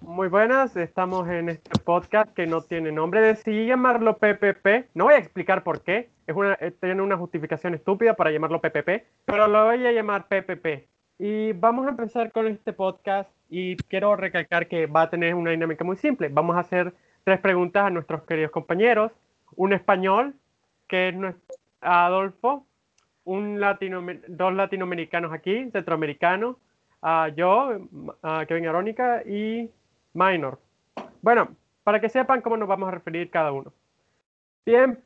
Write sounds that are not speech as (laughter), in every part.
Muy buenas, estamos en este podcast que no tiene nombre. Decidí llamarlo PPP. No voy a explicar por qué. Es una, eh, tiene una justificación estúpida para llamarlo PPP, pero lo voy a llamar PPP. Y vamos a empezar con este podcast y quiero recalcar que va a tener una dinámica muy simple. Vamos a hacer tres preguntas a nuestros queridos compañeros. Un español, que es nuestro Adolfo, dos latinoamericanos aquí, centroamericanos, uh, yo, uh, Kevin Arónica y Minor. Bueno, para que sepan cómo nos vamos a referir cada uno. Bien,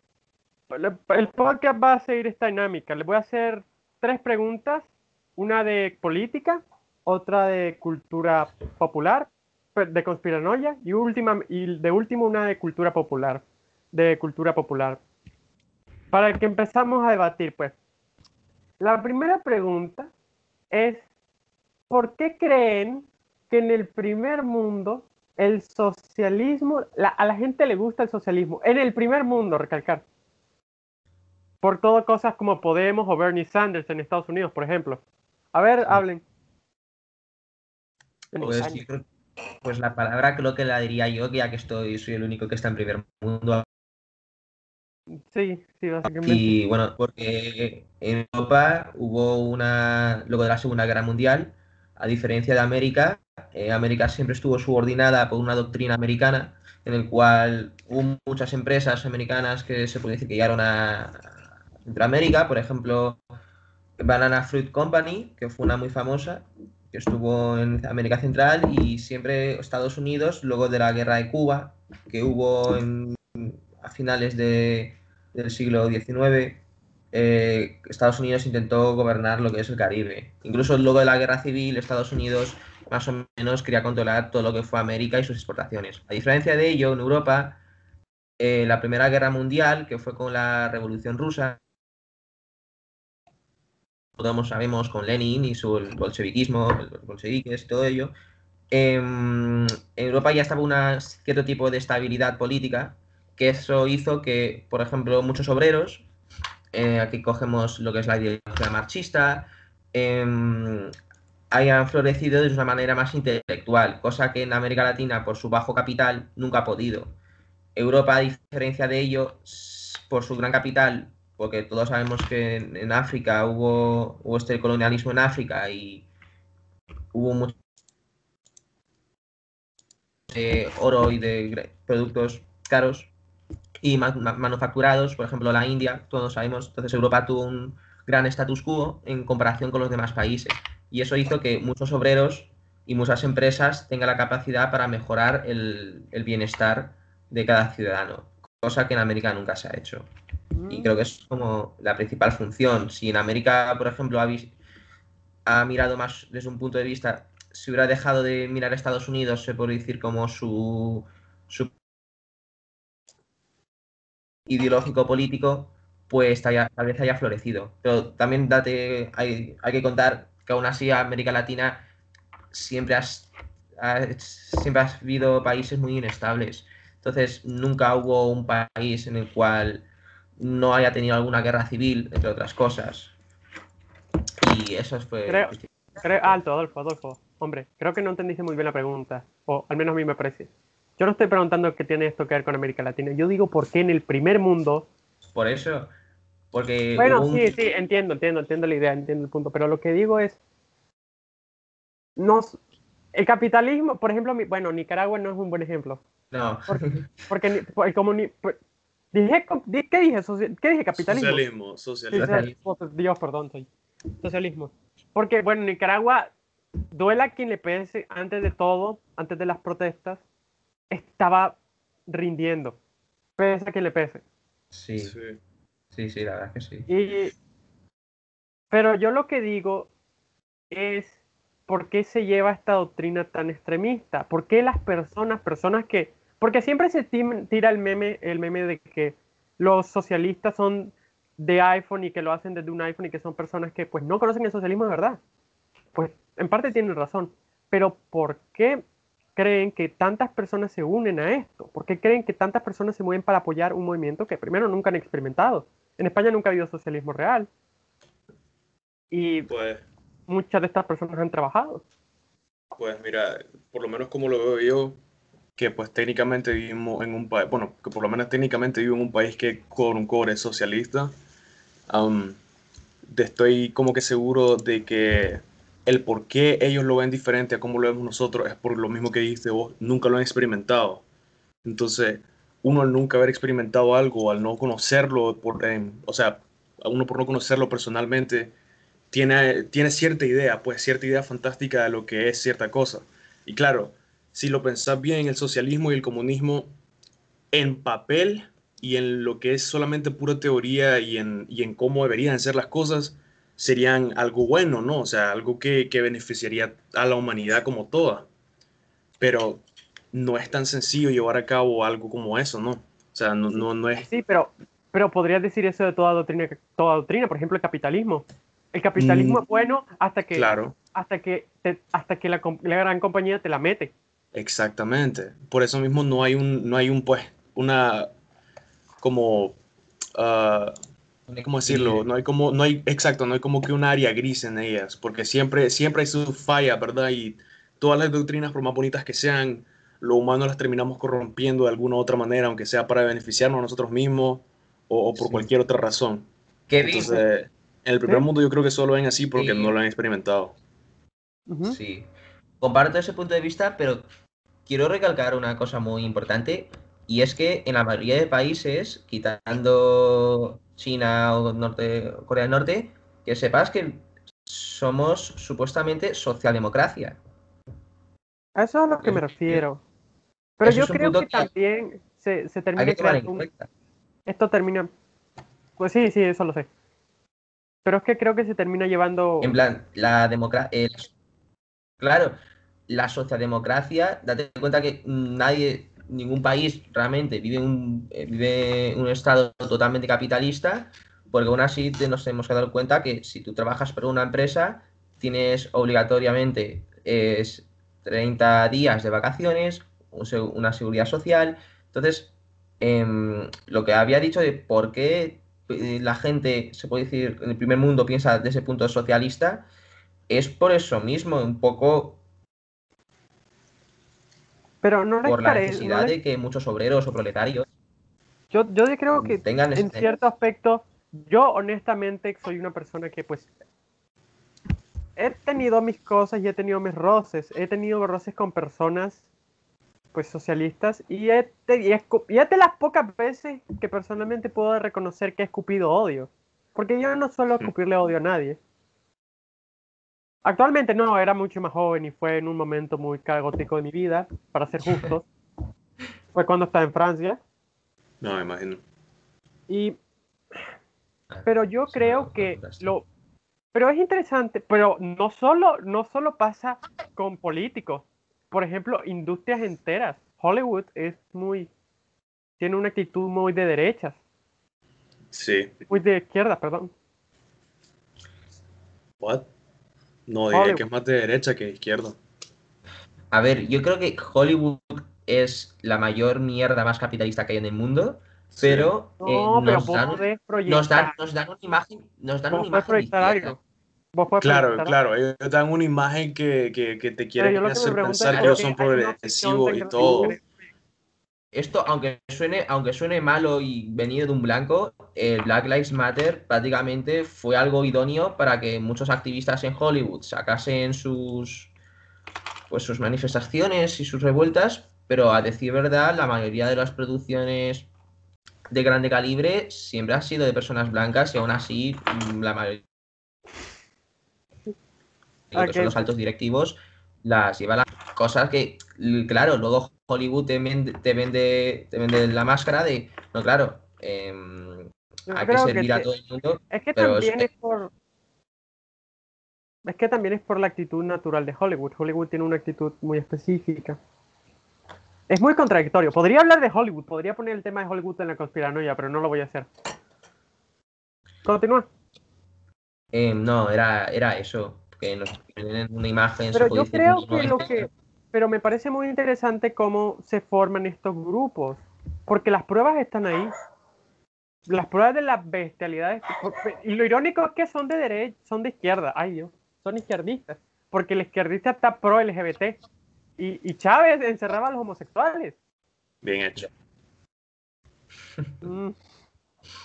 el podcast va a seguir esta dinámica. Les voy a hacer tres preguntas, una de política, otra de cultura popular, de conspiranoia y, última, y de último una de cultura popular, de cultura popular. Para que empezamos a debatir, pues, la primera pregunta es, ¿por qué creen que en el primer mundo el socialismo, a la gente le gusta el socialismo, en el primer mundo, recalcar, por todo cosas como Podemos o Bernie Sanders en Estados Unidos, por ejemplo. A ver, hablen. Pues, pues, la palabra creo que la diría yo, ya que estoy, soy el único que está en primer mundo. Sí, sí, básicamente. Y bueno, porque en Europa hubo una, luego de la Segunda Guerra Mundial, a diferencia de América, eh, América siempre estuvo subordinada por una doctrina americana en el cual hubo muchas empresas americanas que se puede decir que llegaron a Centroamérica, por ejemplo, Banana Fruit Company, que fue una muy famosa, que estuvo en América Central y siempre Estados Unidos, luego de la guerra de Cuba, que hubo a finales del siglo XIX, eh, Estados Unidos intentó gobernar lo que es el Caribe. Incluso luego de la guerra civil, Estados Unidos más o menos quería controlar todo lo que fue América y sus exportaciones. A diferencia de ello, en Europa, eh, la Primera Guerra Mundial, que fue con la Revolución Rusa, todos sabemos con Lenin y su bolcheviquismo, los bolcheviques y todo ello, em, en Europa ya estaba un cierto tipo de estabilidad política, que eso hizo que, por ejemplo, muchos obreros, eh, aquí cogemos lo que es la ideología marxista, em, hayan florecido de una manera más intelectual, cosa que en América Latina, por su bajo capital, nunca ha podido. Europa, a diferencia de ello, por su gran capital, porque todos sabemos que en, África hubo, este colonialismo en África y hubo mucho oro y de productos caros y manufacturados, por ejemplo la India, todos sabemos, entonces Europa tuvo un gran status quo en comparación con los demás países y eso hizo que muchos obreros y muchas empresas tengan la capacidad para mejorar el, bienestar de cada ciudadano, cosa que en América nunca se ha hecho. Y creo que es como la principal función. Si en América, por ejemplo, ha, ha mirado más desde un punto de vista, si hubiera dejado de mirar a Estados Unidos, se puede decir como su, su ideológico político, pues tal vez haya florecido. Pero también date, hay, hay que contar que aún así América Latina siempre has, siempre has habido países muy inestables. Entonces nunca hubo un país en el cual no haya tenido alguna guerra civil, entre otras cosas. Y eso fue... Creo, alto, Adolfo, Adolfo. Hombre, creo que no entendiste muy bien la pregunta, o al menos a mí me parece. Yo no estoy preguntando qué tiene esto que ver con América Latina. Yo digo por qué en el primer mundo... Por eso, porque bueno, sí, sí, entiendo, entiendo, entiendo la idea, entiendo el punto, pero lo que digo es, nos, el capitalismo, por ejemplo, bueno, Nicaragua no es un buen ejemplo. No. Porque, (laughs) porque como pues, dije, ¿qué dije? ¿Qué dije? Capitalismo. Socialismo, socialismo. Dios, perdón, soy. Socialismo. Porque, bueno, Nicaragua, duela quien le pese, antes de todo, antes de las protestas, estaba rindiendo. Pese a quien le pese. Sí. sí. Sí, sí, la verdad que sí. pero yo lo que digo es, ¿por qué se lleva esta doctrina tan extremista? ¿Por qué las personas, personas que... Porque siempre se tira el meme, el meme de que los socialistas son de iPhone y que lo hacen desde un iPhone y que son personas que pues no conocen el socialismo de verdad. Pues en parte tienen razón. Pero ¿por qué creen que tantas personas se unen a esto? ¿Por qué creen que tantas personas se mueven para apoyar un movimiento que primero nunca han experimentado? En España nunca ha habido socialismo real. Y pues, muchas de estas personas han trabajado. Pues mira, por lo menos como lo veo yo, que pues técnicamente vivimos en un país, bueno, que por lo menos técnicamente vivo en un país que con un core socialista, estoy como que seguro de que el por qué ellos lo ven diferente a cómo lo vemos nosotros es por lo mismo que dijiste vos, nunca lo han experimentado. Entonces, uno al nunca haber experimentado algo, al no conocerlo, por, o sea, uno por no conocerlo personalmente, tiene, tiene cierta idea, pues cierta idea fantástica de lo que es cierta cosa. Y claro, si lo pensás bien, el socialismo y el comunismo en papel y en lo que es solamente pura teoría y en, y en cómo deberían ser las cosas, serían algo bueno, ¿no? O sea, algo que, que beneficiaría a la humanidad como toda. Pero no es tan sencillo llevar a cabo algo como eso, ¿no? O sea, no, no, no es... Sí, pero, pero podrías decir eso de toda doctrina, toda doctrina, por ejemplo, el capitalismo. El capitalismo mm, es bueno hasta que, claro. hasta que, hasta que la, la, gran compañía te la mete. Exactamente. Por eso mismo no hay un, no hay un, pues, una, como, uh, ¿cómo decirlo? No hay como, no hay, exacto, no hay como que un área gris en ellas, porque siempre, siempre hay su falla, ¿verdad? Y todas las doctrinas, por más bonitas que sean, lo humano las terminamos corrompiendo de alguna u otra manera, aunque sea para beneficiarnos a nosotros mismos o, por cualquier otra razón. ¿Qué Entonces, en el primer mundo yo creo que solo ven así porque no lo han experimentado. Sí. Comparto ese punto de vista, pero quiero recalcar una cosa muy importante y es que en la mayoría de países, quitando China o norte, Corea del Norte, que sepas que somos supuestamente socialdemocracia. A eso es a lo que me refiero. Pero yo creo que, también se, se termina creando Esto termina... Pues sí, sí, eso lo sé. Pero es que creo que se termina llevando... En plan, la democracia... Eh, claro, la socialdemocracia, date cuenta que nadie ningún país realmente vive un, eh, vive un estado totalmente capitalista, porque aún así nos tenemos que cuenta que si tú trabajas para una empresa, tienes obligatoriamente es 30 días de vacaciones, una seguridad social. Entonces, em, lo que había dicho de por qué eh, la gente, se puede decir, en el primer mundo piensa desde ese punto socialista, es por eso mismo, un poco pero no por la necesidad de que muchos obreros o proletarios yo, yo creo que tengan en cierto aspecto, yo honestamente soy una persona que pues he tenido mis cosas y he tenido mis roces, he tenido roces con personas pues socialistas y, he, y, es de las pocas veces que personalmente puedo reconocer que he escupido odio, porque yo no suelo mm. escupirle odio a nadie. Actualmente no, era mucho más joven y fue en un momento muy caótico de mi vida, para ser justos. (laughs) fue cuando estaba en Francia. No, imagino. Y pero yo creo que lo pero es interesante, pero no solo no solo pasa con políticos. Por ejemplo, industrias enteras. Hollywood es muy tiene una actitud muy de derechas. Sí. Muy de izquierda, perdón. What? No, diría que es más de derecha que de izquierda. A ver, yo creo que Hollywood es la mayor mierda más capitalista que hay en el mundo, pero, eh, nos, dan, nos, dan, nos, dan, una imagen. Nos dan una imagen claro, claro, ellos dan una imagen que, que, que te quieren hacer pensar que ellos son progresivos y todo esto, aunque suene, aunque suene malo y venido de un blanco, el Black Lives Matter prácticamente fue algo idóneo para que muchos activistas en Hollywood sacasen sus, pues, sus manifestaciones y sus revueltas, pero a decir verdad, la mayoría de las producciones de grande calibre siempre han sido de personas blancas y aún así mm, la mayoría de son los altos directivos las llevan las cosas que, claro, luego Hollywood te vende, te vende, la máscara de, no, claro, em, hay que servir a todo el mundo. Es que también es, por... Es que también es por la actitud natural de Hollywood. Hollywood tiene una actitud muy específica. Es muy contradictorio. Podría hablar de Hollywood, podría poner el tema de Hollywood en la conspiranoia, pero no lo voy a hacer. Continúa. Em, no, era, era eso, que nos tienen una imagen. Pero yo creo que lo que, pero me parece muy interesante cómo se forman estos grupos, porque las pruebas están ahí. Las pruebas de las bestialidades. Y lo irónico es que son de derecha, son de izquierda, ay Dios, son izquierdistas. porque el izquierdista está pro LGBT. Y, y Chávez encerraba a los homosexuales. Bien hecho. Mm.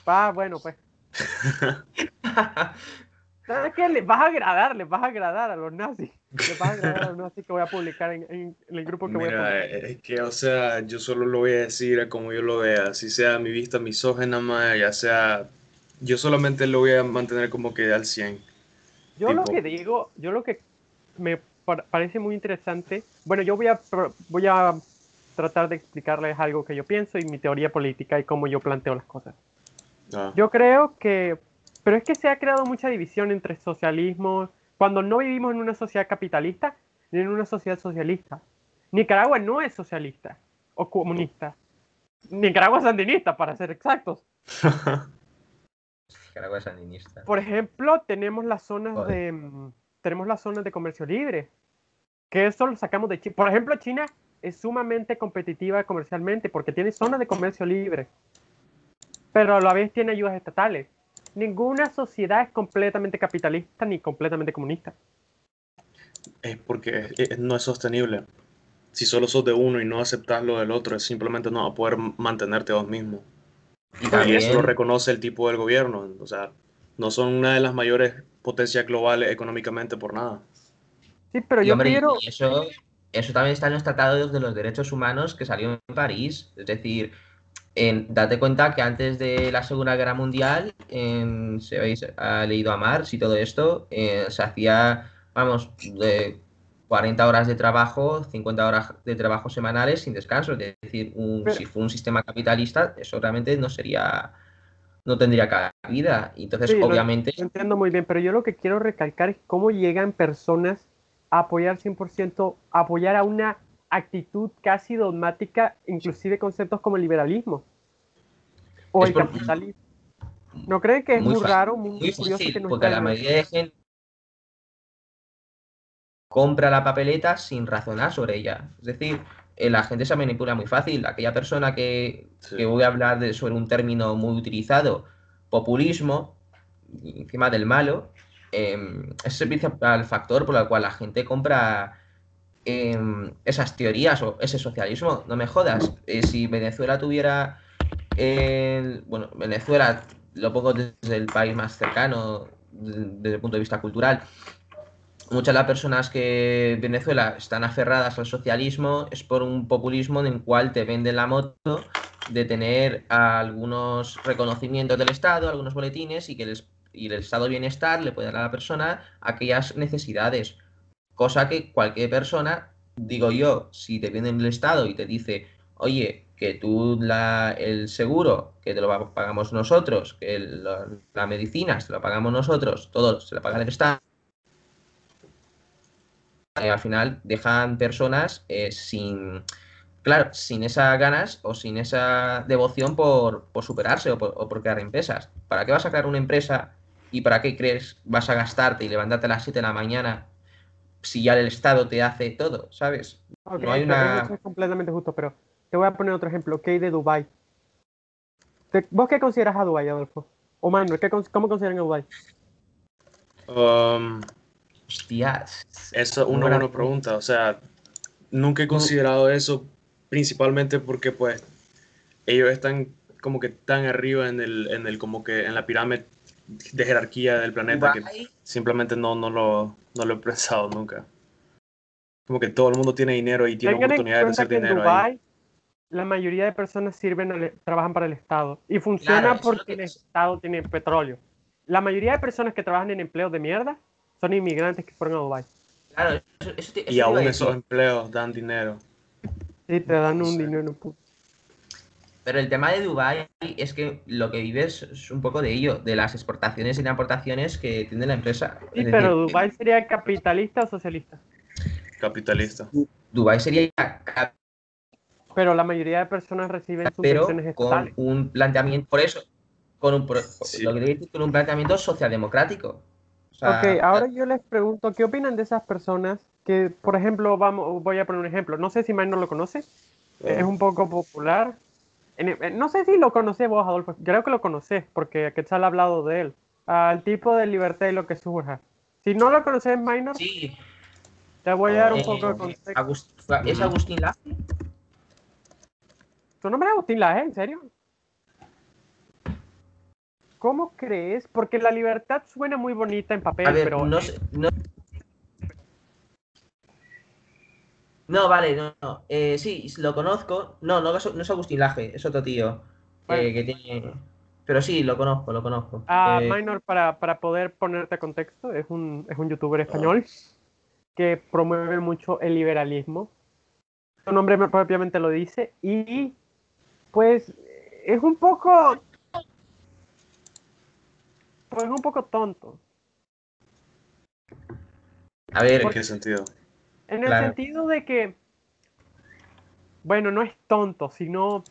Ah, bueno, pues. (laughs) ¿Sabes qué? Les vas a agradar, les vas a agradar a los nazis. Les vas a agradar a los nazis que voy a publicar en, en- en el grupo que voy a Mira, publicar. es que, o sea, yo solo lo voy a decir a como yo lo vea, si sea mi vista misógena, más, ya sea, yo solamente lo voy a mantener como que al 100. Yo lo tipo- que digo, yo lo que me par- parece muy interesante, bueno, yo voy a, voy a tratar de explicarles algo que yo pienso y mi teoría política y cómo yo planteo las cosas. Ah, Yo creo que, pero es que se ha creado mucha división entre socialismo, cuando no vivimos en una sociedad capitalista ni en una sociedad socialista. Nicaragua no es socialista o comunista. Nicaragua es sandinista, para ser exactos. (laughs) Nicaragua es sandinista. Por ejemplo, tenemos las zonas Joder. de mm, tenemos las zonas de comercio libre, que eso lo sacamos de China. Por ejemplo, China es sumamente competitiva comercialmente porque tiene zonas de comercio libre, pero a la vez tiene ayudas estatales. Ninguna sociedad es completamente capitalista ni completamente comunista. es porque no es sostenible. Si solo sos de uno y no aceptas lo del otro, es simplemente no vas a poder mantenerte vos mismo. Y eso lo reconoce el tipo del gobierno. O sea, no son una de las mayores potencias globales económicamente por nada. Sí, pero yo hombre, quiero eso, eso también está en los tratados de los derechos humanos que salió en París. Es decir, en, date cuenta que antes de la Segunda Guerra Mundial, en, si habéis ha leído a Marx y todo esto, eh, se hacía, vamos, de 40 horas de trabajo, 50 horas de trabajo semanales sin descanso. Es decir, un- Pero- si fue un sistema capitalista, eso realmente no sería, no tendría cabida. Entonces, Sí, obviamente, Lo entiendo muy bien, pero yo lo que quiero recalcar es cómo llegan personas a apoyar 100%, a apoyar a una actitud casi dogmática, inclusive conceptos como el liberalismo o Es el por- capitalismo. ¿No creen que es Muy raro, muy, muy curioso fácil, que no porque la mayoría de gente compra la papeleta sin razonar sobre ella. Es decir, eh, la gente se manipula muy fácil. Aquella persona que, Sí. que voy a hablar de, sobre un término muy utilizado, populismo, encima del malo, eh, es el principal factor por el cual la gente compra em, esas teorías o ese socialismo. No me jodas. eh, si Venezuela tuviera bueno, Venezuela lo pongo desde el país más cercano, de- desde el punto de vista cultural. Muchas de las personas que en Venezuela están aferradas al socialismo es por un populismo en el cual te venden la moto de tener algunos reconocimientos del Estado, algunos boletines y que el, y el estado bienestar le puede dar a la persona aquellas necesidades. Cosa que cualquier persona, digo yo, si te viene el Estado y te dice, oye, que tú la, el seguro, que te lo pagamos nosotros, que la, la medicina se lo pagamos nosotros, todo se lo paga el Estado. eh, al final dejan personas eh, sin, claro, sin esas ganas o sin esa devoción por, por superarse o por, por crear empresas. ¿Para qué vas a crear una empresa y para qué crees vas a gastarte y levantarte a las 7 de la mañana si ya el Estado te hace todo, ¿sabes? Ok, no hay una- eso es completamente justo, pero te voy a poner otro ejemplo, ¿qué hay de Dubai? ¿Vos qué consideras a Dubai, Adolfo? O Manuel, ¿qué, ¿cómo consideran a Dubai? Um, Hostias. esa es una Buena buena pregunta. O sea, nunca he considerado eso, principalmente porque pues ellos están como que tan arriba en el, en el como que en la pirámide de jerarquía del planeta que simplemente no, no, lo, no lo he pensado nunca. Como que todo el mundo tiene dinero y tiene Tengan en oportunidades de hacer dinero ahí. Dubái la mayoría de personas sirven al- trabajan para el Estado y funciona Claro, porque que- el Estado tiene petróleo. La mayoría de personas que trabajan en empleos de mierda son inmigrantes que fueron a Dubái. Claro, eso, eso te- eso Y aún esos empleos dan dinero. Sí, te dan un Sí. dinero. pu- Pero el tema de Dubái es que lo que vives es un poco de ello, de las exportaciones y importaciones que tiene la empresa. Sí, Es pero decir, Dubái sería capitalista o socialista. Capitalista. Dubái sería Pero la mayoría de personas reciben pero subvenciones con estatales. un planteamiento, por eso, con un, pro- Sí. lo que con un planteamiento socialdemocrático. O sea, Ok, ahora yo les pregunto, ¿qué opinan de esas personas que, por ejemplo, vamos, voy a poner un ejemplo, no sé si Mike no lo conoce, es un poco popular. No sé si lo conoces vos, Adolfo, creo que lo conoces, porque Quetzal ha hablado de él. Al tipo de libertad y lo que surja. Si no lo conoces, Minor, Sí, Te voy a dar un Eh, poco de contexto. Agust- ¿Es Agustín Laje? ¿Tu nombre es Agustín Laje? ¿En serio? ¿Cómo crees? Porque la libertad suena muy bonita en papel, A ver, pero no sé. No, No, vale, no, no. Eh, sí, lo conozco. No, no, es- no es Agustín Laje, es otro tío. eh, que tiene. Pero sí, lo conozco, lo conozco. Ah, Eh, Minor, para, para poder ponerte a contexto, es un, es un youtuber español que promueve mucho el liberalismo. Su nombre propiamente lo dice. Y pues es un poco. Pues es un poco tonto. a ver, ¿En qué sentido? En el Claro. sentido de que. Bueno, no es tonto, sino.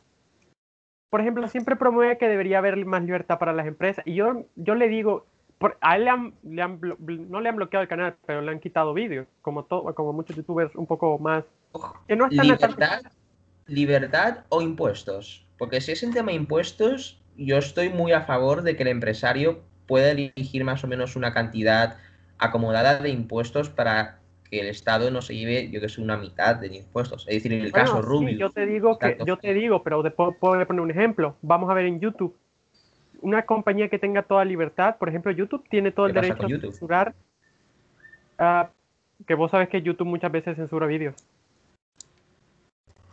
Por ejemplo, siempre promueve que debería haber más libertad para las empresas. Y yo, yo le digo, por- a él le han, le han no le han bloqueado el canal, pero le han quitado vídeos, como, como muchos youtubers un poco más... Que no están tan- libertad, libertad o impuestos. Porque si es en tema impuestos, yo estoy muy a favor de que el empresario pueda elegir más o menos una cantidad acomodada de impuestos para que el Estado no se lleve, yo que sé, una mitad de impuestos. Es decir, en el Bueno, caso sí, Rubio. yo te digo que, yo te digo, pero te puedo, poner un ejemplo. Vamos a ver en YouTube. Una compañía que tenga toda libertad, por ejemplo, YouTube tiene todo el ¿Qué pasa derecho a censurar. ah, que vos sabes que YouTube muchas veces censura vídeos.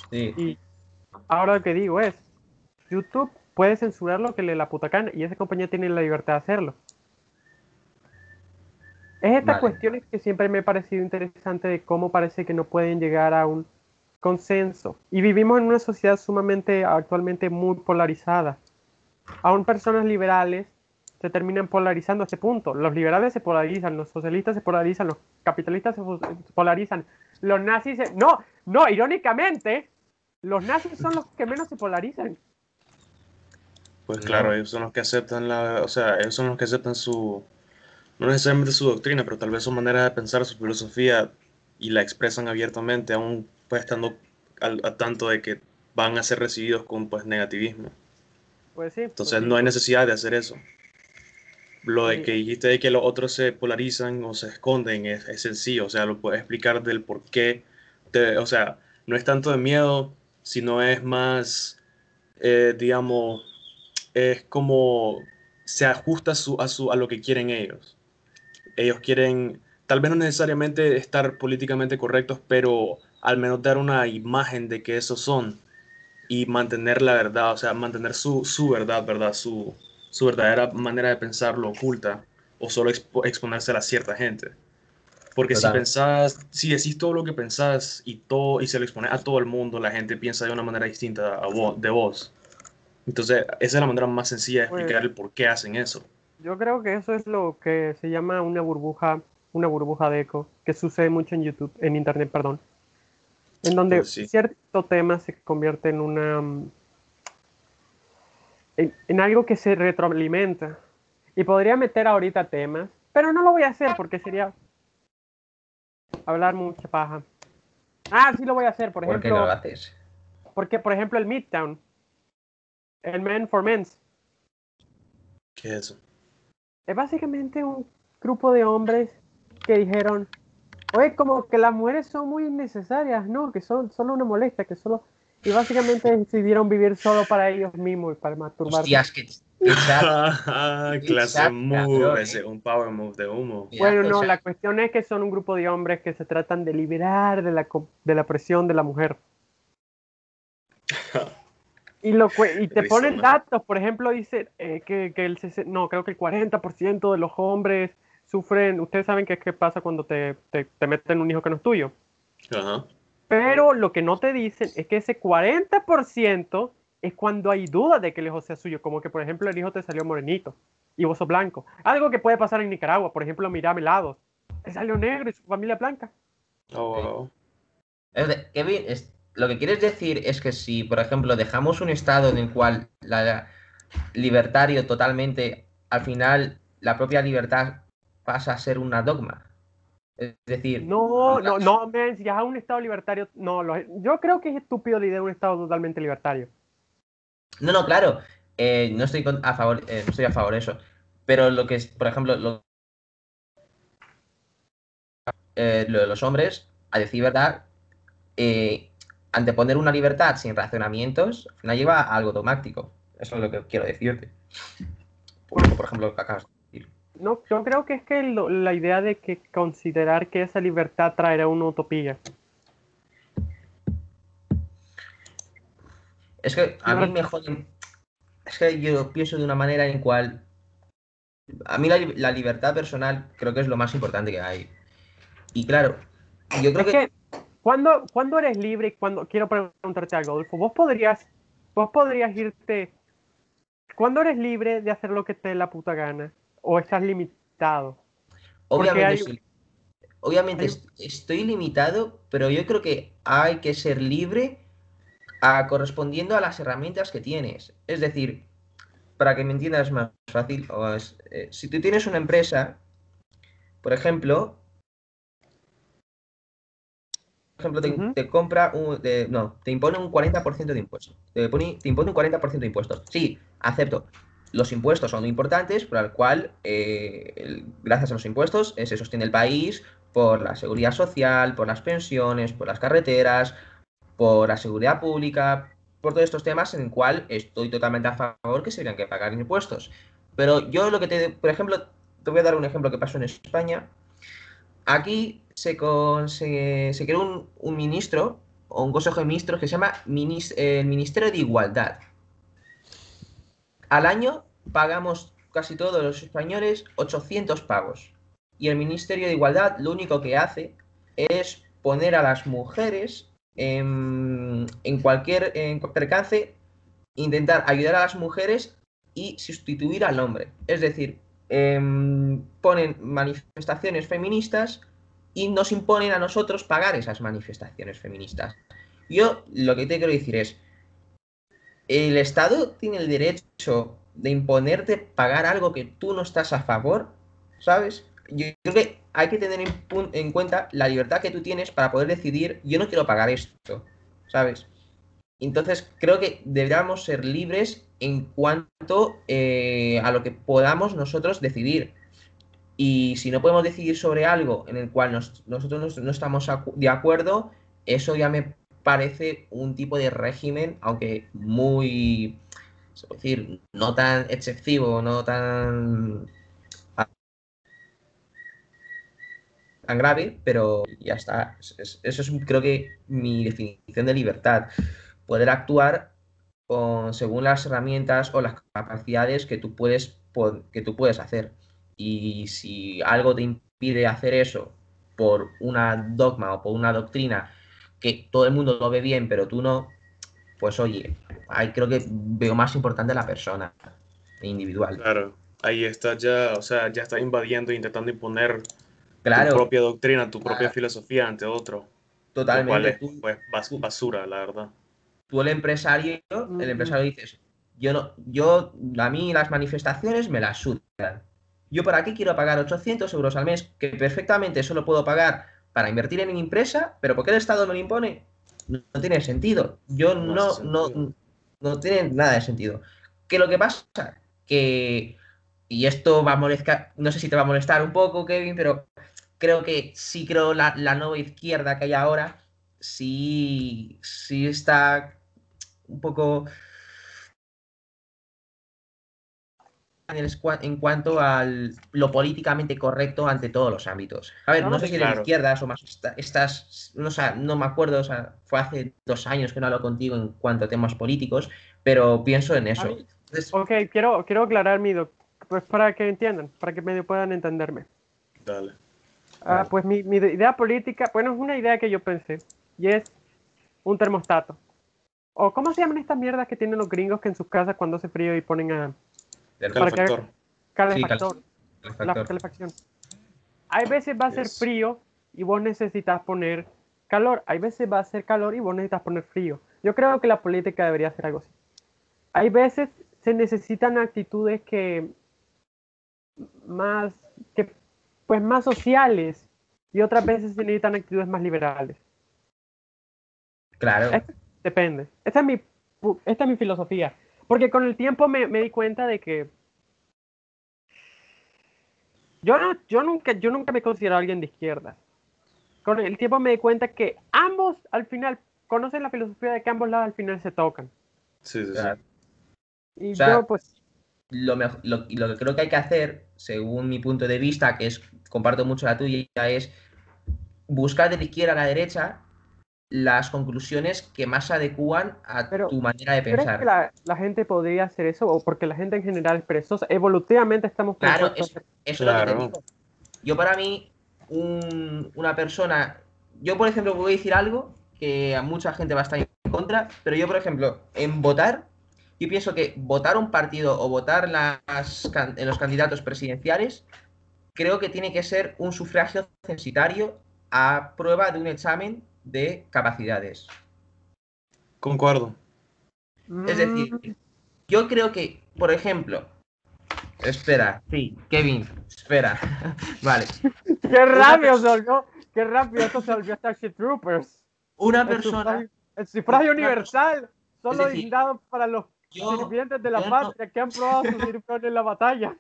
Sí. Y ahora lo que digo es, YouTube puede censurar lo que le la puta gana y esa compañía tiene la libertad de hacerlo. Es estas Vale. cuestiones que siempre me ha parecido interesante de cómo parece que no pueden llegar a un consenso. Y vivimos en una sociedad sumamente actualmente muy polarizada. Aún personas liberales se terminan polarizando a este punto. Los liberales se polarizan, los socialistas se polarizan, los capitalistas se polarizan, los nazis se... No, no, irónicamente, los nazis son los que menos se polarizan. Pues claro, ellos son los que aceptan la, o sea, ellos son los que aceptan su, no necesariamente su doctrina, pero tal vez su manera de pensar, su filosofía, y la expresan abiertamente, aún pues estando al, a tanto de que van a ser recibidos con pues negativismo. Pues sí. pues Entonces sí. no hay necesidad de hacer eso. Lo de Sí. que dijiste de que los otros se polarizan o se esconden es, es sencillo, o sea, lo puedes explicar del por qué, te- o sea, no es tanto de miedo, sino es más, eh, digamos, es como se ajusta a, su, a, su, a lo que quieren ellos. Ellos quieren, tal vez no necesariamente estar políticamente correctos, pero al menos dar una imagen de que esos son y mantener la verdad, o sea, mantener su, su verdad, ¿verdad? Su, su verdadera manera de pensarlo oculta o solo expo- exponérsela a cierta gente. Porque si pensás, si decís todo lo que pensás y, todo, y se lo expones a todo el mundo, la gente piensa de una manera distinta a vos, de vos. Entonces, esa es la manera más sencilla de Pues- explicar el por qué hacen eso. Yo creo que eso es lo que se llama una burbuja, una burbuja de eco, que sucede mucho en YouTube, en Internet, perdón. En donde Pues sí. cierto tema se convierte en una... mm, En, en algo que se retroalimenta. Y podría meter ahorita temas, pero no lo voy a hacer porque sería hablar mucha paja. Ah, sí lo voy a hacer, por ¿Por ejemplo, no lo haces? porque por ejemplo el Midtown, el Men for Men's, ¿Qué es eso? Es básicamente un grupo de hombres que dijeron, oye, como que las mujeres son muy innecesarias, ¿no? Que son solo una molestia, que solo... Y básicamente decidieron vivir solo para ellos mismos y para masturbarse. Hostias, que. (laughs) Clase Exacto, move, ese, un power move de humo. Bueno, no, o sea, la cuestión es que son un grupo de hombres que se tratan de liberar de la, de la presión de la mujer. Y, lo, y te ponen datos, por ejemplo, dice eh, que, que el, no, creo que el 40% de los hombres sufren, ustedes saben qué, qué pasa cuando te, te, te meten un hijo que no es tuyo. Ajá. Pero lo que no te dicen es que ese 40% es cuando hay duda de que el hijo sea suyo, como que por ejemplo el hijo te salió morenito y vos sos blanco. Algo que puede pasar en Nicaragua, por ejemplo, mira Melados, te salió negro y su familia es blanca. Oh, wow. Es de- Kevin, es- lo que quieres decir es que si, por ejemplo, dejamos un estado en el cual la libertario totalmente, al final la propia libertad pasa a ser una dogma. Es decir, No, no, no, men, si ya a un estado libertario, no, lo- yo creo que es estúpido la idea de un estado totalmente libertario. No, no, claro. eh, no estoy con- a favor, eh, no estoy a favor de eso. Pero lo que es, por ejemplo, lo, eh, lo de los hombres, a decir verdad, eh, anteponer una libertad sin razonamientos, no lleva a algo dogmático. Eso es lo que quiero decirte. Por, por ejemplo, lo que acabas de decir. No, yo creo que es que lo- la idea de que considerar que esa libertad traerá una utopía. Es que a mí me joden. Es que yo pienso de una manera en cual. A mí la, li- la libertad personal creo que es lo más importante que hay. Y claro, yo creo Es que. que, ¿cuándo, cuándo eres libre y cuando quiero preguntarte algo, Adolfo? Vos podrías, vos podrías irte. ¿Cuándo eres libre de hacer lo que te dé la puta gana? ¿O estás limitado? Obviamente, hay- sí. Obviamente hay- estoy limitado, pero yo creo que hay que ser libre a correspondiendo a las herramientas que tienes. Es decir, para que me entiendas más fácil, o es, eh, si tú tienes una empresa, por ejemplo, ejemplo, te, compra un, te- no, te impone un 40% de impuestos. Te, pone- te impone un 40% de impuestos. Sí, acepto. Los impuestos son importantes, por el cual, eh, el- gracias a los impuestos, eh, se sostiene el país por la seguridad social, por las pensiones, por las carreteras, por la seguridad pública, por todos estos temas en el cual estoy totalmente a favor que se tengan que pagar impuestos. Pero yo lo que te, por ejemplo, te voy a dar un ejemplo que pasó en España. Aquí se, creó un, ministro o un consejo de ministros que se llama Minis- eh, el Ministerio de Igualdad. Al año pagamos casi todos los españoles 800 pagos. Y el Ministerio de Igualdad lo único que hace es poner a las mujeres en, en cualquier percance, intentar ayudar a las mujeres y sustituir al hombre. Es decir, em, ponen manifestaciones feministas y nos imponen a nosotros pagar esas manifestaciones feministas. Yo lo que te quiero decir es, el Estado tiene el derecho de imponerte pagar algo que tú no estás a favor, ¿sabes? Yo creo que hay que tener en, cuenta la libertad que tú tienes para poder decidir, yo no quiero pagar esto, ¿sabes? Entonces creo que deberíamos ser libres en cuanto eh, a lo que podamos nosotros decidir. Y si no podemos decidir sobre algo en el cual nos- nosotros no, estamos de acuerdo, eso ya me parece un tipo de régimen, aunque muy, es decir, no tan excesivo, no tan, tan grave, pero ya está. Es- es- Eso es creo que mi definición de libertad. Poder actuar con, según las herramientas o las capacidades que tú puedes, que tú puedes hacer. Y si algo te impide hacer eso por una dogma o por una doctrina que todo el mundo lo ve bien, pero tú no, pues oye, ahí creo que veo más importante la persona individual. Claro, ahí está ya, o sea, ya está invadiendo e intentando imponer tu Claro, propia doctrina, tu propia Ah. filosofía ante otro. Lo cual totalmente. es Tú, pues, bas- basura, la verdad. tú el empresario, el empresario dices, yo no, yo, a mí las manifestaciones me las sudan. Yo para qué quiero pagar 800 euros al mes, que perfectamente solo puedo pagar para invertir en mi empresa, pero ¿por qué el Estado me lo impone? No, no tiene sentido. Yo No no, no tiene nada de sentido. Que lo que pasa, que, y esto va a molestar, no sé si te va a molestar un poco, Kevin, pero creo que sí creo la, la nueva izquierda que hay ahora, sí, sí está un poco en, el escua- en cuanto a lo políticamente correcto ante todos los ámbitos. A ver, No, no sé si eres de claro. izquierdas o más esta- estas, no, sé, no me acuerdo, o sea, fue hace dos años que no hablo contigo en cuanto a temas políticos, pero pienso en eso. mí- Entonces, Ok, quiero, quiero aclarar mi... doc- Pues para que entiendan, para que medio puedan entenderme. Dale. Ah, Vale. pues mi, mi idea política, bueno, es una idea que yo pensé, y es un termostato. O ¿cómo se llaman estas mierdas que tienen los gringos que en sus casas cuando hace frío y ponen a del- Para que- Calefactor. calefactor? la calefacción. Hay veces va a ser Yes. frío y vos necesitas poner calor. Hay veces va a ser calor y vos necesitas poner frío. Yo creo que la política debería hacer algo así. Hay veces se necesitan actitudes que más que pues más sociales y otras veces se necesitan actitudes más liberales. Claro, Es- Depende. Esta es mi esta es mi filosofía, porque con el tiempo me, me di cuenta de que yo no, yo nunca yo nunca me considero alguien de izquierda. con el tiempo me di cuenta que ambos al final conocen la filosofía de que ambos lados al final se tocan. Sí, sí, sí. Claro. Y O sea, yo, pues, Lo, lo, lo que creo que hay que hacer, según mi punto de vista, que es comparto mucho la tuya, es buscar de la izquierda a la derecha las conclusiones que más se adecúan a Pero, tu manera de ¿crees pensar. que la, la gente podría hacer eso? O porque la gente en general es perezosa. Evolutivamente estamos Claro, a- Eso es lo que te Claro. digo. Yo para mí, un- una persona, yo por ejemplo voy a decir algo que a mucha gente va a estar en contra, pero yo por ejemplo, en votar, yo pienso que votar un partido o votar las, en los candidatos presidenciales, creo que tiene que ser un sufragio censitario a prueba de un examen de capacidades. Concuerdo. Es decir, yo creo que, por ejemplo, espera, sí, Kevin, espera, (laughs) vale, ¡Qué rápido se volvió! ¡Qué rápido esto se volvió Starship Troopers! una persona... el sufragio universal, solo decir, dado para los Yo, sirvientes de la no- patria que han probado su (laughs) sirvión en la batalla.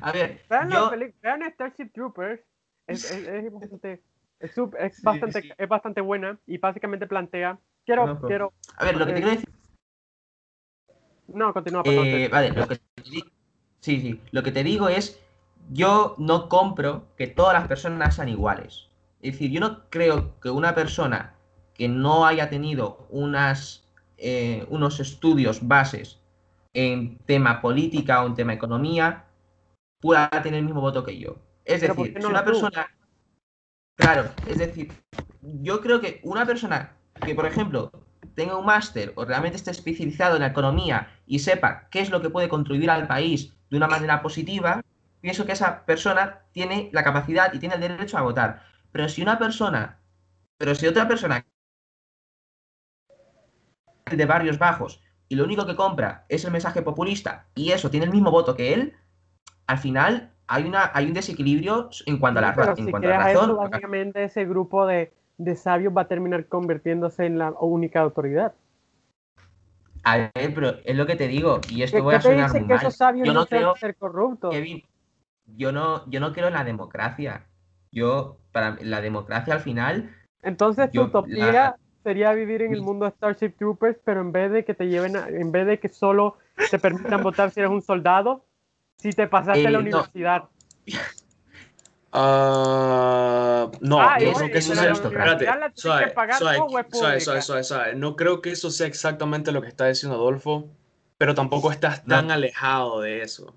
a ver, Vean, la yo, vean Starship Troopers. Es, es, es bastante, es, sup- es Sí, bastante, sí. es bastante buena y básicamente plantea. Quiero, quiero. a ver, lo que te quiero decir, No, continúa, perdón. eh, vale, lo que te di- sí, sí, lo que te digo es, yo no compro que todas las personas sean iguales. Es decir, yo no creo que una persona que no haya tenido unas, eh, unos estudios bases en tema política o en tema economía pueda tener el mismo voto que yo. Es Pero ¿por decir, si una persona... Claro, es decir, yo creo que una persona que, por ejemplo, tenga un máster o realmente esté especializado en la economía y sepa qué es lo que puede contribuir al país de una manera positiva, pienso que esa persona tiene la capacidad y tiene el derecho a votar. Pero si una persona, pero si otra persona de barrios bajos y lo único que compra es el mensaje populista y eso tiene el mismo voto que él, al final hay una hay un desequilibrio en cuanto a la, pero en si cuanto a la eso, razón. básicamente ese grupo de, de sabios va a terminar convirtiéndose en la única autoridad. A ver, pero es lo que te digo, y ¿Qué, esto voy a te sonar dice muy que mal. esos sabios Yo no, creo, ser corruptos? Kevin, yo no, yo no creo en la democracia. Yo, para la democracia al final, Entonces tu utopía la- sería vivir en el mundo de Starship Troopers, pero en vez de que te lleven, a- en vez de que solo te permitan votar si eres un soldado, si te pasaste Eh, a la no. universidad. (laughs) No, Ah, no creo que eso sea. Espérate, suave, suave, suave, suave. No creo que eso exactamente lo que está diciendo Adolfo, pero tampoco estás No. tan alejado de eso. O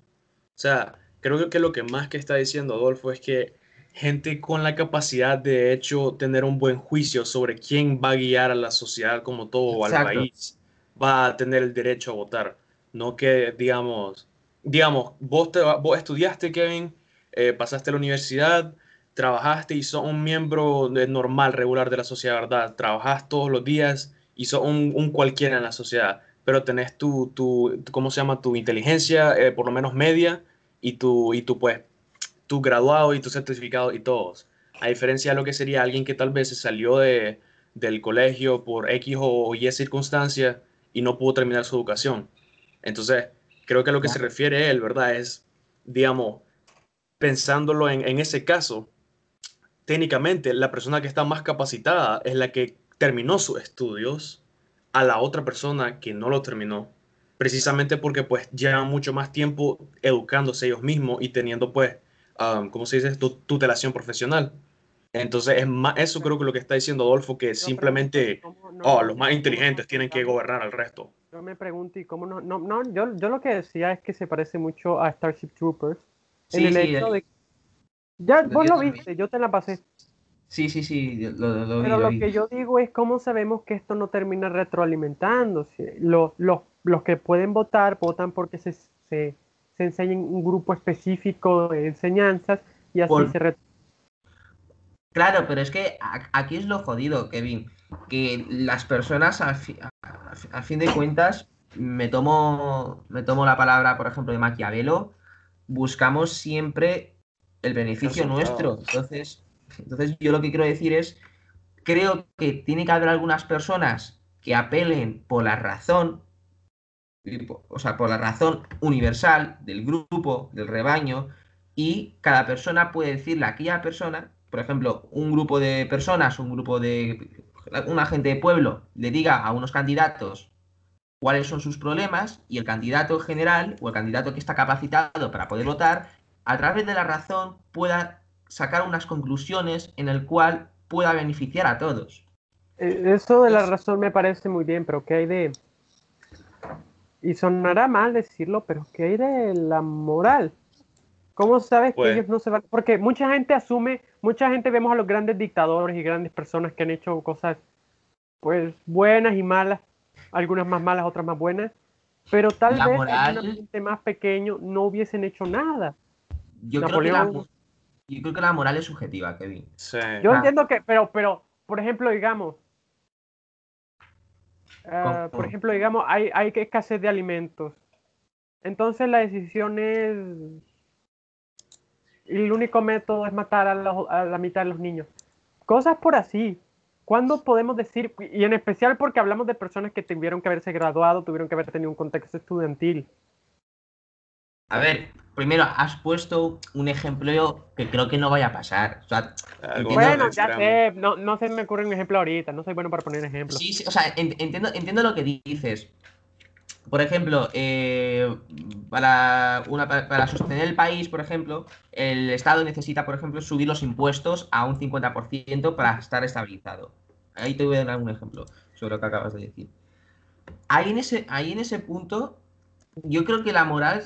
sea, creo que lo que más que está diciendo Adolfo es que gente con la capacidad de, de hecho tener un buen juicio sobre quién va a guiar a la sociedad como todo o al país va a tener el derecho a votar. No que, digamos, digamos, vos, te, vos estudiaste, Kevin, eh, pasaste a la universidad, trabajaste y sos un miembro normal, regular de la sociedad, ¿verdad? Trabajas todos los días y sos un, un cualquiera en la sociedad, pero tenés tu, tu- ¿cómo se llama? Tu inteligencia, eh, por lo menos media, y tu, y tu, pues, tu graduado y tu certificado y todos. A diferencia de lo que sería alguien que tal vez se salió de, del colegio por X o Y circunstancia y no pudo terminar su educación. Entonces, creo que a lo que se refiere él, ¿verdad? Es, digamos, pensándolo en, en ese caso, técnicamente la persona que está más capacitada es la que terminó sus estudios a la otra persona que no lo terminó, precisamente porque pues llevan mucho más tiempo educándose ellos mismos y teniendo pues, um, ¿cómo se dice? Tu- tutelación profesional. Entonces, es más, eso creo que lo que está diciendo Adolfo, que Yo simplemente, pregunto, ¿cómo no- oh, los más inteligentes tienen que gobernar al resto. Yo me pregunto, ¿y cómo no? No, no yo, yo lo que decía es que se parece mucho a Starship Troopers. en Sí, el sí, hecho el- de. Ya, vos lo también. viste, yo te la pasé. sí, sí, sí, lo, lo Pero lo lo vi. que yo digo es cómo sabemos que esto no termina retroalimentándose. Los, los, los que pueden votar, votan porque se, se, se enseña en un grupo específico de enseñanzas y así Por- se re- Claro, pero es que aquí es lo jodido, Kevin, que las personas, al, fi- fin de cuentas, me tomo, me tomo la palabra, por ejemplo, de Maquiavelo, buscamos siempre el beneficio nuestro. Entonces, entonces, yo lo que quiero decir es, creo que tiene que haber algunas personas que apelen por la razón, o sea, por la razón universal del grupo, del rebaño, y cada persona puede decirle a aquella persona por ejemplo, un grupo de personas, un grupo de una gente de pueblo le diga a unos candidatos cuáles son sus problemas y el candidato en general o el candidato que está capacitado para poder votar, a través de la razón pueda sacar unas conclusiones en el cual pueda beneficiar a todos. Eh, eso de la razón me parece muy bien, pero ¿qué hay de... Y sonará mal decirlo, pero ¿qué hay de la moral? ¿Cómo sabes que Pues- ellos no se van? Porque mucha gente asume, mucha gente vemos a los grandes dictadores y grandes personas que han hecho cosas, pues, buenas y malas, algunas más malas, otras más buenas, pero tal La vez moral- en un ambiente más pequeño no hubiesen hecho nada. Yo creo, que la, Napoleón- mo- yo creo que la moral es subjetiva, Kevin. Sí. Yo Ah. entiendo que, pero, pero, por ejemplo, digamos, ah, por ejemplo, digamos, hay, hay escasez de alimentos. Entonces la decisión es, el único método es matar a, los- a la mitad de los niños. Cosas por así. ¿Cuándo podemos decir, y en especial porque hablamos de personas que tuvieron que haberse graduado, tuvieron que haber tenido un contexto estudiantil? A ver, primero has puesto un ejemplo que creo que no vaya a pasar. O sea, Bueno, ya sé, no, no se me ocurre un ejemplo ahorita, no soy bueno para poner ejemplos. sí, sí, o sea, en- entiendo, entiendo lo que dices. Por ejemplo, eh, para, una, pa- para sostener el país, por ejemplo, el Estado necesita, por ejemplo, subir los impuestos a un 50% para estar estabilizado. Ahí te voy a dar un ejemplo sobre lo que acabas de decir. Ahí en ese, ahí en ese punto, yo creo que la moral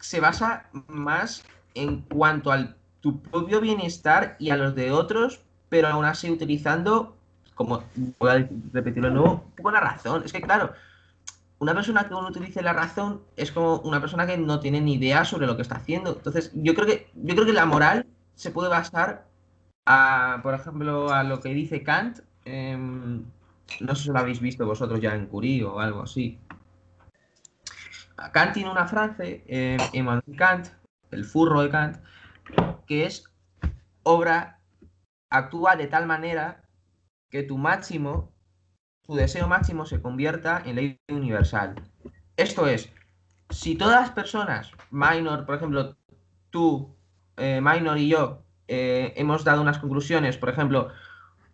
se basa más en cuanto al tu propio bienestar y a los de otros, pero aún así utilizando, como voy a repetirlo de nuevo, un poco la razón. Es que claro, una persona que no utilice la razón es como una persona que no tiene ni idea sobre lo que está haciendo. Entonces, yo creo que, yo creo que la moral se puede basar a, por ejemplo, a lo que dice Kant. em, no sé si lo habéis visto vosotros ya en Curie o algo así. Kant tiene una frase, eh, Emmanuel Kant, el furro de Kant, que es obra actúa de tal manera que tu máximo, tu deseo máximo se convierta en ley universal. Esto es, si todas las personas, minor, por ejemplo, tú, eh, minor y yo, eh, hemos dado unas conclusiones, por ejemplo,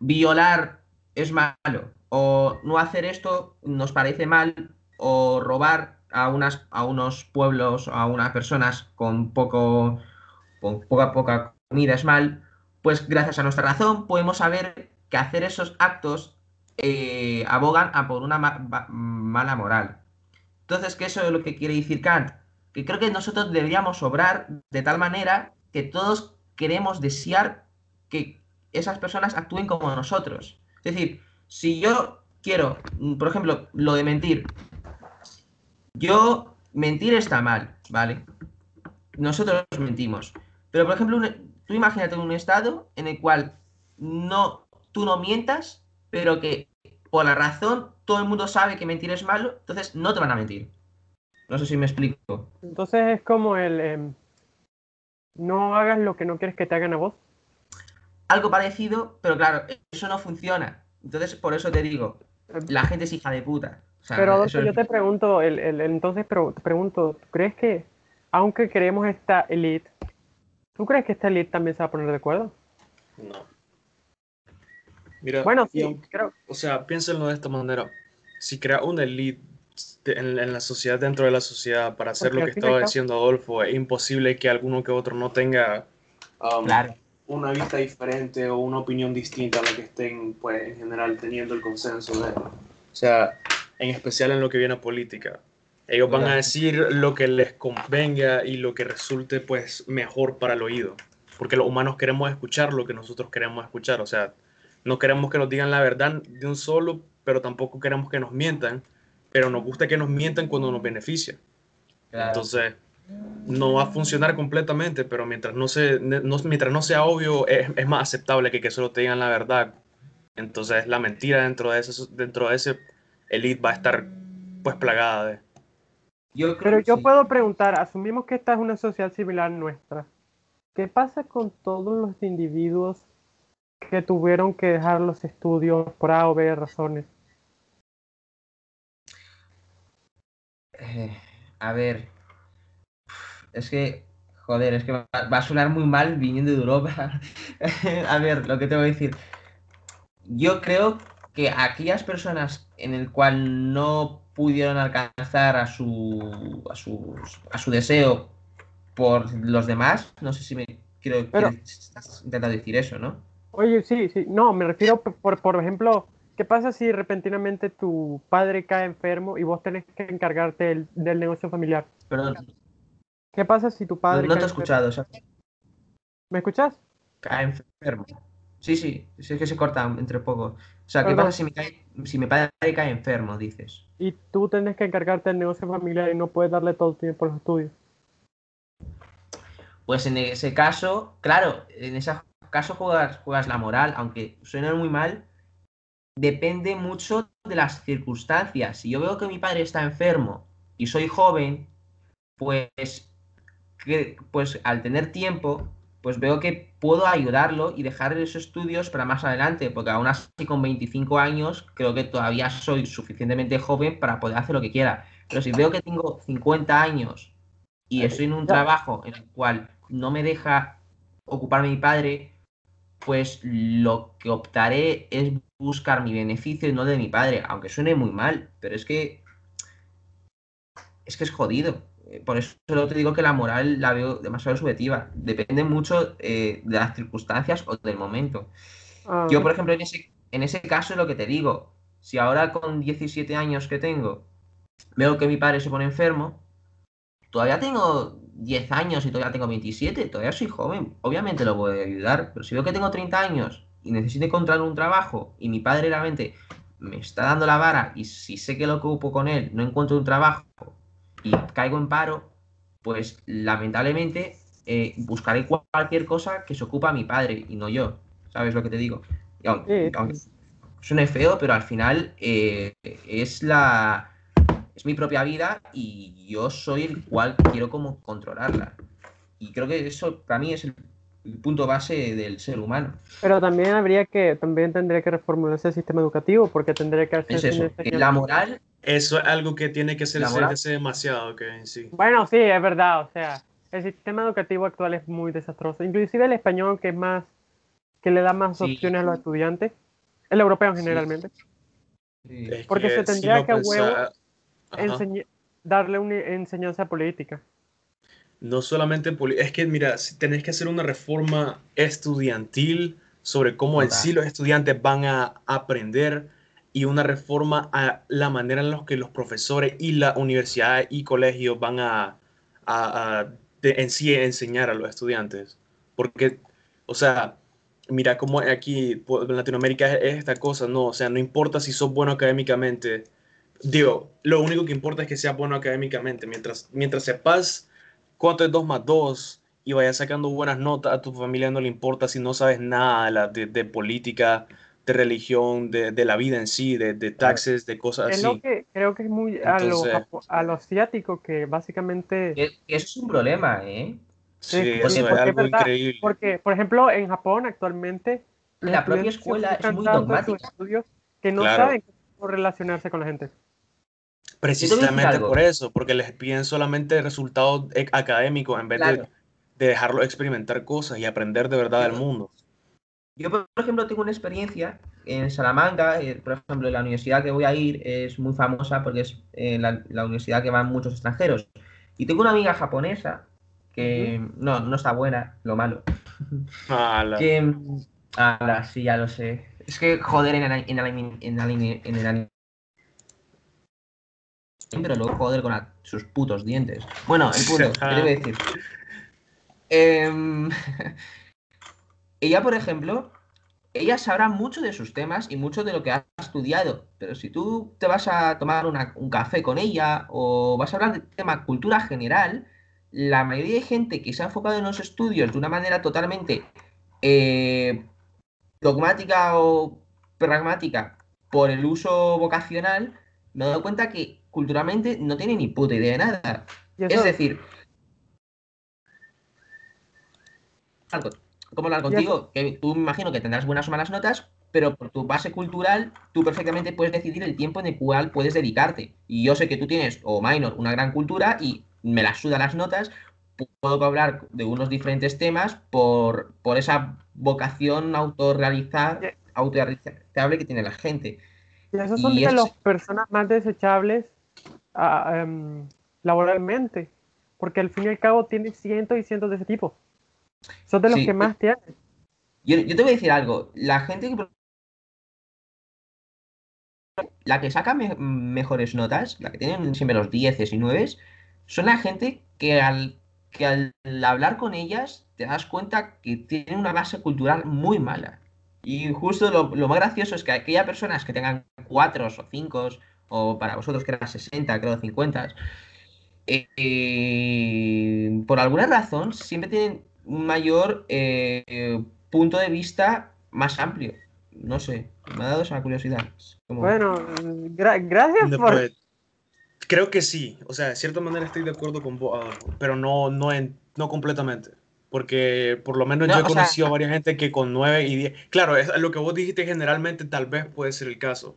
violar es malo, o no hacer esto nos parece mal, o robar a, unas, a unos pueblos, a unas personas con poco, con poca, poca comida es mal, pues gracias a nuestra razón podemos saber que hacer esos actos eh, abogan a por una mala moral. Entonces, ¿qué eso es lo que quiere decir Kant? Que creo que nosotros deberíamos obrar de tal manera que todos queremos desear que esas personas actúen como nosotros. Es decir, si yo quiero, mm, por ejemplo, lo de mentir, yo mentir está mal, ¿vale? Nosotros mentimos. Pero, por ejemplo, un- tú imagínate un estado en el cual no, tú no mientas, pero que por la razón todo el mundo sabe que mentir es malo, entonces no te van a mentir. No sé si me explico. Entonces es como el em, no hagas lo que no quieres que te hagan a vos. Algo parecido, pero claro, eso no funciona. Entonces, por eso te digo, la gente es hija de puta. O sea, Pero eso Adolfo, es- yo te pregunto, el, el- el- entonces pero, te pregunto, ¿tú crees que aunque queremos esta elite, ¿tú crees que esta elite también se va a poner de acuerdo? No. Mira, Bueno, sí, creo. o sea, piénsenlo de esta manera. Si crea una elite de- en, en la sociedad, dentro de la sociedad, para hacer Porque lo que estaba diciendo Adolfo, es imposible que alguno que otro no tenga um, Claro. una vista diferente o una opinión distinta a la que estén, pues, en general teniendo el consenso de. O sea, en especial en lo que viene a política. Ellos van a decir lo que les convenga y lo que resulte, pues, mejor para el oído. Porque los humanos queremos escuchar lo que nosotros queremos escuchar. O sea, no queremos que nos digan la verdad de un solo, pero tampoco queremos que nos mientan. Pero nos gusta que nos mientan cuando nos beneficia. claro. Entonces, no va a funcionar completamente, pero mientras no, se, no- mientras no sea obvio, es, es más aceptable que, que solo te digan la verdad. Entonces, la mentira dentro de ese, dentro de ese elite va a estar pues plagada de... yo creo Pero yo sí. puedo preguntar, asumimos que esta es una sociedad similar a nuestra. ¿Qué pasa con todos los individuos que tuvieron que dejar los estudios por A o B razones? Eh, a ver, es que, Joder, es que va, va a sonar muy mal viniendo de Europa. (laughs) a ver, lo que te voy a decir. Yo creo que aquellas personas en el cual no pudieron alcanzar a su, a su, a su deseo por los demás, no sé si me quiero, Pero- quiero- estás intentando decir eso, ¿no? Oye, sí, sí, no, me refiero por, por, ejemplo, ¿qué pasa si repentinamente tu padre cae enfermo y vos tenés que encargarte del, del negocio familiar? Perdón, ¿Qué pasa si tu padre no te he escuchado, o sea, enfermo? ¿Me escuchás? cae enfermo. Sí, sí, sí, es que se corta entre poco. O sea, ¿qué Perdón. pasa si, me cae, si mi padre cae enfermo, dices? Y tú tenés que encargarte del negocio familiar y no puedes darle todo el tiempo a los estudios. Pues en ese caso, claro, en ese caso juegas, juegas la moral, aunque suene muy mal, depende mucho de las circunstancias. Si yo veo que mi padre está enfermo y soy joven, pues, que, pues al tener tiempo, pues veo que puedo ayudarlo y dejar esos estudios para más adelante, porque aún así con 25 años creo que todavía soy suficientemente joven para poder hacer lo que quiera. Pero si veo que tengo 50 años y estoy en un trabajo en el cual no me deja ocuparme mi padre, pues lo que optaré es buscar mi beneficio y no de mi padre, aunque suene muy mal, pero es que es que es jodido. Eh, Por eso solo te digo que la moral la veo demasiado subjetiva. Depende mucho eh, de las circunstancias o del momento. Ah, Yo, por ejemplo, en ese, en ese caso es lo que te digo. Si ahora con 17 años que tengo veo que mi padre se pone enfermo, todavía tengo 10 años y todavía tengo 27, todavía soy joven. Obviamente lo voy a ayudar, pero si veo que tengo 30 años y necesito encontrar un trabajo y mi padre realmente me está dando la vara y si sé que lo ocupo con él no encuentro un trabajo y caigo en paro, pues lamentablemente eh, buscaré cual- cualquier cosa que se ocupa mi padre y no yo. ¿Sabes lo que te digo? Aunque, aunque suene feo, pero al final eh, es la es mi propia vida y yo soy el cual quiero como controlarla. Y creo que eso para mí es el, punto base del ser humano. Pero también habría que, también tendría que reformularse el sistema educativo, porque tendría que Es hacerse una eso. que enseñanza- La moral, Eso es algo que tiene que ser demasiado, que sí. Bueno, sí, es verdad, o sea, el sistema educativo actual es muy desastroso. Inclusive el español, que es más, que le da más Sí. opciones a los estudiantes, el europeo Sí. generalmente, Es Porque se si tendría que huevo. Enseñ- darle una enseñanza política. No solamente es que mira, si tenés que hacer una reforma estudiantil sobre cómo en sí los estudiantes van a aprender y una reforma a la manera en la que los profesores y la universidad y colegios van a, a- a de- en sí enseñar a los estudiantes. Porque, o sea, mira cómo aquí pues, en Latinoamérica es, es esta cosa, no, o sea, no importa si sos bueno académicamente, digo, lo único que importa es que seas bueno académicamente, mientras, mientras sepas cuánto es 2 más 2 y vayas sacando buenas notas, a tu familia no le importa si no sabes nada de, de- de política, de religión, de, de la vida en sí, de, de taxes, de cosas Es así. lo que creo que es muy a lo, Entonces- a lo asiático, que básicamente... eso es un problema, ¿eh? Sí, Sí, porque- es porque es algo verdad, increíble. Porque, por ejemplo, en Japón actualmente... La propia escuela es muy dogmática. estudios que no Claro. saben cómo relacionarse con la gente. Precisamente por eso, porque les piden solamente resultados e- académicos en vez de- Claro. de, dejarlo experimentar cosas y aprender de verdad del mundo. Yo, por ejemplo, tengo una experiencia en Salamanca, eh, por ejemplo, la universidad que voy a ir es muy famosa porque es eh, la, la universidad que van muchos extranjeros. Y tengo una amiga japonesa que no, no está buena, lo malo. Ala. Que, ala, sí, ya lo sé. Es que, joder, en el, en el, anime- en el, anime- en el anime- Pero luego joder con la- sus putos dientes. Bueno, el punto, ¿qué te voy a decir? Em, (laughs) ella, por ejemplo, ella sabrá mucho de sus temas y mucho de lo que ha estudiado. Pero si tú te vas a tomar una- un café con ella o vas a hablar de tema cultura general, la mayoría de gente que se ha enfocado en los estudios de una manera totalmente eh, dogmática o pragmática por el uso vocacional, me he dado cuenta que culturalmente no tiene ni puta idea de nada. Es decir, algo, como hablar Y contigo, que tú me imagino que tendrás buenas o malas notas, pero por tu base cultural, tú perfectamente puedes decidir el tiempo en el cual puedes dedicarte. Y yo sé que tú tienes, o minor, una gran cultura y me la suda las notas, puedo hablar de unos diferentes temas por, por esa vocación autorrealizar, autorrealizable que tiene la gente. Y esos son de las personas más desechables em, laboralmente, porque al fin y al cabo tiene cientos y cientos de ese tipo. Son de los que más tienen. Yo, yo, te voy a decir algo, la gente que... La que saca mejores notas, la que tienen siempre los 10 y 9, son la gente que al, que al hablar con ellas te das cuenta que tienen una base cultural muy mala. Y justo lo, lo más gracioso es que aquellas personas que tengan 4 o 5, o para vosotros que eran 60, creo 50, eh, por alguna razón siempre tienen un mayor eh, punto de vista más amplio. No sé, me ha dado esa curiosidad. Bueno, gracias por... Creo que sí, o sea, de cierta manera estoy de acuerdo con vos, pero no, no, en, no completamente. Porque por lo menos yo he conocido a varias gente que con 9 y 10. Claro, es, lo que vos dijiste generalmente tal vez puede ser el caso.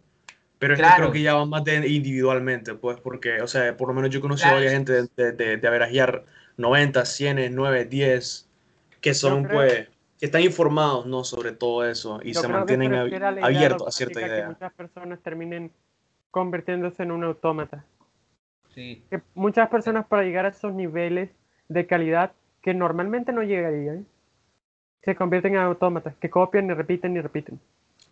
Pero esto creo que ya va más de individualmente, pues, porque, o sea, por lo menos yo he conocido a varias gente de, de, de, de averajear 90, 100, 9, 10, que son, pues, que están informados, ¿no? Sobre todo eso y se mantienen abiertos a cierta idea. Que muchas personas terminen convirtiéndose en un autómata. Sí. Que muchas personas para llegar a esos niveles de calidad que normalmente no llegarían, se convierten en autómatas, que copian y repiten y repiten.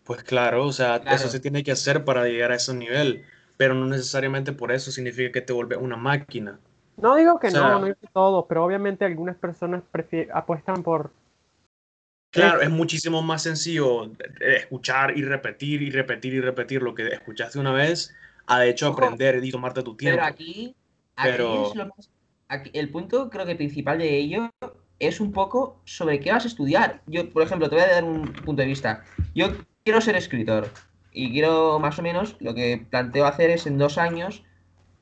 Pues claro, o sea, eso se tiene que hacer para llegar a ese nivel, pero no necesariamente por eso significa que te vuelves una máquina. No digo que no, no digo todo, pero obviamente algunas personas apuestan por... Claro, es muchísimo más sencillo escuchar y repetir y repetir y repetir lo que escuchaste una vez, a de hecho aprender y tomarte tu tiempo. Pero aquí, es lo más, el punto creo que principal de ello es un poco sobre qué vas a estudiar. Yo, por ejemplo, te voy a dar un punto de vista. Yo quiero ser escritor y quiero más o menos lo que planteo hacer es en dos años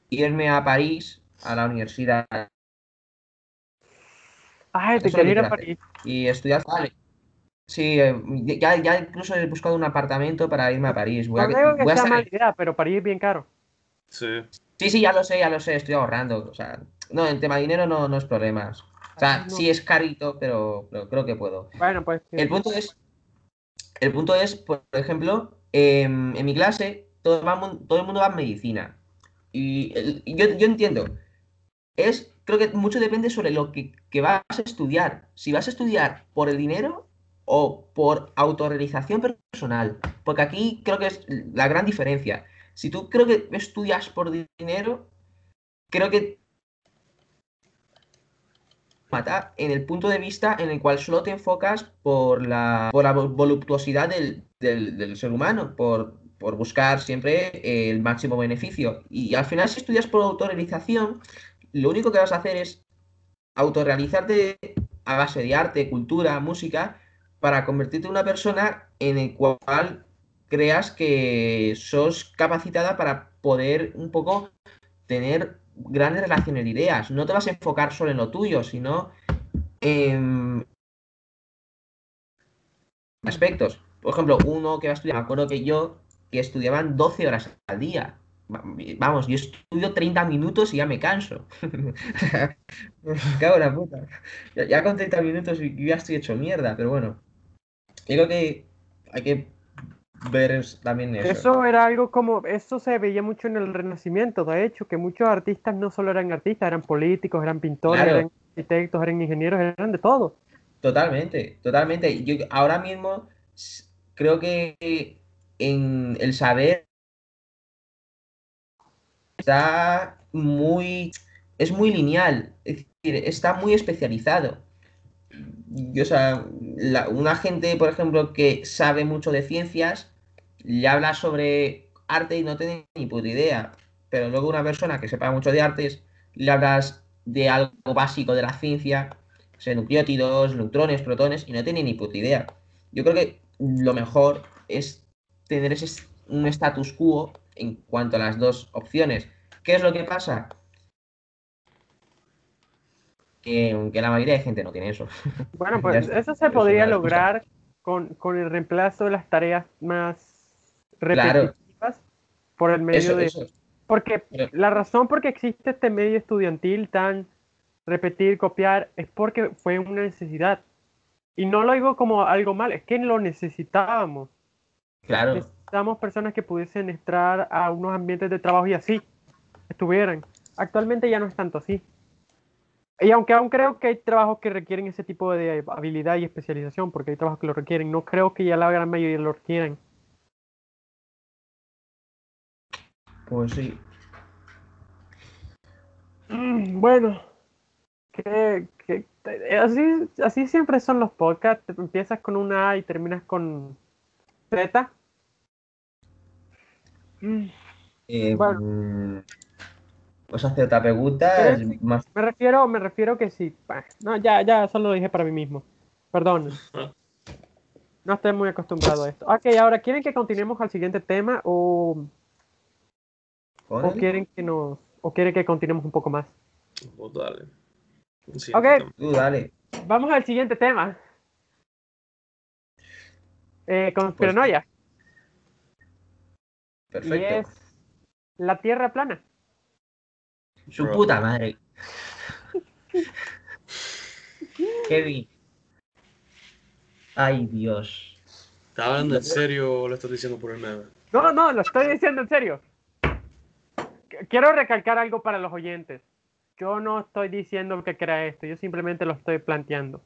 irme a París a la universidad. Ah, te quiero ir a París. Y estudiar. Vale. Sí, eh, ya, ya, incluso he buscado un apartamento para irme a París. Voy no a, que sea mala idea, pero París es bien caro. Sí. Sí, sí, ya lo sé, ya lo sé, estoy ahorrando. O sea, no, en tema de dinero no, no es problema. O sea, sí es carito, pero, pero creo que puedo. Bueno, pues. El punto es el punto es, por ejemplo, em, en mi clase todo, el mundo va a medicina. Y, yo, entiendo, es, creo que mucho depende sobre lo que, vas a estudiar. Si vas a estudiar por el dinero o por autorrealización personal. Porque aquí creo que es la gran diferencia. Si tú creo que estudias por dinero, creo que en el punto de vista en el cual solo te enfocas por la, por la voluptuosidad del, del, ser humano, por, por, buscar siempre el máximo beneficio. Y al final, si estudias por autorrealización, lo único que vas a hacer es autorrealizarte a base de arte, cultura, música, para convertirte en una persona en el cual creas que sos capacitada para poder un poco tener grandes relaciones de ideas. No te vas a enfocar solo en lo tuyo, sino en aspectos. Por ejemplo, uno que va a estudiar, me acuerdo que yo, que estudiaban 12 horas al día. Vamos, yo estudio 30 minutos y ya me canso. (laughs) cago en la puta. Ya, con 30 minutos ya estoy hecho mierda, pero bueno. Yo creo que hay que ver también eso. Eso era algo como, eso se veía mucho en el Renacimiento, de hecho, que muchos artistas no solo eran artistas, eran políticos, eran pintores, eran arquitectos, eran ingenieros, eran de todo. Totalmente, totalmente. Yo ahora mismo creo que en el saber está muy, es muy lineal, es decir, está muy especializado. Yo, o sea, una gente, por ejemplo, que sabe mucho de ciencias, le habla sobre arte y no tiene ni puta idea. Pero luego una persona que sepa mucho de artes, le hablas de algo básico de la ciencia, sé, nucleótidos, neutrones, protones, y no tiene ni puta idea. Yo creo que lo mejor es tener ese, un status quo en cuanto a las dos opciones. ¿Qué es lo que pasa? Que, la mayoría de gente no tiene eso. Bueno, (laughs) pues eso se podría lograr con, con, el reemplazo de las tareas más repetitivas por el medio de... Porque la razón por qué existe este medio estudiantil tan repetir, copiar, es porque fue una necesidad. Y no lo digo como algo mal, es que lo necesitábamos. Claro. Necesitamos personas que pudiesen entrar a unos ambientes de trabajo y así estuvieran. Actualmente ya no es tanto así. Y aunque aún creo que hay trabajos que requieren ese tipo de habilidad y especialización, porque hay trabajos que lo requieren, no creo que ya la gran mayoría lo requieran. Pues sí. Mm, Bueno, que, que- así, así siempre son los podcasts. Te- Empiezas con una A y terminas con Z. Mm, Eh, Bueno. mm, ¿Vas a hacer otra pregunta? Es más... Me refiero, me refiero que sí. bah, No, ya, ya, solo lo dije para mí mismo. Perdón. No estoy muy acostumbrado a esto. Ok, ahora, ¿quieren que continuemos al siguiente tema o, o quieren que nos o quieren que continuemos un poco más? Vos dale. Sí, Ok. Tú, dale. Vamos al siguiente tema. Eh, conspiranoia. Y Perfecto. es la Tierra plana. Su Bro. puta madre. Kevin. Ay, Dios. ¿Estás hablando en serio o lo estás diciendo por el meme? No, no, lo estoy diciendo en serio. Qu- Quiero recalcar algo para los oyentes. Yo no estoy diciendo que crea esto, yo simplemente lo estoy planteando.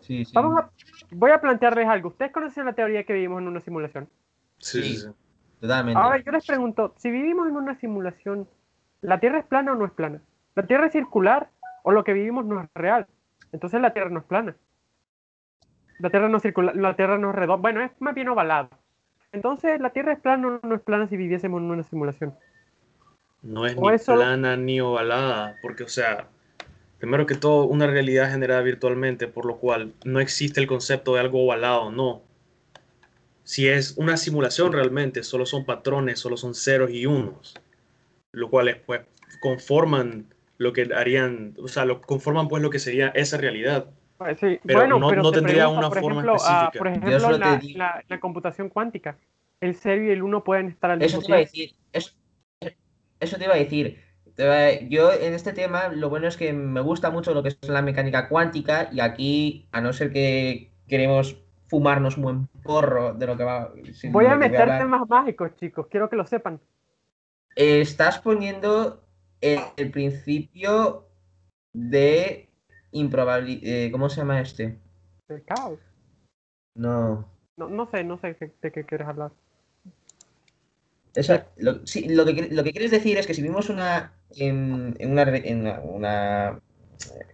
Sí, sí. Vamos a, voy a plantearles algo. ¿Ustedes conocen la teoría que vivimos en una simulación? Sí, sí. Totalmente. Ahora yo les pregunto, si vivimos en una simulación, ¿la Tierra es plana o no es plana? ¿La Tierra es circular o lo que vivimos no es real? Entonces la Tierra no es plana. La Tierra no es circular, la Tierra no es redonda, bueno, es más bien ovalada. Entonces, ¿la Tierra es plana o no es plana si viviésemos en una simulación? No es O ni eso- plana ni ovalada, porque, o sea, primero que todo, una realidad generada virtualmente, por lo cual no existe el concepto de algo ovalado, no. Si es una simulación realmente, solo son patrones, solo son ceros y unos, lo cual pues conforman lo que harían, o sea, lo, conforman pues lo que sería esa realidad. Sí, Pero bueno, no- pero no tendría pregunta, una por forma ejemplo, ah, específica. por ejemplo, la, computación cuántica. El cero y el uno pueden estar al Eso mismo te iba a tiempo. decir. Eso, eso te iba a decir. Yo en este tema lo bueno es que me gusta mucho lo que es la mecánica cuántica y aquí, a no ser que queremos fumarnos un buen porro de lo que va... Voy a meter hablar, temas mágicos, chicos, quiero que lo sepan. eh, estás poniendo el, el principio de improbabilidad... ¿Cómo se llama este? El caos. No... No, no sé, no sé de, de qué quieres hablar. Lo, que, lo que quieres decir es que si vivimos una, en, en una, una, una-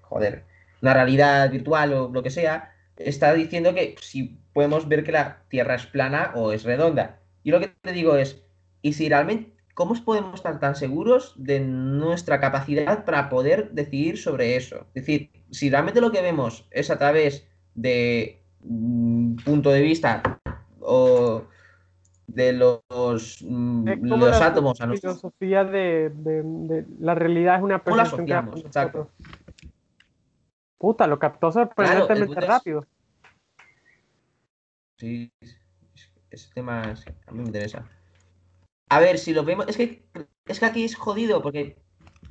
joder, una realidad virtual o lo que sea, está diciendo que si podemos ver que la Tierra es plana o es redonda. Y lo que te digo es, ¿y si realmente, cómo podemos estar tan seguros de nuestra capacidad para poder decidir sobre eso? Es decir, si realmente lo que vemos es a través de un punto de vista o de los, mm, los la átomos a filosofía de, de- de la realidad es una ¿Cómo la percepción asociamos? hacemos Exacto. Puta, lo captó sorprendentemente es- rápido. Sí, es- ese tema es- a mí me interesa. A ver, si lo vemos, es que, es que aquí es jodido porque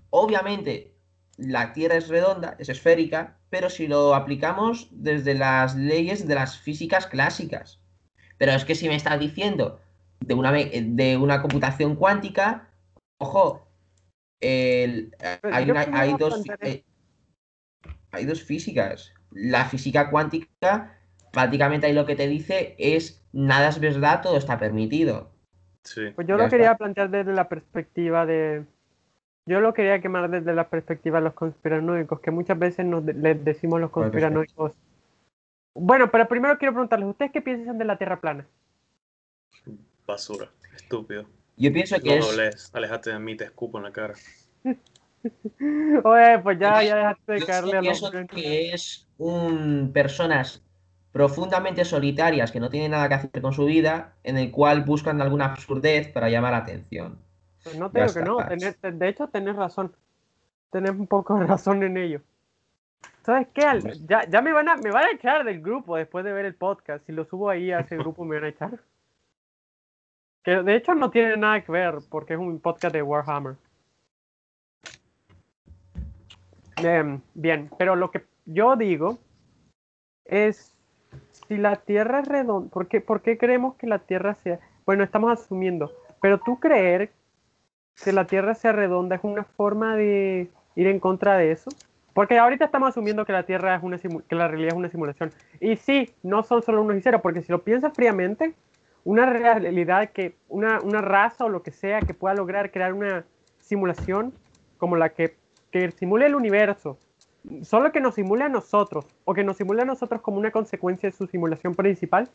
obviamente la Tierra es redonda, es esférica, pero si lo aplicamos desde las leyes de las físicas clásicas. Pero es que si me estás diciendo de una, de una computación cuántica, ojo, el- hay, una- dos, eh, hay dos físicas. La física cuántica prácticamente ahí lo que te dice es nada es verdad, todo está permitido. Sí. Pues yo Ya lo quería está. plantear desde la perspectiva de. Yo lo quería quemar desde la perspectiva de los conspiranoicos, que muchas veces nos de- les decimos los ¿Cuál conspiranoicos. Bueno, pero primero quiero preguntarles, ¿ustedes qué piensan de la Tierra plana? Basura, estúpido. Yo pienso que No es dobles, alejate de mí, te escupo en la cara. (laughs) Oye, pues ya, ya dejaste de yo caerle a los pienso que es un personas profundamente solitarias que no tienen nada que hacer con su vida, en el cual buscan alguna absurdez para llamar la atención. Pues no te Ya digo que no, de hecho tenés razón. Tenés un poco de razón en ello. ¿Sabes qué? Al- Ya, ya me van a me van a echar del grupo después de ver el podcast. Si lo subo ahí a ese grupo me van a echar. Que de hecho no tiene nada que ver porque es un podcast de Warhammer. Em, bien, pero lo que yo digo es, si la Tierra es redonda, ¿por qué, ¿por qué creemos que la Tierra sea? Bueno, estamos asumiendo, pero tú creer que la Tierra sea redonda es una forma de ir en contra de eso. Porque ahorita estamos asumiendo que la Tierra es una que la realidad es una simulación. Y sí, no son solo unos y ceros, porque si lo piensas fríamente, una realidad que, una, una raza o lo que sea que pueda lograr crear una simulación como la que, que simule el universo, solo que nos simule a nosotros, o que nos simule a nosotros como una consecuencia de su simulación principal,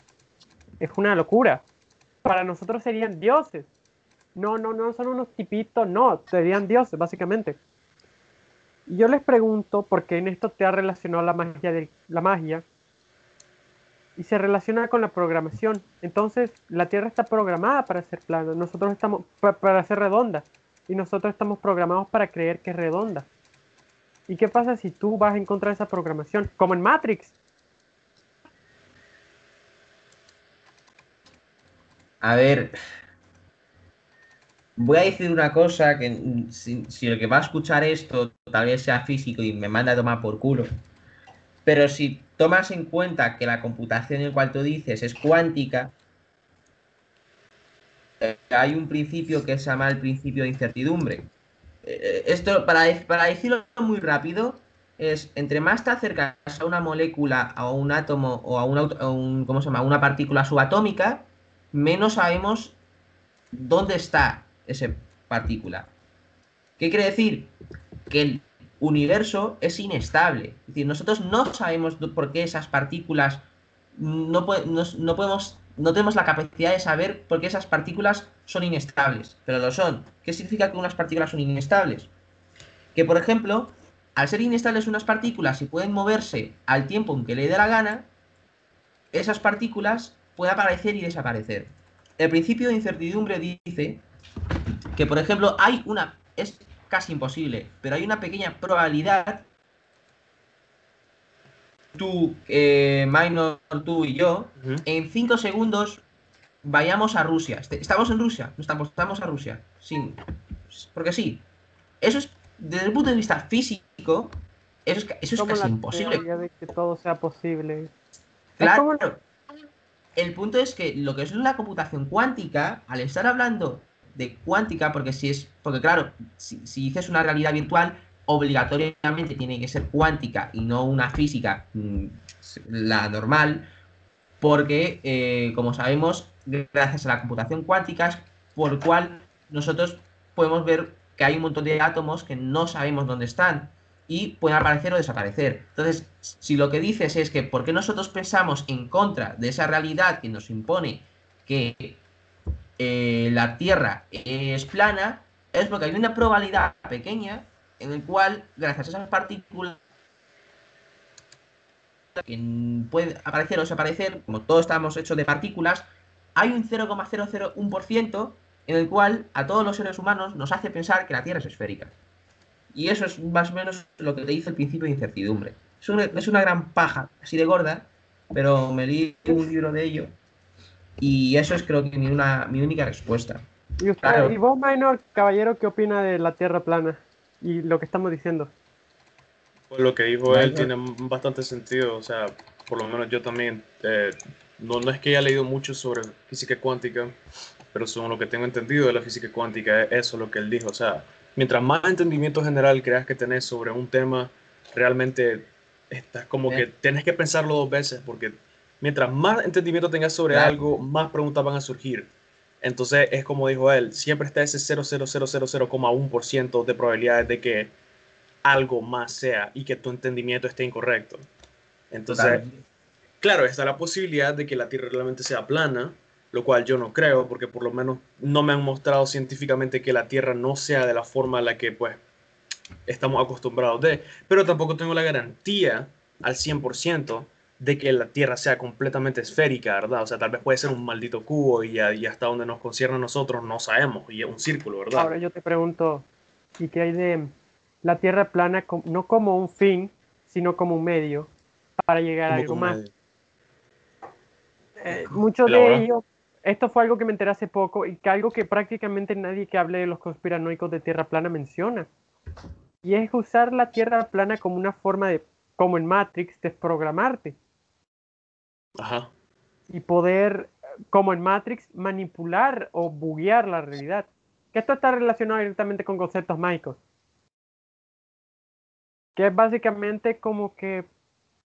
es una locura. Para nosotros serían dioses. No, no, no son unos tipitos, no, serían dioses, básicamente. Yo les pregunto, porque en esto te ha relacionado la magia de la magia y se relaciona con la programación. Entonces, la Tierra está programada para ser plana, nosotros estamos para ser redonda y nosotros estamos programados para creer que es redonda. ¿Y qué pasa si tú vas en contra de esa programación? Como en Matrix. A ver, voy a decir una cosa que mm, si, el que va a escuchar esto tal vez sea físico y me manda a tomar por culo, pero si tomas en cuenta que la computación en cual tú dices es cuántica, eh, hay un principio que se llama el principio de incertidumbre. Eh, esto, para, para decirlo muy rápido, es entre más te acercas a una molécula, a un átomo o a, un, ¿cómo se llama? una partícula subatómica, menos sabemos dónde está esa partícula. ¿Qué quiere decir? Que el universo es inestable. Es decir, nosotros no sabemos por qué esas partículas no, no, podemos, no tenemos la capacidad de saber por qué esas partículas son inestables, pero lo son. ¿Qué significa que unas partículas son inestables? Que, por ejemplo, al ser inestables unas partículas y pueden moverse al tiempo en que le dé la gana, esas partículas pueden aparecer y desaparecer. El principio de incertidumbre dice que, por ejemplo, hay una, es casi imposible, pero hay una pequeña probabilidad, tú, eh, Minor, tú y yo, en 5 segundos vayamos a Rusia. ¿Estamos en Rusia? No estamos, estamos a Rusia. Sí, porque sí. Eso es, desde el punto de vista físico, eso es, eso es casi imposible. de que todo sea posible. Claro. El punto es que lo que es la computación cuántica, al estar hablando de cuántica, porque si es, porque claro, si, dices una realidad virtual, obligatoriamente tiene que ser cuántica y no una física, mm, la normal, porque, eh, como sabemos, gracias a la computación cuántica, es por cual nosotros podemos ver que hay un montón de átomos que no sabemos dónde están y pueden aparecer o desaparecer. Entonces, si lo que dices es que por qué nosotros pensamos en contra de esa realidad que nos impone que eh, la Tierra es plana, es porque hay una probabilidad pequeña en el cual, gracias a esas partículas que pueden aparecer o desaparecer, como todos estamos hechos de partículas, hay un 0,001% en el cual a todos los seres humanos nos hace pensar que la Tierra es esférica. Y eso es más o menos lo que te dice el principio de incertidumbre. Es una, es una gran paja, así de gorda, pero me leí un libro de ello y eso es creo que mi, una, mi única respuesta. ¿Y, usted, ¿Y vos, Minor, caballero, qué opina de la Tierra plana y lo que estamos diciendo? Pues lo que dijo él tiene bastante sentido, o sea, por lo menos yo también, eh, no, no es que haya leído mucho sobre física cuántica, pero según lo que tengo entendido de la física cuántica, es eso lo que él dijo, o sea, mientras más entendimiento general creas que tenés sobre un tema, realmente estás como que tienes que pensarlo dos veces, porque mientras más entendimiento tengas sobre algo, más preguntas van a surgir. Entonces es como dijo él, siempre está ese 0,0000,1% de probabilidades de que algo más sea y que tu entendimiento esté incorrecto. Entonces, claro, está la posibilidad de que la Tierra realmente sea plana, lo cual yo no creo, porque por lo menos no me han mostrado científicamente que la Tierra no sea de la forma en la que pues estamos acostumbrados de, pero tampoco tengo la garantía al 100% de que la Tierra sea completamente esférica, ¿verdad? O sea, tal vez puede ser un maldito cubo y, hasta donde nos concierne a nosotros no sabemos, y es un círculo, ¿verdad? Ahora yo te pregunto, ¿y qué hay de la Tierra plana no como un fin, sino como un medio para llegar a algo más? Eh, muchos de ellos, esto fue algo que me enteré hace poco y que algo que prácticamente nadie que hable de los conspiranoicos de Tierra plana menciona. Y es usar la Tierra plana como una forma de, como en Matrix, desprogramarte. Ajá. Y poder, como en Matrix, manipular o buguear la realidad. Que esto está relacionado directamente con conceptos mágicos. Que es básicamente como que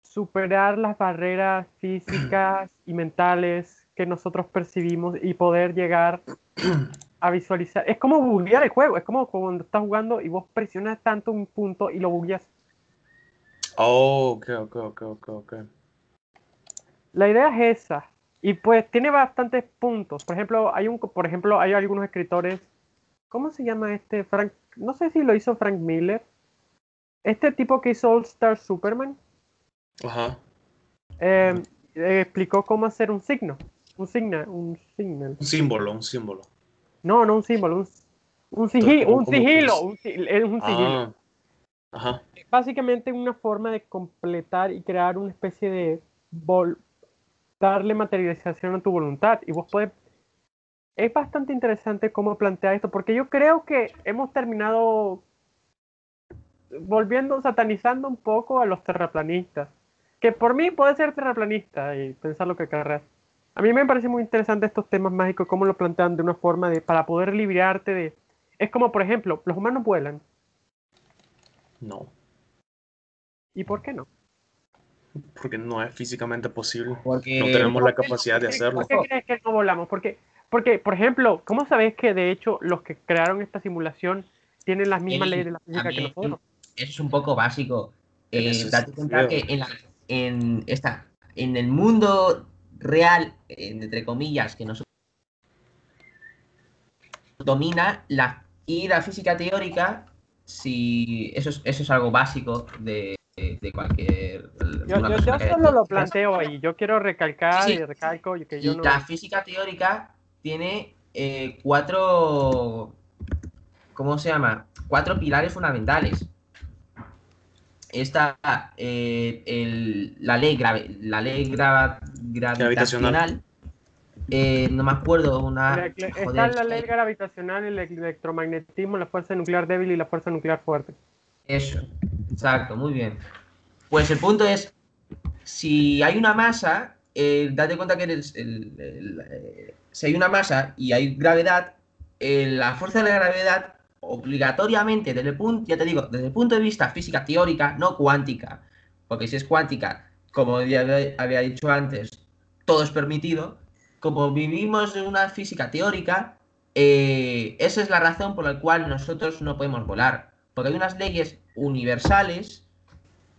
superar las barreras físicas (clears throat) y mentales que nosotros percibimos y poder llegar a visualizar. Es como buguear el juego, es como cuando estás jugando y vos presionas tanto un punto y lo bugueas. Oh, ok, ok, ok, ok, ok. La idea es esa. Y pues tiene bastantes puntos. Por ejemplo, hay un por ejemplo, hay algunos escritores. ¿Cómo se llama este? Frank, no sé si lo hizo Frank Miller. Este tipo que hizo All Star Superman. Ajá. eh, eh, explicó cómo hacer un signo. Un signo, un signal. Un símbolo, un símbolo. No, no un símbolo, un, un, sigi- ¿Cómo- un sigilo. Un, un sigilo. Ah. Ajá. básicamente una forma de completar y crear una especie de darle materialización a tu voluntad. Y vos puedes es bastante interesante cómo plantea esto porque yo creo que hemos terminado volviendo satanizando un poco a los terraplanistas que por mí puede ser terraplanista y pensar lo que querrás. A mí me parece muy interesante estos temas mágicos cómo lo plantean de una forma de para poder librarte de es como por ejemplo los humanos vuelan. No. y por qué no Porque no es físicamente posible. Porque No tenemos la capacidad de ¿Por qué- hacerlo. ¿Por qué crees que no volamos? Porque, porque, por ejemplo, ¿cómo sabes que de hecho los que crearon esta simulación tienen las mismas leyes de la física que nosotros? eso es un poco básico. En Eh, ese date cuenta que sentido. en, la- en esta, en el mundo real, en- entre comillas, que nosotros domina la y la física teórica, si eso es, eso es algo básico de, de cualquier. Yo, yo, solo lo planteo ahí. Yo quiero recalcar Sí, sí. y recalco que yo no. La física teórica tiene eh, cuatro. ¿Cómo se llama? Cuatro pilares fundamentales. Está eh, el- la ley, grave, la ley grava- gravitacional. Eh, no me acuerdo una. Está la ley gravitacional, el electromagnetismo, la fuerza nuclear débil y la fuerza nuclear fuerte. Eso, exacto, muy bien. Pues el punto es, si hay una masa, eh, date cuenta que el- eh, si hay una masa y hay gravedad, eh, la fuerza de la gravedad obligatoriamente, desde el punto, ya te digo, desde el punto de vista física teórica, no cuántica, porque si es cuántica, como ya había- dicho antes, todo es permitido, como vivimos en una física teórica, esa es la razón por la cual nosotros no podemos volar. Porque hay unas leyes universales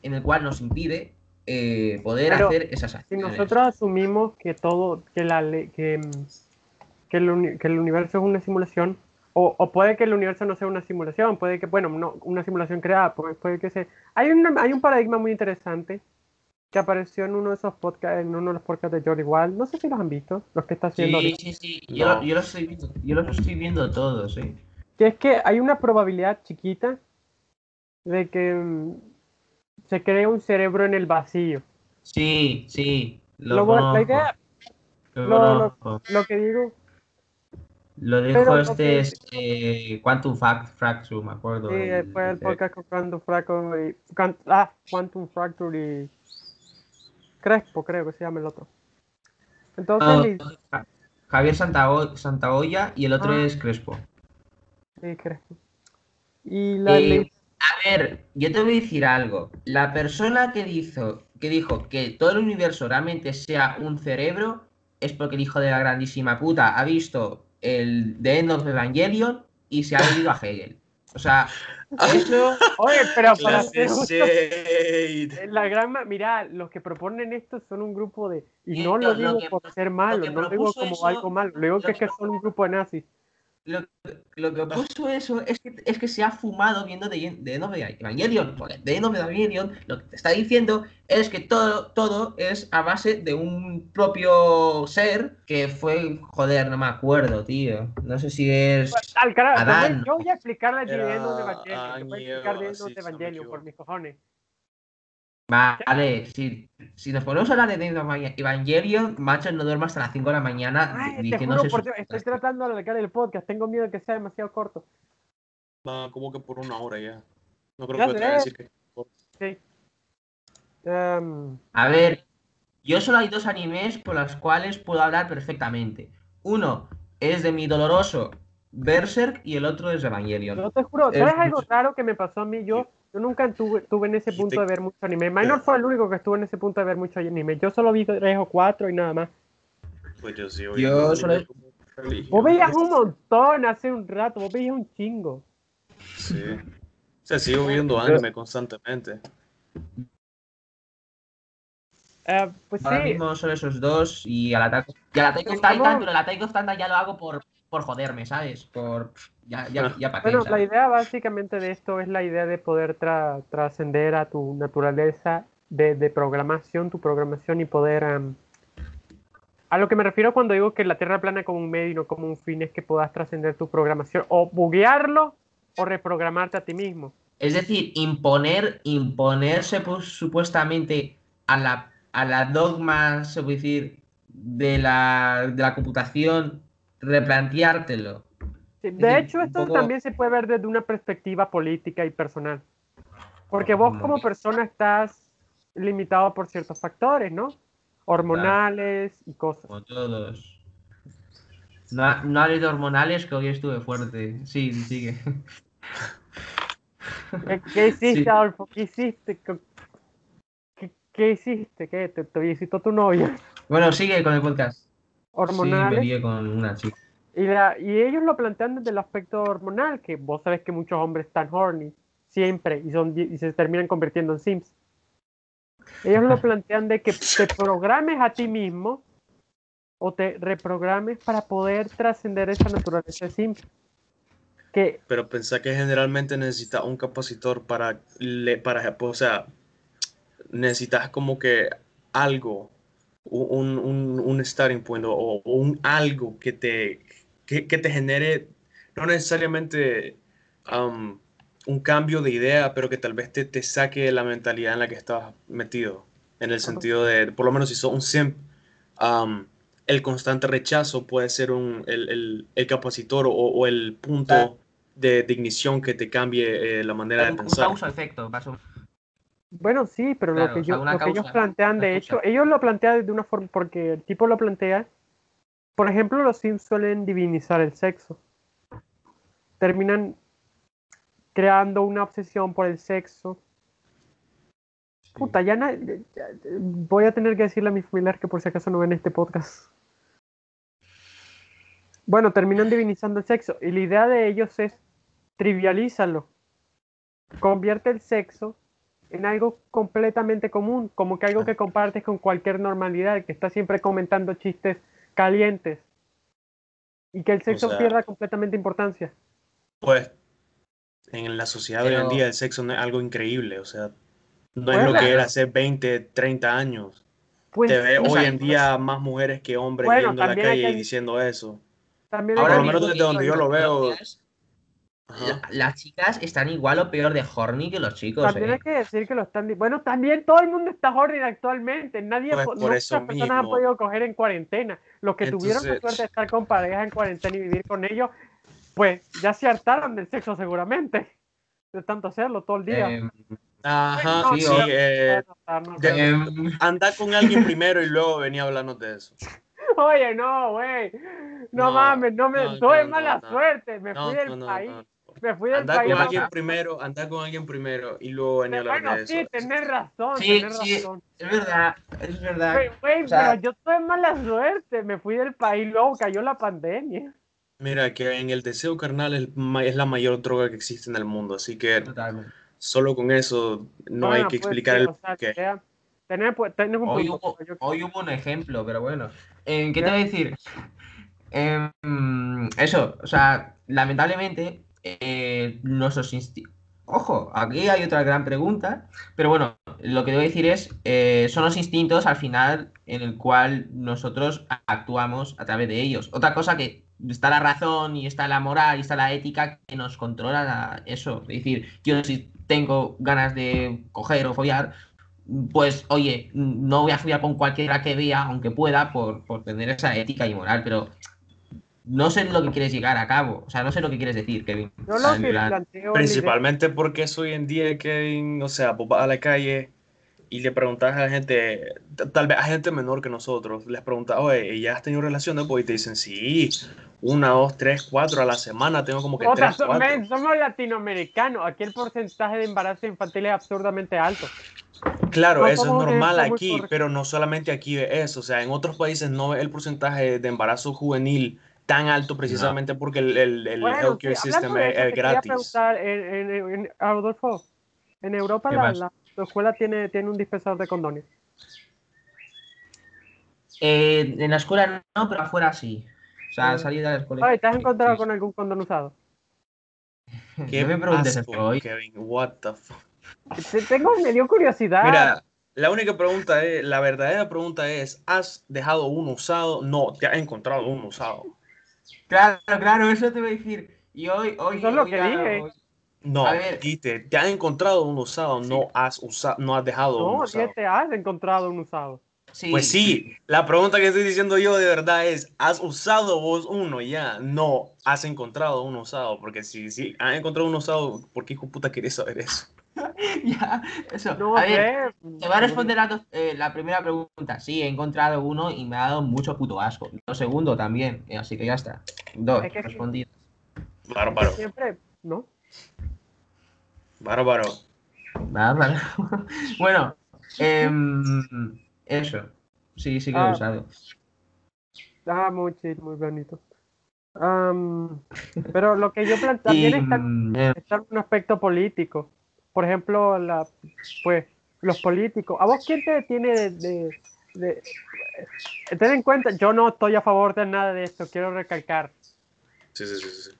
en el cual nos impide eh, poder Pero, hacer esas Si acciones. nosotros asumimos que todo, que la ley, que, que el, uni- que el universo es una simulación, o, o puede que el universo no sea una simulación, puede que, bueno, no, una simulación creada, puede, puede que sea. Hay, una- hay un paradigma muy interesante que apareció en uno de esos podcasts, en uno de los podcasts de Jordi Wild. No sé si los han visto, los que está haciendo Sí, ahorita. sí, sí. Yo, No. lo- yo lo estoy viendo, yo lo estoy viendo todo, sí. Que es que hay una probabilidad chiquita de que mm, se cree un cerebro en el vacío. Sí, sí. Lo Lo la idea, lo lo- lo- que digo, Lo dijo pero, este ok. es, eh, Quantum Fact Fracture, me acuerdo. Sí, fue el el- podcast con Quantum Fracture y, ah, Quantum Fracture y Crespo, creo que se llama el otro. Entonces, Ah, li- Ja- Javier Santaolla y el otro Ah. es Crespo. Sí, Crespo. Y la Eh, ley- a ver, yo te voy a decir algo. La persona que dijo, que dijo que todo el universo realmente sea un cerebro es porque el hijo de la grandísima puta ha visto el The End of Evangelion y se ha (laughs) leído a Hegel. O sea, eso (laughs) Oye, pero para (laughs) la gran mira, los que proponen esto son un grupo de y no lo digo que- por ser malo, no lo digo como eso- algo malo, lo digo lo que es que que son un grupo de nazis. Lo, lo que puso eso es que, es que se ha fumado viendo The The End of Evangelion. Porque The End of Evangelion lo que te está diciendo es que todo, todo es a base de un propio ser que fue, joder, no me acuerdo, tío. No sé si es... Al carajo, yo voy- Adán. yo voy a explicarle The End of Evangelion, voy a explicar End of me Evangelion por mis cojones. Vale, si, si nos ponemos a hablar de Evangelion, macho, no duermo hasta las 5 de la mañana Ay, te diciéndose juro por eso. Dios, estoy tratando de alargar el podcast, tengo miedo de que sea demasiado corto. Va como que por una hora ya. No creo Ya que te a decir que. Sí. Em, A ver, yo solo hay dos animes por los cuales puedo hablar perfectamente. Uno es de mi doloroso Berserk y el otro es Evangelion. yo te juro, Es ¿sabes algo raro que me pasó a mí? Yo, yo nunca tuve, tuve en ese Y punto te- de ver mucho anime. Minor fue el único que estuvo en ese punto de ver mucho anime. Yo solo vi tres o cuatro y nada más. Pues yo sí, Yo solo-. Vos veías un montón hace un rato, vos veías un chingo. Sí. O sea, sigo viendo anime constantemente. Eh, pues Ahora sí, mismo son esos dos y al Attack, y al Estamos- Titan, pero el Attack of Titan ya lo hago por, por joderme, ¿sabes? Por. Ya, ya, ya para qué, Bueno, la ¿sabes? idea básicamente de esto es la idea de poder tra- trascender a tu naturaleza de, de programación, tu programación y poder... am, a lo que me refiero cuando digo que la Tierra plana como un medio y no como un fin es que puedas trascender tu programación o buguearlo o reprogramarte a ti mismo. Es decir, imponer, imponerse pues, supuestamente a la, a la dogma, se puede decir, de la, de la computación, replanteártelo. Sí, De hecho, esto poco- también se puede ver desde una perspectiva política y personal. Porque vos como persona estás limitado por ciertos factores, ¿no? Hormonales y cosas. Como todos. No, no hables de hormonales, que hoy estuve fuerte. Sí, sigue. ¿Qué, qué hiciste, Sí. Adolfo? ¿Qué hiciste? ¿Qué, qué- qué hiciste? ¿Qué? ¿Te, te visitó tu novia? Bueno, sigue con el podcast. Sí, Hormonales. lié con una chica. y, la- y ellos lo plantean desde el aspecto hormonal, que vos sabes que muchos hombres están horny siempre y, son, y se terminan convirtiendo en sims. Ellos lo (laughs) plantean de que te programes a ti mismo o te reprogrames para poder trascender esa naturaleza de sims. Que Pero pensá que generalmente necesitas un capacitor para, le, para, o sea, necesitas como que algo, un, un, un starting point o, o un algo que te, que, que te genere, no necesariamente um, un cambio de idea, pero que tal vez te, te saque la mentalidad en la que estás metido. En el sentido de, por lo menos si sos un simp, um, el constante rechazo puede ser un, el, el, el capacitor o, o el punto de, de ignición que te cambie eh, la manera de Un, un pensar. causa-efecto, más o menos. Bueno, sí, pero Claro, lo que, yo, lo que ellos plantean, de hecho, ellos lo plantean de una forma, porque el tipo lo plantea, por ejemplo, los Sims suelen divinizar el sexo. Terminan creando una obsesión por el sexo. Puta, ya, na- ya- ya- voy a tener que decirle a mi familiar que por si acaso no ven este podcast. Bueno, terminan divinizando el sexo y la idea de ellos es trivialízalo. Convierte el sexo en algo completamente común, como que algo que compartes con cualquier normalidad, que estás siempre comentando chistes calientes y que el sexo sea- pierda completamente importancia. Pues en la sociedad de hoy en día el sexo no es algo increíble, o sea, no es Bueno. lo que era hace 20, 30 años. Pues Te hoy sea, en día más mujeres que hombres Bueno, yendo a la hay calle y diciendo eso. también Ahora, por lo menos desde donde yo lo veo. Las, chicas están igual o peor de horny que los chicos, También ¿eh? hay que decir que lo están. Bueno, también todo el mundo está horny actualmente. Nadie, Pues no eso muchas personas han podido coger en cuarentena. Los que tuvieron la suerte de estar con parejas en cuarentena y vivir con ellos, pues ya se hartaron del sexo seguramente. De tanto hacerlo todo el día. Em, Ajá, No, sí, eh, No, no, no, de- no. em, anda con alguien primero y luego venía hablando de eso. (laughs) Oye, no, güey. No, No, mames, no me. no, tuve no, mala no. suerte. Me No, fui del no, no, país. Me fui del Anda país. con alguien primero, anda con alguien primero y luego a hablar Bueno, de sí, eso. tenés razón. Sí, tenés sí. razón. es verdad, es verdad. Güey, güey, O sea- pero yo tuve mala suerte. Me fui del país, luego cayó la pandemia. Mira, que en el deseo carnal es, es la mayor droga que existe en el mundo, así que Totalmente. solo con eso no Bueno, hay que pues, explicar sí, el o sea, qué. ya, Tenés, pues, tenés un Hoy hubo, hoy hubo un ejemplo, pero bueno. Eh, ¿Qué te voy a decir? Em, eso, o sea, lamentablemente, eh, nuestros instintos. Ojo, aquí hay otra gran pregunta, pero bueno, lo que debo decir es, eh, son los instintos al final en el cual nosotros actuamos a través de ellos. Otra cosa que está la razón y está la moral y está la ética que nos controla la- eso. Es decir, yo si tengo ganas de coger o follar, pues oye, no voy a follar con cualquiera que vea, aunque pueda, por, por tener esa ética y moral, pero no sé lo que quieres llegar a cabo. O sea, no sé lo que quieres decir, Kevin. O sea, lo que planteo Principalmente porque es hoy en día, Kevin, o sea, vos vas a la calle y le preguntas a la gente, tal vez a gente menor que nosotros, les preguntas, oye, ¿y ¿ya has tenido relaciones? Pues y te dicen, sí, una, dos, tres, cuatro a la semana, tengo como que Otra, tres, cuatro. men, somos latinoamericanos. Aquí el porcentaje de embarazo infantil es absurdamente alto. Claro, No eso es normal aquí, pero no solamente aquí es eso, o sea, en otros países no es el porcentaje de embarazo juvenil tan alto precisamente porque el, el, el Bueno, healthcare sí, system es, eso, es gratis. preguntar, en, en- en- Adolfo, en Europa ¿Qué la, más? la- la escuela tiene, tiene un dispensador de condones. Eh, en la escuela no, pero afuera sí. O sea, al salir de la escuela. ¿te has encontrado sí. con algún condón usado? (laughs) Qué me eso hoy. Kevin, what the fuck. Te- Tengo, me dio curiosidad. Mira, la única pregunta es, la verdadera pregunta es, ¿has dejado uno usado? No, te has encontrado uno usado. Claro, claro, eso te voy a decir. Y hoy, hoy. Eso es lo hoy que dije. hoy- No, A ver. dijiste, te has encontrado uno usado, no has usado, no has dejado uno no, usado. ya te has encontrado un usado. Sí, Pues sí, la pregunta que estoy diciendo yo de verdad es, ¿has usado vos uno ya? No, has encontrado uno usado, porque si, si has encontrado uno usado, ¿por qué hijo puta querés saber eso? (laughs) ya, eso. No a ver, te voy a responder la, dos- eh, la primera pregunta. Sí, he encontrado uno y me ha dado mucho puto asco. Lo segundo también, eh, así que ya está. Dos, Es que sí. respondidas. Bárbaro, Siempre, ¿no? bárbaro. Vale. (laughs) bueno, em, eso. Sí, sí que lo he Ah. usado. Ah, muy chill, muy bonito. Pero lo que yo planteo también Y, está, mm, está en un aspecto político. Por ejemplo, la, pues, los políticos. ¿A vos quién te tiene de, de- de- eh, Ten en cuenta, yo no estoy a favor de nada de esto, quiero recalcar. Sí, sí, sí.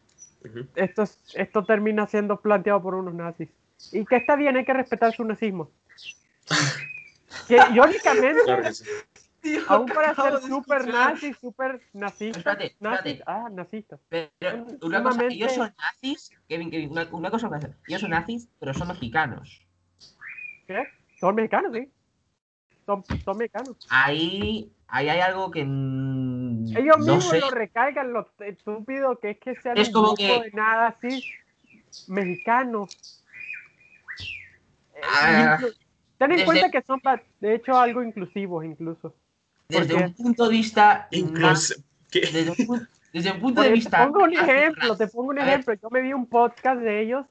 Esto, es- esto termina siendo planteado por unos nazis. Y que está bien, hay que respetar su nazismo. (laughs) Que irónicamente, Claro que sí. Aún para ser escuchar. nazi, super nazista, Espérate, espérate. ah, nazista. Pero Son una cosa, sumamente- ellos son nazis, Kevin, Kevin, una, una cosa, cosa. ellos son nazis, pero son mexicanos. ¿Qué? Son mexicanos, sí. Son, son mexicanos. Ahí, ahí hay algo que mm, Ellos no mismos sé. lo recalcan, lo estúpido que es que sean Es un como grupo que- de nada así mexicanos. Ah, Ten en desde- cuenta que son, de hecho, algo inclusivos incluso. Desde un punto de vista. Incluso, ¿qué? Desde un, desde un punto Porque de te vista. pongo un ejemplo, te pongo un ejemplo. Yo me vi un podcast de ellos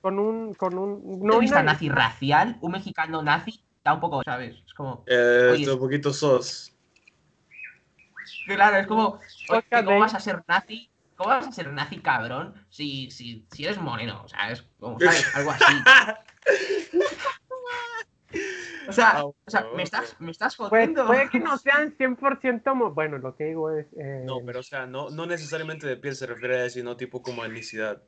con un, con un, punto no de vista nazi racial, un mexicano nazi da un poco, ¿sabes? Es como. Eh, Oye, un poquito sos. Claro, es como. oye, ¿Cómo vas a ser nazi? ¿Cómo vas a ser nazi, cabrón? Si, si, si eres moreno, o sea, es como, ¿sabes? (laughs) Algo así. (laughs) O sea, o sea me estás, me estás Pues, jodiendo. puede que no sean 100% mo- bueno, lo que digo es eh, No, pero o sea, no, no necesariamente de piel se refiere a eso, sino tipo como etnicidad.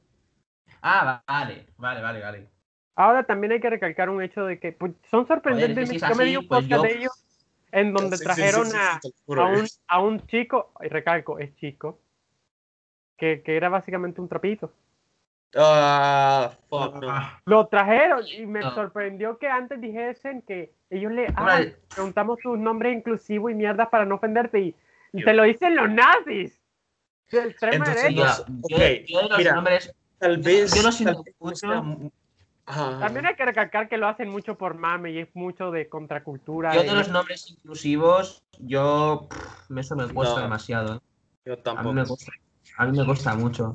Ah, vale, vale, vale, vale. ahora también hay que recalcar un hecho de que pues, son sorprendentes. si es yo me vi así, un pues podcast yo- de ellos en donde Sí, sí, sí, trajeron sí, sí, a, a, un, eh. a un chico, y recalco, es chico, que, que era básicamente un trapito. Ah, fuck, no. (laughs) Lo trajeron y me No. sorprendió que antes dijesen que ellos le ah, preguntamos tus nombres inclusivos y mierdas para no ofenderte y, Dios. te lo dicen los nazis. Del Entonces, derecha. no- yo, yo de los mira. nombres. Tal vez. Yo lo tal. También hay que recalcar que lo hacen mucho por mame y es mucho de contracultura. Yo de- de los nombres inclusivos, yo. pff, eso me cuesta No. demasiado. ¿eh? Yo A mí tampoco. me cuesta, a mí me cuesta mucho.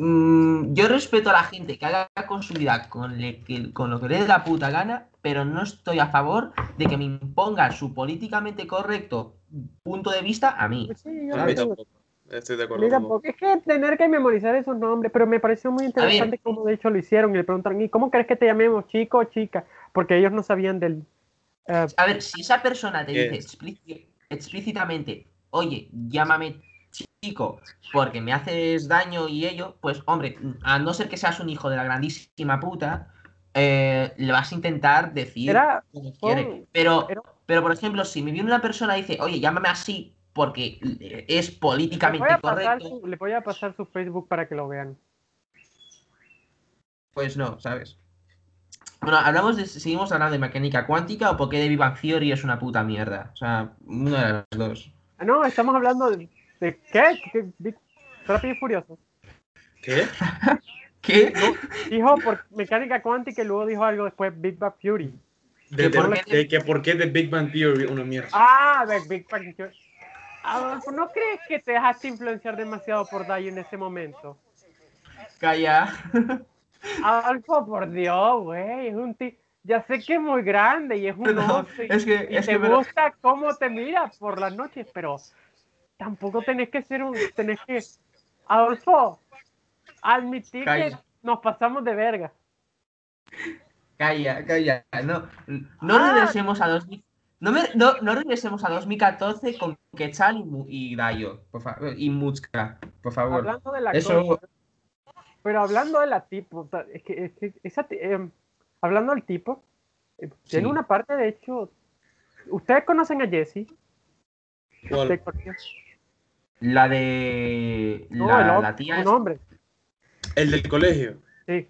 Mm, yo respeto a la gente que haga con su vida con, le- que- con lo que le dé la puta gana, pero no estoy a favor de que me imponga su políticamente correcto punto de vista a mí. Pues sí, yo A mí tampoco. tampoco. Estoy de acuerdo. tampoco. Es que tener que memorizar esos nombres, pero me pareció muy interesante cómo de hecho lo hicieron y le preguntaron, ¿y cómo crees que te llamemos, chico o chica? Porque ellos no sabían del... eh, A ver, si esa persona te dice explícitamente, oye, llámame chico porque me haces daño y ello, pues hombre, a no ser que seas un hijo de la grandísima puta, eh, le vas a intentar decir Era... como quiere. Pero, era- pero, por ejemplo, si me viene una persona y dice, oye, llámame así porque es políticamente correcto, su, le voy a pasar su Facebook para que lo vean. pues no, ¿sabes? Bueno, hablamos de, seguimos hablando de mecánica cuántica o por qué de Big Bang Theory es una puta mierda. O sea, una de las dos. No, estamos hablando de... ¿De qué? ¿Qué- qué- Rápido y Furioso. ¿Qué? (laughs) ¿Qué? Dijo por mecánica cuántica y luego dijo algo después Big Bang Fury. De, ¿Que de- por qué? de que por qué The Big Bang Theory una mierda. Ah, de Big Bang Theory. Adolfo, ¿no crees que te dejaste influenciar demasiado por Dayo en ese momento? Calla. Adolfo, por Dios, güey, es un tío. Ya sé que es muy grande y es un No, oso y, es que- y es te que me gusta cómo te mira por las noches, pero tampoco tenés que ser un. Tenés que. Adolfo, admitir que nos pasamos de verga. Calla, calla. No, no Ah. regresemos a 2000. No, me- no, no regresemos a 2014 con Quetzal y, Mu- y Dayo, por favor, y Mutzka, por favor. Hablando de la Eso- cosa, pero hablando de la tipo, es que, es que esa em, hablando del tipo, eh, tiene Sí. una parte de hecho. ¿Ustedes conocen a Jesse? ¿Cuál? La de. No, la, el la tía. un es- hombre, El del colegio. sí.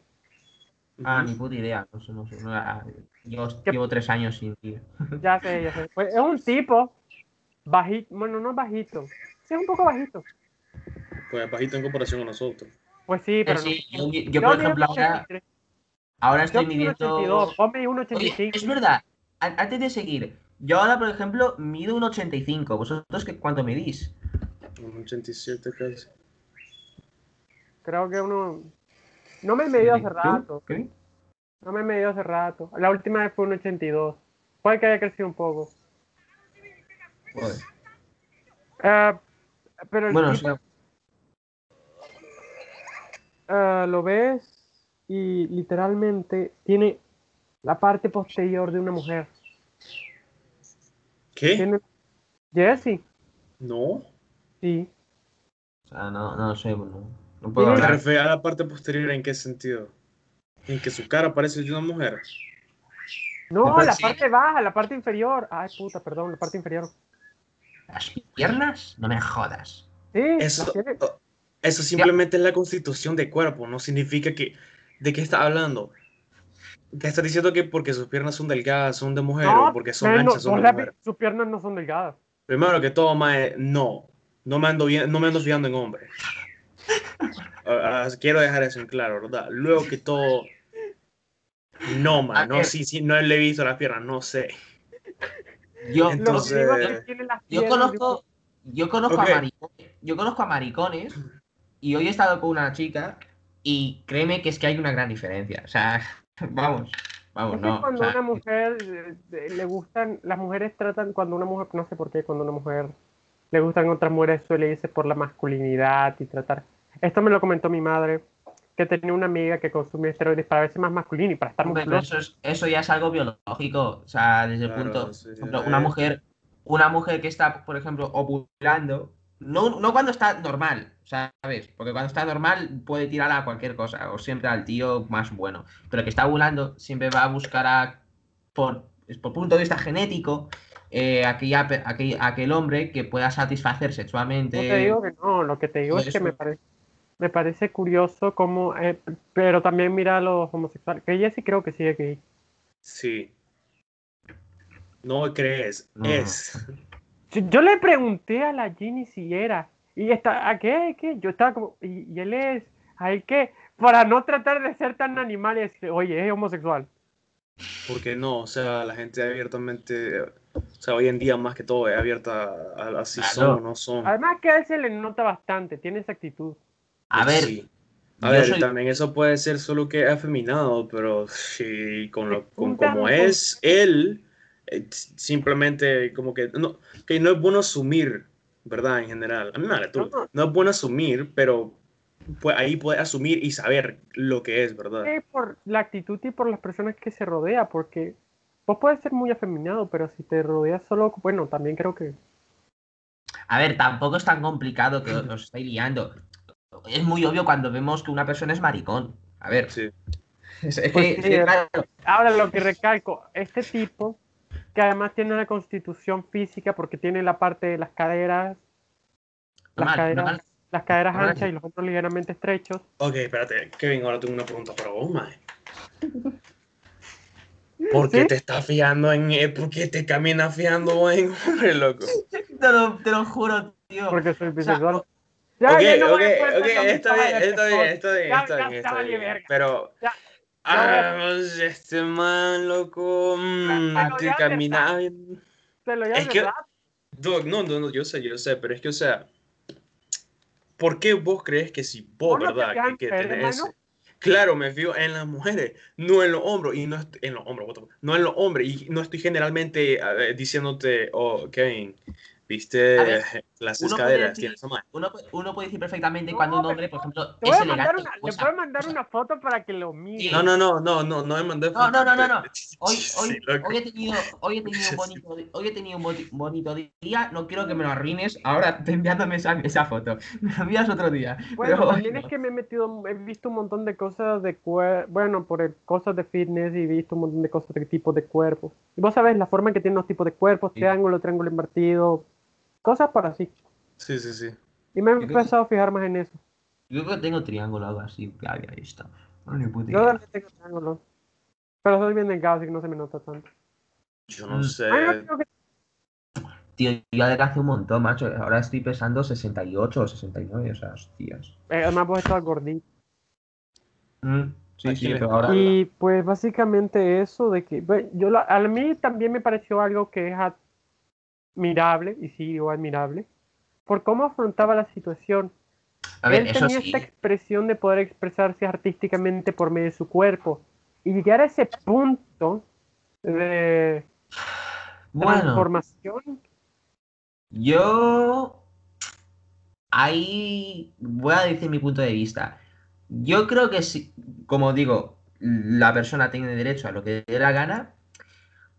Ah, ni puta idea. No sé, no sé. no, ah, llevo, ¿Qué- llevo tres años sin ir. (laughs) Ya sé, ya sé. Pues es un tipo bajito, bueno, no bajito, sí es un poco bajito. Pues bajito en comparación a nosotros. Pues sí, pero sí, no. yo, yo, por ejemplo, ahora, 1,83. ahora Yo estoy midiendo. 1,82, vos medís Oye, 1,85. es verdad. Antes de seguir, yo ahora, por ejemplo, mido un 85. ¿Vosotros qué, cuánto medís? Un 87 casi. Creo que uno. No me he medido hace rato. ¿Qué? No me he medido hace rato. La última vez fue un 82. Puede que haya crecido un poco. Eh, pero el Bueno, tipo, eh, lo ves y literalmente tiene la parte posterior de una mujer. ¿Qué? Tiene... Jesse, No. Sí. o sea, no, no sé, no, no puedo Tiene- ¿Te hablar. refieres a la parte posterior en qué sentido? ¿En que su cara parece de una mujer? No, la parte baja, la parte inferior. Ay, puta, perdón, la parte inferior. ¿Las piernas? No me jodas. Sí, Eso, eso simplemente es la constitución de cuerpo, no significa que... ¿De qué está hablando? ¿Te estás diciendo que porque sus piernas son delgadas son de mujer No, o porque son men, no, anchas son de mujer? sus piernas no son delgadas. Primero que todo, mae, no. No me ando, bien, no me ando fijando en hombres. (laughs) Ah, ah, quiero dejar eso en claro, ¿verdad? Luego que todo... No, man, no, sí, sí, no le he visto las piernas, no sé. Yo, Entonces- yo conozco, yo conozco a maricones, yo conozco a maricones y hoy he estado con una chica y créeme que es que hay una gran diferencia. O sea, (laughs) vamos, vamos, Es que no. o cuando sea, una mujer eh, le gustan, las mujeres tratan, cuando una mujer, no sé por qué, cuando una mujer le gustan otras mujeres suele irse por la masculinidad y tratar. Esto me lo comentó mi madre, que tenía una amiga que consumía esteroides para verse más masculina y para estar hombre, eso, es- eso ya es algo biológico. O sea, desde el punto. sí, ejemplo, una mujer, una mujer que está, por ejemplo, ovulando, no, no cuando está normal, ¿sabes? Porque cuando está normal puede tirar a cualquier cosa, o siempre al tío más bueno. Pero que está ovulando siempre va a buscar a, por, es por punto de vista genético, eh, aquella aquel, aquel hombre que pueda satisfacer No sexualmente. te digo que no, lo que te digo es que me parece, me parece curioso cómo, eh, pero también mira a los homosexuales, que ella sí creo que sigue gay. Sí. No crees, No. es. Yo, yo le pregunté a la Ginny si era, y está, ¿a qué? ¿Qué? Yo estaba como, y, y él es, ¿a él qué? Para no tratar de ser tan animal y decir, oye, es homosexual. Porque no, o sea, la gente abiertamente, o sea, hoy en día más que todo es abierta a, a si Claro. son o no son. Además que a él se le nota bastante, tiene esa actitud. A ver, sí. A yo ver, soy- también eso puede ser solo que es afeminado, pero sí, con lo, con como es él, eh, simplemente como que no, que no es bueno asumir, ¿verdad? En general. A mí me vale tú. No, es bueno asumir, pero pues, ahí puedes asumir y saber lo que es, ¿verdad? Es por la actitud y por las personas que se rodea, porque vos puedes ser muy afeminado, pero si te rodeas solo, bueno, también creo que... A ver, tampoco es tan complicado que os estáis liando. Es muy obvio cuando vemos que una persona es maricón. A ver, Sí. es, es Pues que, sí, es que, es- claro, Ahora lo que recalco, este tipo, que además tiene una constitución física porque tiene la parte de las caderas, las caderas, las caderas anchas y los hombros ligeramente estrechos. Ok, espérate, Kevin, ahora tengo una pregunta para vos, mae. ¿Por qué ¿Sí? te estás fijando en él? ¿Por qué te caminas fijando en hombre, loco? Te lo, te lo juro, tío. Porque soy O sea, bisexual. Ya, ok, ya no ok, ok, está bien, está bien, está bien, Ya, está ya bien, está, bien. Pero, Ya, ah, pues, este man, loco, que ya caminaba. Te lo Es que, ¿verdad? Dog, no, no, no, yo sé, yo sé, pero es que, o sea, ¿por qué vos crees que si vos, ¿Vos no te verdad, que, que tenés Claro, me fijo en las mujeres, no en los hombros, y no en los fuck, no en los hombres, y no estoy generalmente diciéndote, oh, Kevin, viste las uno puede escaleras, decir-. Uno, uno puede decir perfectamente No, cuando un hombre, por ejemplo, Te es elegante. una, le puedo mandar una foto para que lo mire. No, no, no, no, no, no me mandé No, no, no, no, no. (laughs) Sí, Hoy, sí, hoy, hoy he tenido, hoy he tenido un (laughs) bonito, hoy he tenido un boni- bonito día. No quiero que me lo arruines. Ahora enviándome esa, esa foto. (laughs) Me lo envías otro día. Bueno, pero hoy también no. es que me he metido, he visto un montón de cosas de cuerpo, bueno, por el- cosas de fitness y he visto un montón de cosas de tipos de cuerpos. Y vos sabés la forma en que tienen los tipos de cuerpos, Sí. triángulo, triángulo invertido, cosas por así. Sí, sí, sí. Y me he empezado a fijar más en eso. Yo creo que tengo triángulo algo así. que había visto. No, ni puta Yo también tengo triángulo. Pero soy bien delgado, así que no se me nota tanto. Yo no Mm. sé. Ay, no, creo que- Tío, yo adelgacé un montón, macho. Ahora estoy pesando 68 o 69, o sea, hostias. eh, además vos estás gordito. Mm, sí, sí, pero ahora. Y pues básicamente eso de que, bueno, yo la- a mí también me pareció algo que es admirable, y sí, digo admirable, por cómo afrontaba la situación. A ver, Él eso tenía sí. esta expresión de poder expresarse artísticamente por medio de su cuerpo y llegar a ese punto de Bueno, transformación. yo. Ahí voy a decir mi punto de vista. Yo creo que sí, como digo, la persona tiene derecho a lo que le dé la gana,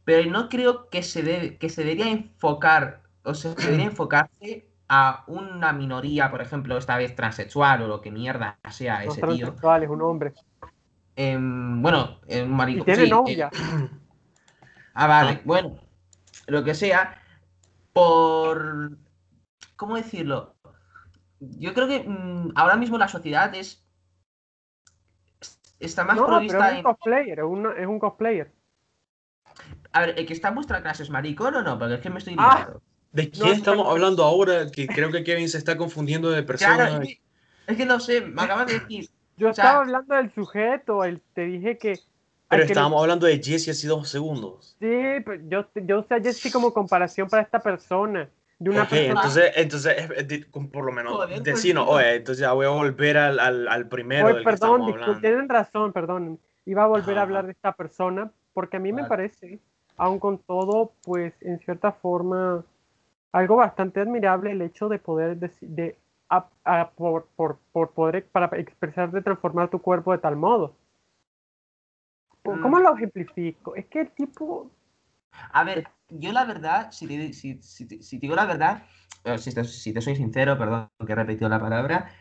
pero no creo que se, debe- que se debería enfocar, o sea, se debería (clears throat) enfocarse a una minoría, por ejemplo, esta vez transexual o lo que mierda sea ese tío. transexuales, un hombre. Em, bueno, un Y maricón. tiene sí, novia. eh, Ah, vale, bueno, lo que sea, por... ¿Cómo decirlo? Yo creo que mm, ahora mismo la sociedad es... Está más no, pero provista es un en... cosplayer, es, es un cosplayer. A ver, ¿el que está en vuestra clase es maricón o no? Porque es que me estoy Ah, liando. ¿De No, quién no, estamos no. hablando ahora? Que creo que Kevin se está confundiendo de persona. Claro, es que, es que no sé, me acabas de decir... Yo O sea- estaba hablando del sujeto, el, te dije que... Pero que le- estábamos hablando de Jesse hace dos segundos. Sí, pero yo, yo usé a Jesse como comparación para esta persona. De una Ok, persona. entonces, entonces es- es de- con- por lo menos Joder, pues, oye, entonces ya voy a volver al, al, al primero Oye, del que perdón, estamos discul- hablando. tienen razón, perdón. Iba a volver Ajá, a hablar de esta persona porque a mí me Vale. parece, aun con todo, pues en cierta forma, algo bastante admirable el hecho de poder de, a- a- por, por, por poder para expresar de transformar tu cuerpo de tal modo. Mm. ¿Cómo lo ejemplifico? Es que el tipo, A ver, yo la verdad, si te, si, si te- si te digo la verdad, eh, si te, si te soy sincero, perdón que he repetido la palabra,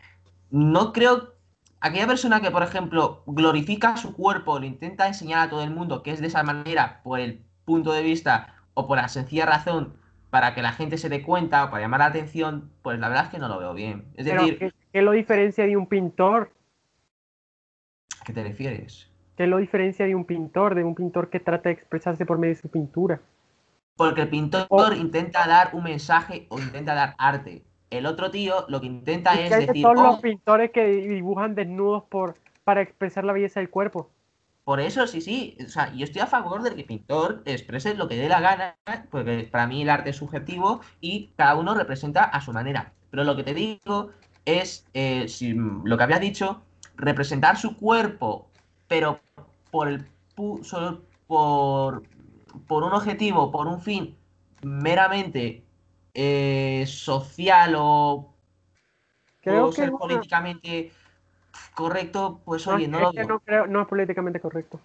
no creo. Aquella persona que, por ejemplo, glorifica su cuerpo, le intenta enseñar a todo el mundo que es de esa manera por el punto de vista o por la sencilla razón para que la gente se dé cuenta o para llamar la atención, pues la verdad es que no lo veo bien. Es pero decir, ¿qué, qué lo diferencia de un pintor? ¿a qué te refieres? ¿Qué lo diferencia de un pintor? De un pintor que trata de expresarse por medio de su pintura. Porque el pintor O- intenta dar un mensaje o intenta dar arte. El otro tío lo que intenta Y es que decir, "Oh, los pintores que dibujan desnudos por, para expresar la belleza del cuerpo. Por eso, sí, sí. O sea, yo estoy a favor de que el pintor exprese lo que dé la gana, porque para mí el arte es subjetivo y cada uno representa a su manera. Pero lo que te digo es, eh, si, lo que había dicho, representar su cuerpo, pero por el solo por, por un objetivo, por un fin meramente eh, social o, Creo que ser una- políticamente correcto, pues no, oye, es no lo veo. no creo, no es políticamente correcto.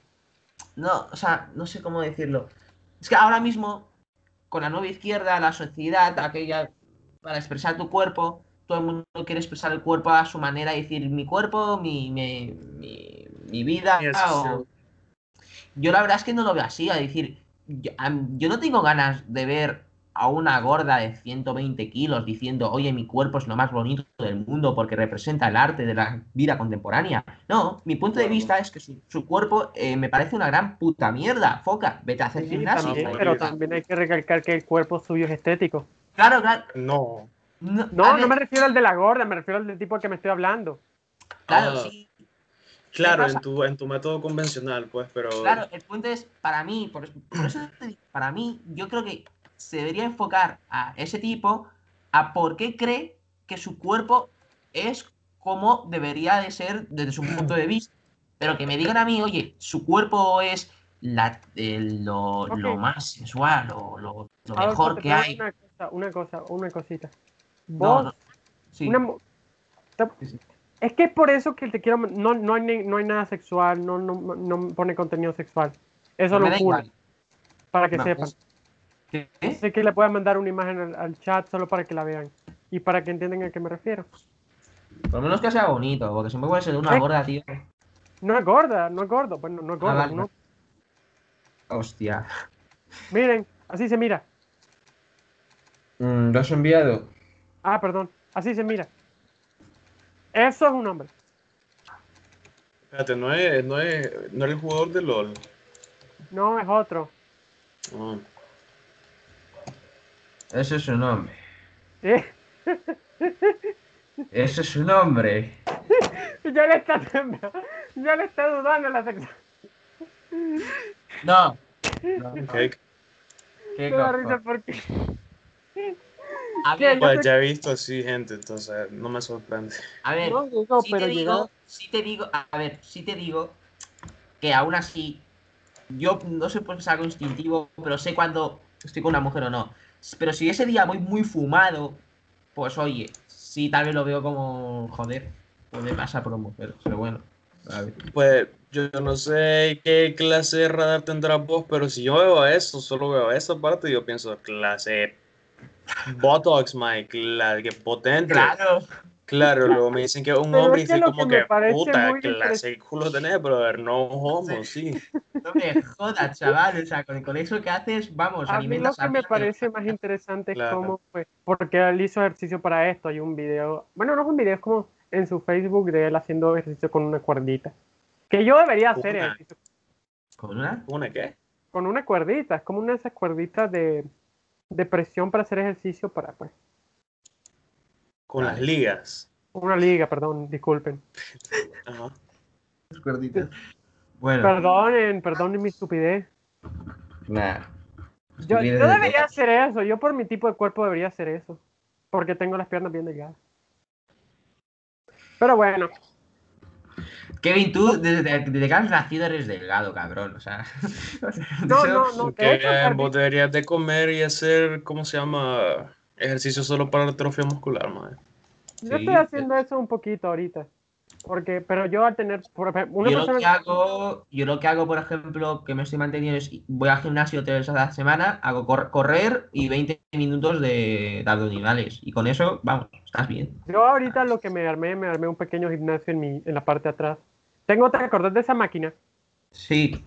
No, o sea, no sé cómo decirlo. Es que ahora mismo, con la nueva izquierda, la sociedad, aquella para expresar tu cuerpo, todo el mundo quiere expresar el cuerpo a su manera y decir mi cuerpo, mi, mi, mi, mi vida. O- Yo la verdad es que no lo veo así, a decir, yo no tengo ganas de ver a una gorda de 120 kilos diciendo, oye, mi cuerpo es lo más bonito del mundo porque representa el arte de la vida contemporánea. No, mi punto de vista es que su, su cuerpo eh, me parece una gran puta mierda. Foca, vete a hacer Sí, gimnasio. también, pero también hay que recalcar que el cuerpo suyo es estético. Claro, claro. No. No, No, me refiero al de la gorda, me refiero al del tipo al que me estoy hablando. Claro, Ah. sí. Claro, en tu, en tu método convencional, pues, pero... Claro, el punto es, para mí, por, por eso te digo, para mí, yo creo que se debería enfocar a ese tipo a por qué cree que su cuerpo es como debería de ser desde su punto de vista. Pero que me digan a mí, oye, su cuerpo es la, el- lo, más sensual, lo, lo- mejor que hay. Una cosa, una cosa, una cosita. No, Vos, no. Sí. una es que es por eso que te quiero. No, no, hay, no nada sexual, no, no, no pone contenido sexual. Eso me lo juro, para que No, sepan. es- ¿Qué? Sé que le puedo mandar una imagen al, al chat solo para que la vean y para que entiendan a qué me refiero. Por lo menos que sea bonito, porque siempre puede ser una Eh. gorda, tío. No es gorda, no es gordo, bueno, no es gorda. vale, no. Hostia. Miren, así se mira. Mm, ¿Lo has enviado? Ah, perdón, así se mira. Eso es un hombre. Espérate, no es, no es, no es el jugador de LOL. No es otro. Ah. Ese es su nombre. Eh, Ese es su nombre. ya le está temblando, ya le está dudando la sexualidad. No. No, no. Ok. Qué risa porque. A ¿Qué? ver, Pues ya he visto así gente, entonces no me sorprende. a ver. No digo, sí pero te digo, sí te digo, a ver, sí te digo que aún así, yo no sé por qué es algo instintivo, pero sé cuando estoy con una mujer o no. Pero si ese día voy muy fumado, pues oye, sí tal vez lo veo como, joder, puede pasar por una mujer, pero bueno. a ver. Pues yo no sé qué clase de radar tendrá vos, pero si yo veo eso, solo veo esa parte, yo pienso clase (laughs) Botox, Mike, la que potente. Claro, Claro, luego me dicen que es un Pero hombre y es que estoy lo como que que, puta, clase de culo tenés, brother, no homo, sí. no me jodas, chaval, o sea, con, con eso que haces, vamos, A mí lo que me parece más interesante es Claro. cómo fue, porque él hizo ejercicio para esto, hay un video, bueno, no es un video, es como en su Facebook de él haciendo ejercicio con una cuerdita. Que yo debería hacer Una. ejercicio ¿Con una? ¿Una qué? con una cuerdita, es como una de esas cuerditas de, de presión para hacer ejercicio para, pues, Con las ligas. una liga, perdón, disculpen. Ajá. Bueno, Perdonen, perdonen mi estupidez. Nah. Yo, debería hacer eso, yo por mi tipo de cuerpo debería hacer eso, porque tengo las piernas bien delgadas. Pero bueno, Kevin, tú desde, desde que has nacido eres delgado, cabrón, o sea. (laughs) no, (laughs) no, no, de Que hecho, eh, vos deberías de comer y hacer, ¿cómo se llama? Ejercicio solo para la atrofia muscular, madre. Yo Sí, estoy haciendo eso un poquito ahorita. Porque, pero yo al tener, por ejemplo, una yo lo persona que hago, yo lo que hago, por ejemplo, que me estoy manteniendo es voy al gimnasio tres veces a la semana, hago cor- correr y 20 minutos de, de abdominales. Y con eso, vamos, estás bien. yo ahorita lo que me armé, me armé un pequeño gimnasio en mi, en la parte de atrás. Tengo, ¿te acordás de esa máquina? Sí.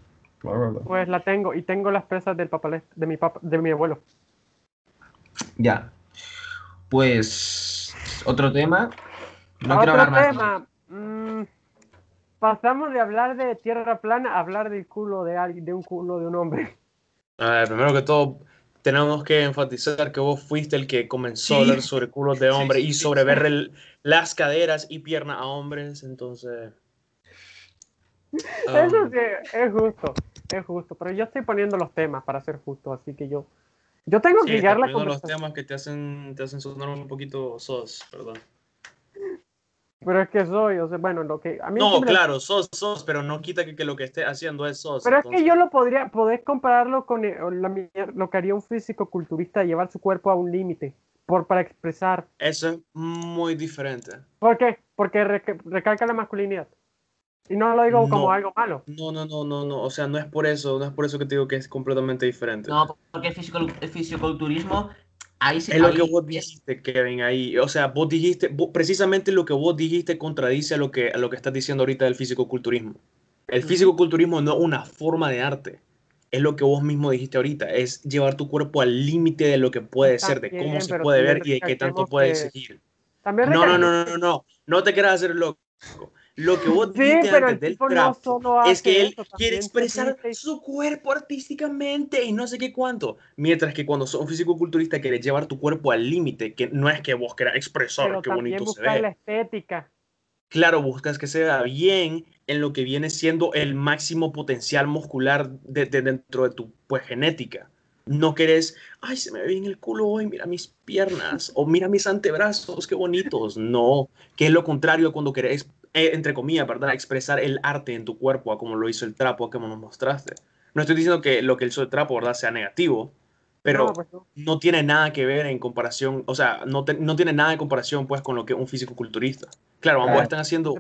Pues la tengo, y tengo las presas del papá, de mi papá, de mi abuelo. Ya. Pues otro tema. No Otro quiero hablar más. tema. mm, pasamos de hablar de tierra plana a hablar del culo de alguien, de un culo de un hombre. A ver, primero que todo, tenemos que enfatizar que vos fuiste el que comenzó a hablar sobre culos de hombre sí, y sí. sobre ver el- las caderas y piernas a hombres, entonces... Eso um, sí, es justo, es justo. Pero yo estoy poniendo los temas para ser justo, así que yo, yo tengo sí, que guiar la poniendo los conversación. temas que te hacen, te hacen sonar un poquito sos, perdón. Pero es que soy, o sea, bueno, lo que a mí No, siempre- claro, sos, sos, pero no quita que, que lo que esté haciendo es sos. Pero es que entonces- yo lo podría, podés compararlo con eh, la lo que haría un físico culturista, llevar su cuerpo a un límite, por para expresar. Eso es muy diferente. ¿Por qué? Porque reca- recalca la masculinidad. Y no lo digo como No. algo malo. No, no, no, no, no, o sea, no es por eso, no es por eso que te digo que es completamente diferente. No, porque el, físico, el fisiculturismo, ahí se Es lo ahí que vos dijiste, Kevin, ahí. O sea, vos dijiste, vos- precisamente lo que vos dijiste contradice a lo que, a lo que estás diciendo ahorita del fisicoculturismo. El fisicoculturismo no es una forma de arte. Es lo que vos mismo dijiste ahorita, es llevar tu cuerpo al límite de lo que puede Está ser, de cómo bien, se pero puede ver y de qué tanto puede que- exigir. También No, no, no, no, no, no, no te quieras hacer loco. Lo que vos Sí, dijiste antes del no trap es que él quiere expresar su cuerpo artísticamente y no sé qué cuánto. Mientras que cuando sos un físico-culturista querés llevar tu cuerpo al límite, que no es que vos querás expresar Pero qué bonito se ve. la estética. Claro, buscas que se vea bien en lo que viene siendo el máximo potencial muscular de, de dentro de tu pues, genética. No querés, ay, se me ve bien el culo hoy, mira mis piernas, o mira mis antebrazos, qué bonitos. No, que es lo contrario cuando querés, eh, entre comillas, ¿verdad? Expresar el arte en tu cuerpo, a como lo hizo el trapo, a como nos mostraste. No estoy diciendo que lo que hizo el trapo, ¿verdad?, sea negativo, pero No, pues no. no tiene nada que ver en comparación, o sea, no, te- no tiene nada de comparación, pues, con lo que un físico-culturista. Claro, ambos Claro. están haciendo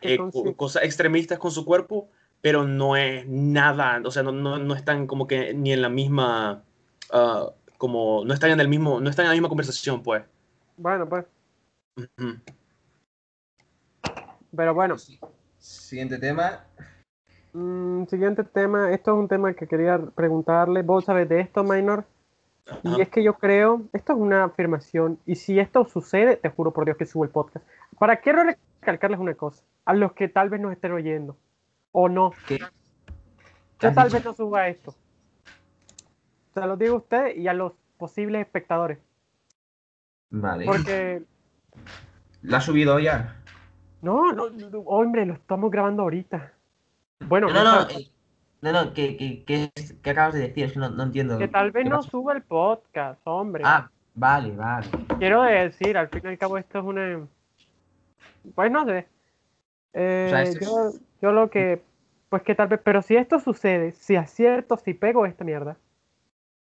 eh, cosas extremistas con su cuerpo, pero no es nada, o sea, no, no, no están como que ni en la misma, ah, como, no están en el mismo, no están en la misma conversación, pues. Bueno, pues. Ujú. Pero bueno, Siguiente tema. mm, siguiente tema. Esto es un tema que quería preguntarle. ¿Vos sabés de esto, Minor? Y es que yo creo, esto es una afirmación, y si esto sucede, te juro por Dios que subo el podcast. Para quiero recalcarles una cosa, a los que tal vez nos estén oyendo, o no, ¿Qué? yo tal vez no suba esto. Se lo digo a ustedes y a los posibles espectadores, Vale. porque, ¿La has subido ya? No, no, no, hombre, lo estamos grabando ahorita. Bueno, No, no, que- eh, no, no, ¿qué, qué, qué es- qué acabas de decir? Es que no, no entiendo. que tal vez ¿Qué no suba el podcast, hombre. Ah, vale, vale. Quiero decir, al fin y al cabo esto es una... Pues no sé. Eh, sea, esto es- yo, yo lo que... Pues que tal vez... Pero si esto sucede, si acierto, si pego esta mierda,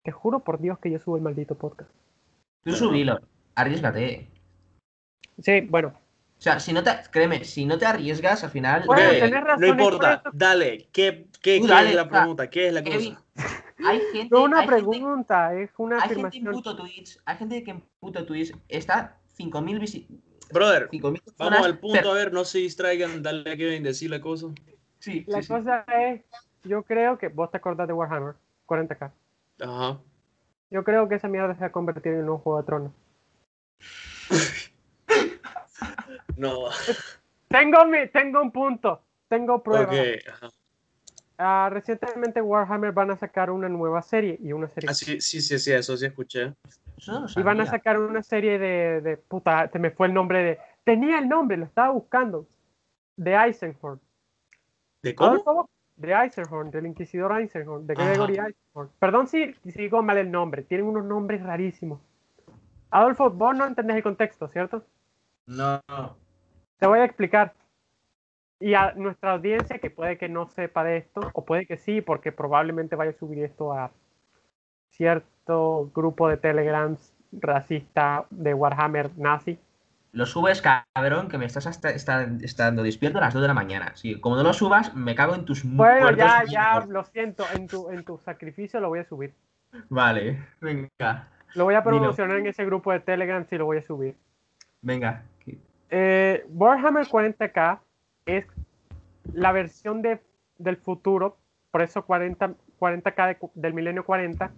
te juro por Dios que yo subo el maldito podcast. Tú subilo, arriesgate. Sí, bueno. O sea, si no te, créeme, si no te arriesgas, al final. Bueno, eh, tenés razón, no importa, eso- dale, ¿qué, qué, qué dale, es la pregunta? ¿Qué es la Kevin, cosa? hay gente. No una hay gente- pregunta, es una Hay gente en puto Twitch, hay gente que en puto Twitch está 5.000 visi- Brother, 5.000 vamos al punto, per- a ver, no se distraigan, dale a Kevin decir la cosa. Sí, La sí, sí. cosa es, yo creo que vos te acordás de Warhammer 40k. Ajá. Yo creo que esa mierda se va a convertir en un juego de tronos. (laughs) No, Tengo, mi, tengo un punto, tengo pruebas. ok, ajá. Ah, recientemente Warhammer van a sacar una nueva serie y una serie Ah, sí, sí, sí, sí, eso sí escuché. No y van a sacar una serie de, de puta se me fue el nombre de tenía el nombre lo estaba buscando de Eisenhorn ¿De cómo? De Eisenhorn del inquisidor Eisenhorn de Ajá. Gregory Eisenhorn perdón si, si digo mal el nombre tienen unos nombres rarísimos Adolfo vos no entendés el contexto cierto No. Te voy a explicar y a nuestra audiencia que puede que no sepa de esto o puede que sí porque probablemente vaya a subir esto a cierto grupo de telegrams racista de Warhammer nazi. Lo subes, cabrón, que me estás hasta, está- despierto a las 2 de la mañana. Sí, como no lo subas, me cago en tus Bueno, ya, ya, lo siento, en tu, en tu sacrificio lo voy a subir. Vale, venga, Lo voy a Dilo. promocionar en ese grupo de Telegram si lo voy a subir. venga. Eh, Warhammer 40k es la versión de, del futuro, por eso 40, 40k de cu- del milenio 40,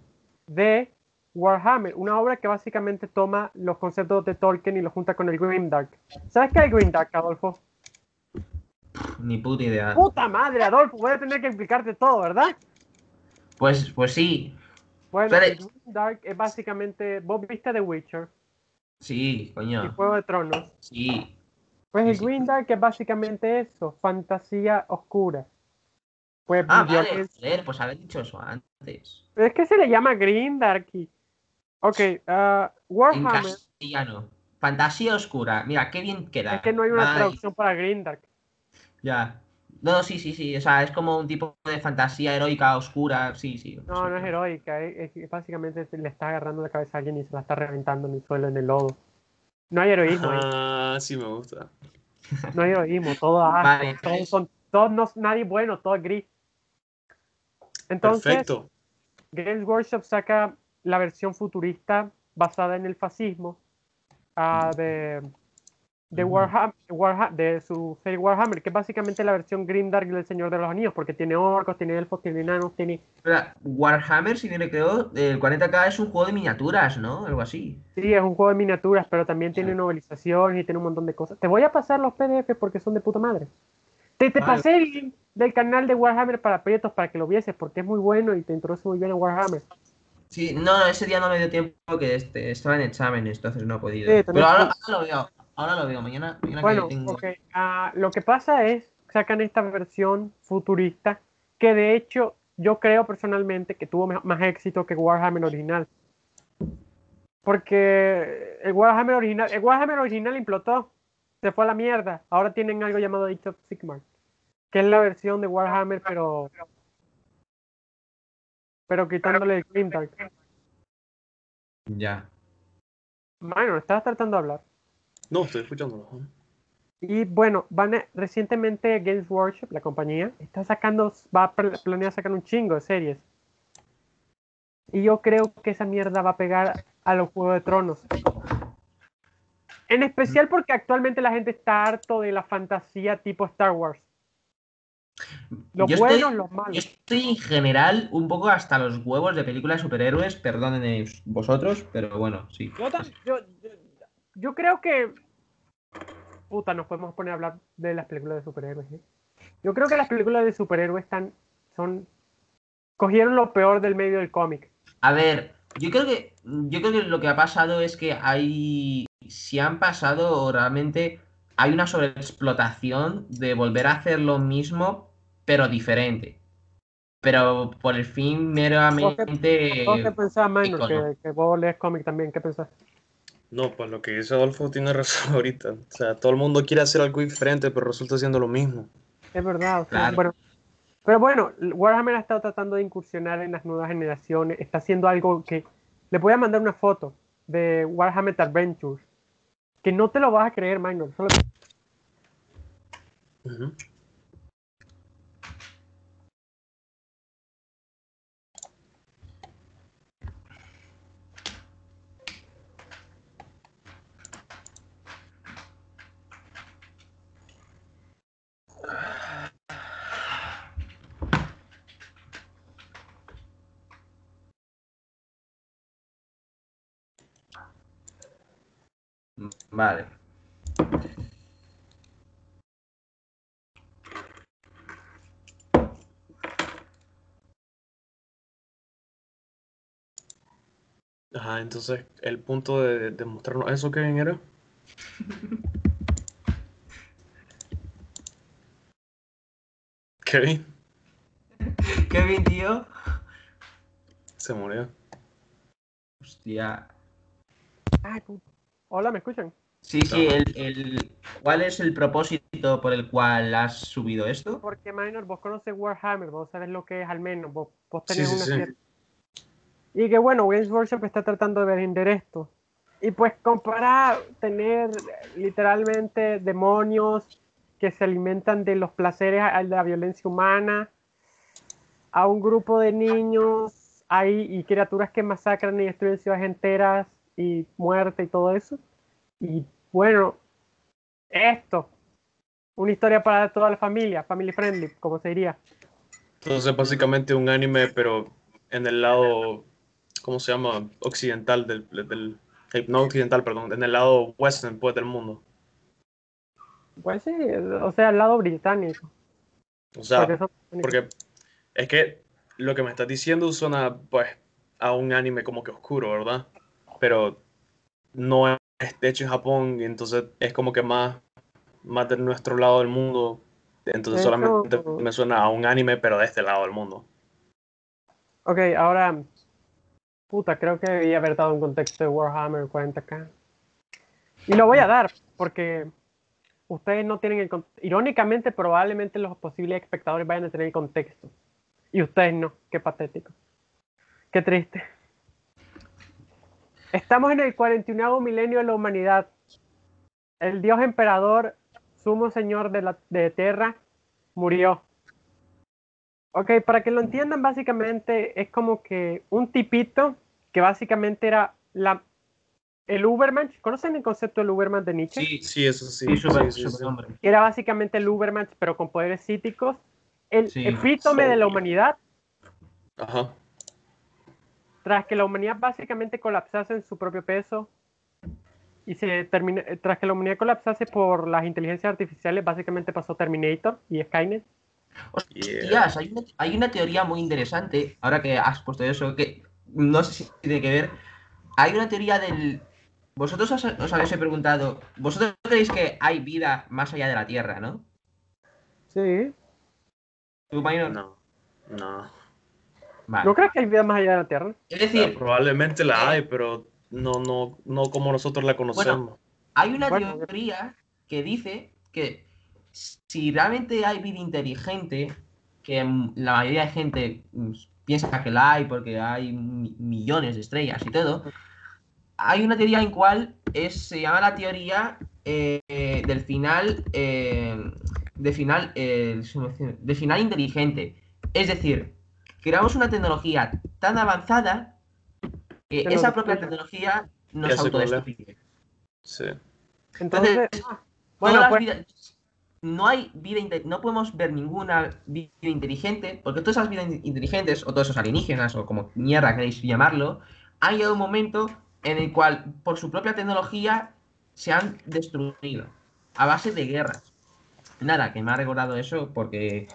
de Warhammer, una obra que básicamente toma los conceptos de Tolkien y los junta con el Grimdark. ¿Sabes qué es el Grimdark, Adolfo? Ni puta idea. ¡Puta madre, Adolfo! Voy a tener que explicarte todo, ¿verdad? Pues, pues sí, Bueno, Pero- el Grimdark es básicamente. ¿Vos viste The Witcher sí, y coño. Juego de Tronos? Sí, Pues el Sí, sí. Grimdark es básicamente eso, fantasía oscura. Pues Ah, vale, violencia. joder, pues haber dicho eso antes. Pero es que se le llama Grimdark. y- Ok, En Warhammer. castellano. Fantasía oscura. Mira, qué bien queda. Es que no hay una traducción para Grimdark. Ya. No, sí, sí, sí. O sea, es como un tipo de fantasía heroica, oscura. Sí, sí. No, sí. no es heroica. Es, es básicamente le está agarrando la cabeza a alguien y se la está reventando en el suelo, en el lodo. No hay heroísmo. ahí, Ah, sí me gusta. (laughs) No hay heroísmo. Todo asco, Vale, todos son, todos no, nadie bueno, todo es gris. Entonces, Perfecto. Games Workshop saca la versión futurista basada en el fascismo ah, de, de, Ujú. Warham- Warha- de su serie Warhammer, que es básicamente la versión Grimdark del Señor de los Anillos, porque tiene orcos, tiene elfos, tiene enanos, tiene... Espera, Warhammer, si bien creo, el 40k es un juego de miniaturas, ¿no? Algo así. Sí, es un juego de miniaturas, pero también tiene novelización y tiene un montón de cosas. Te voy a pasar los PDF porque son de puta madre. Te, te Vale. pasé el link del canal de Warhammer para prietos para que lo vieses porque es muy bueno y te introduce muy bien a Warhammer. Sí, no, ese día no me dio tiempo que este, estaba en exámenes, entonces no he podido. Sí, Pero ahora lo veo, ahora lo veo, mañana, mañana Bueno, que tengo... ah, lo que pasa es, sacan esta versión futurista, que de hecho yo creo personalmente que tuvo más éxito que Warhammer original. Porque el Warhammer original, el Warhammer original implotó, se fue a la mierda. Ahora tienen algo llamado Age of Sigmar, que es la versión de Warhammer, pero pero quitándole el Grimdark. Ya. Bueno, estabas tratando de hablar. No, estoy escuchándolo. Y bueno, van a- recientemente Games Workshop, la compañía, está sacando, va a pl- planear sacar un chingo de series. Y yo creo que esa mierda va a pegar a los Juegos de Tronos. En especial porque actualmente la gente está harto de la fantasía tipo Star Wars. Los Yo estoy- buenos, los Yo malos. estoy en general un poco hasta los huevos de películas de superhéroes, perdónenme vosotros, pero bueno, sí. Yo, yo- yo- creo que. Puta, nos podemos poner a hablar de las películas de superhéroes. ¿eh? Yo creo que las películas de superhéroes están. son. cogieron lo peor del medio del cómic. A ver, yo creo que yo creo que lo que ha pasado es que hay si han pasado realmente hay una sobreexplotación de volver a hacer lo mismo pero diferente. Pero por el fin meramente ¿Vos qué pensás, icono. Que, que vos lees cómic también. ¿Qué pensás? No, pues lo que dice Adolfo tiene (laughs) razón ahorita. O sea, todo el mundo quiere hacer algo diferente, pero resulta siendo lo mismo. Es verdad. o sea, Claro. bueno, pero bueno, Warhammer ha estado tratando de incursionar en las nuevas generaciones. Está haciendo algo que. Le voy a mandar una foto de Warhammer Adventures. Que no te lo vas a creer, Minor. Solo. Vale. Ajá, entonces el punto de, de mostrarnos eso, Kevin, era. (laughs) Kevin Kevin, tío. se murió. Hostia. Ay, puta. Hola, ¿me escuchan? Sí, sí, el, el- ¿cuál es el propósito por el cual has subido esto? Porque, Minor, vos conoces Warhammer, vos sabes lo que es al menos, vos, vos Sí, tenés sí, una sí. cierta- Y que bueno, Games Workshop está tratando de vender esto. Y pues comparar tener literalmente demonios que se alimentan de los placeres a de la violencia humana, a un grupo de niños ahí y criaturas que masacran y destruyen ciudades enteras y muerte y todo eso. Y bueno, esto, una historia para toda la familia, family friendly, como se diría. Entonces, básicamente un anime, pero en el lado, ¿cómo se llama? Occidental del, del no occidental, perdón, en el lado western, pues, del mundo. Pues sí, o sea, al lado británico. O sea, porque son porque es que lo que me estás diciendo suena, pues, a un anime como que oscuro, ¿verdad? Pero no es hecho en Japón, y entonces es como que más, más de nuestro lado del mundo. Entonces De solamente me suena a un anime, pero de este lado del mundo. Ok, ahora. Puta, creo que debía haber dado un contexto de Warhammer 40k. Y lo voy a dar, porque ustedes no tienen el contexto. Irónicamente, probablemente los posibles espectadores vayan a tener el contexto. Y ustedes no. Qué patético. Qué triste. Estamos en el 41 milenio de la humanidad. El dios emperador, sumo señor de la de Tierra, murió. Ok, para que lo entiendan, básicamente es como que un tipito que básicamente era la, el Ubermensch. ¿Conocen el concepto del Ubermensch de Nietzsche? Sí, Sí, eso sí. sí, super, sí, sí, sí. superhombre. Era básicamente el Ubermensch, pero con poderes psíquicos. El Sí. epítome de la humanidad, Ajá. Tras que la humanidad básicamente colapsase en su propio peso y se termina, tras que la humanidad colapsase por las inteligencias artificiales, básicamente pasó Terminator y Skynet. Hostias, hay, una, hay una teoría muy interesante, ahora que has puesto eso, que no sé si tiene que ver. Hay una teoría del. Vosotros os, os habéis preguntado, vosotros creéis que hay vida más allá de la Tierra, ¿no? Sí. ¿Tú, Minor? No, no. ¿No crees que hay vida más allá de la Tierra? Es O sea, decir, probablemente la hay, pero no, no, no como nosotros la conocemos. hay una Bueno, teoría que dice que si realmente hay vida inteligente, que la mayoría de gente piensa que la hay porque hay mi- millones de estrellas y todo, hay una teoría en cual es, se llama la teoría eh, del final, eh, de final, eh, de final inteligente. Es decir, creamos una tecnología tan avanzada que esa propia tecnología nos autodestruye. Sí. Entonces, Entonces, ah, Todas bueno, las pues, vidas- no hay vida, no podemos ver ninguna vida inteligente, porque todas esas vidas in- inteligentes, o todos esos alienígenas, o como mierda queréis llamarlo, han llegado un momento en el cual, por su propia tecnología, se han destruido, a base de guerras. Nada, que me ha recordado eso, porque,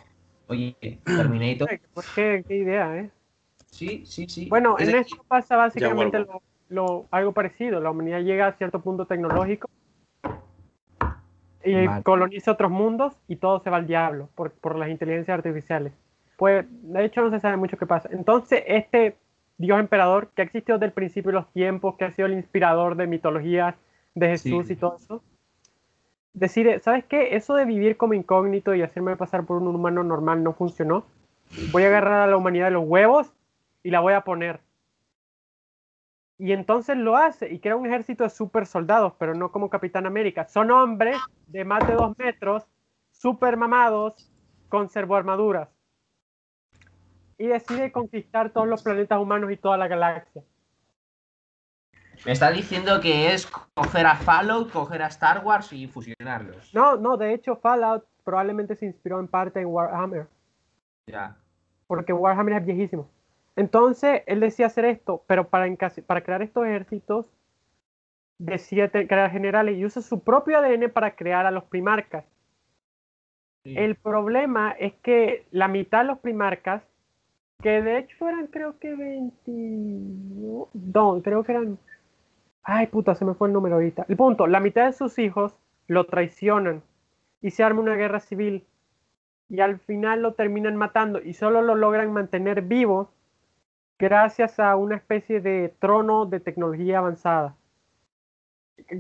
oye, Terminator, qué, qué idea, ¿eh? sí, sí, sí. Bueno, Es en esto pasa básicamente lo, lo- algo parecido. La humanidad llega a cierto punto tecnológico y Vale. coloniza otros mundos y todo se va al diablo por, por las inteligencias artificiales. Pues, de hecho, no se sabe mucho qué pasa. Entonces, este Dios emperador, que ha existido desde el principio de los tiempos, que ha sido el inspirador de mitologías de Jesús Sí. y todo eso, decide, ¿sabes qué? Eso de vivir como incógnito y hacerme pasar por un humano normal no funcionó. Voy a agarrar a la humanidad de los huevos y la voy a poner. Y entonces lo hace y crea un ejército de super soldados, pero no como Capitán América. Son hombres de más de dos metros, super mamados, con servoarmaduras. Y decide conquistar todos los planetas humanos y toda la galaxia. Me está diciendo que es coger a Fallout, coger a Star Wars y fusionarlos. No, no, de hecho Fallout probablemente se inspiró en parte en Warhammer, Ya. porque Warhammer es viejísimo. Entonces él decía hacer esto, pero para, para crear estos ejércitos te- crear generales y usa su propio ADN para crear a los primarcas. Sí. El problema es que la mitad de los primarcas, que de hecho eran creo que 20... No, creo que eran... Ay, puta, se me fue el número ahorita. El punto, la mitad de sus hijos lo traicionan y se arma una guerra civil. Y al final lo terminan matando y solo lo logran mantener vivo gracias a una especie de trono de tecnología avanzada.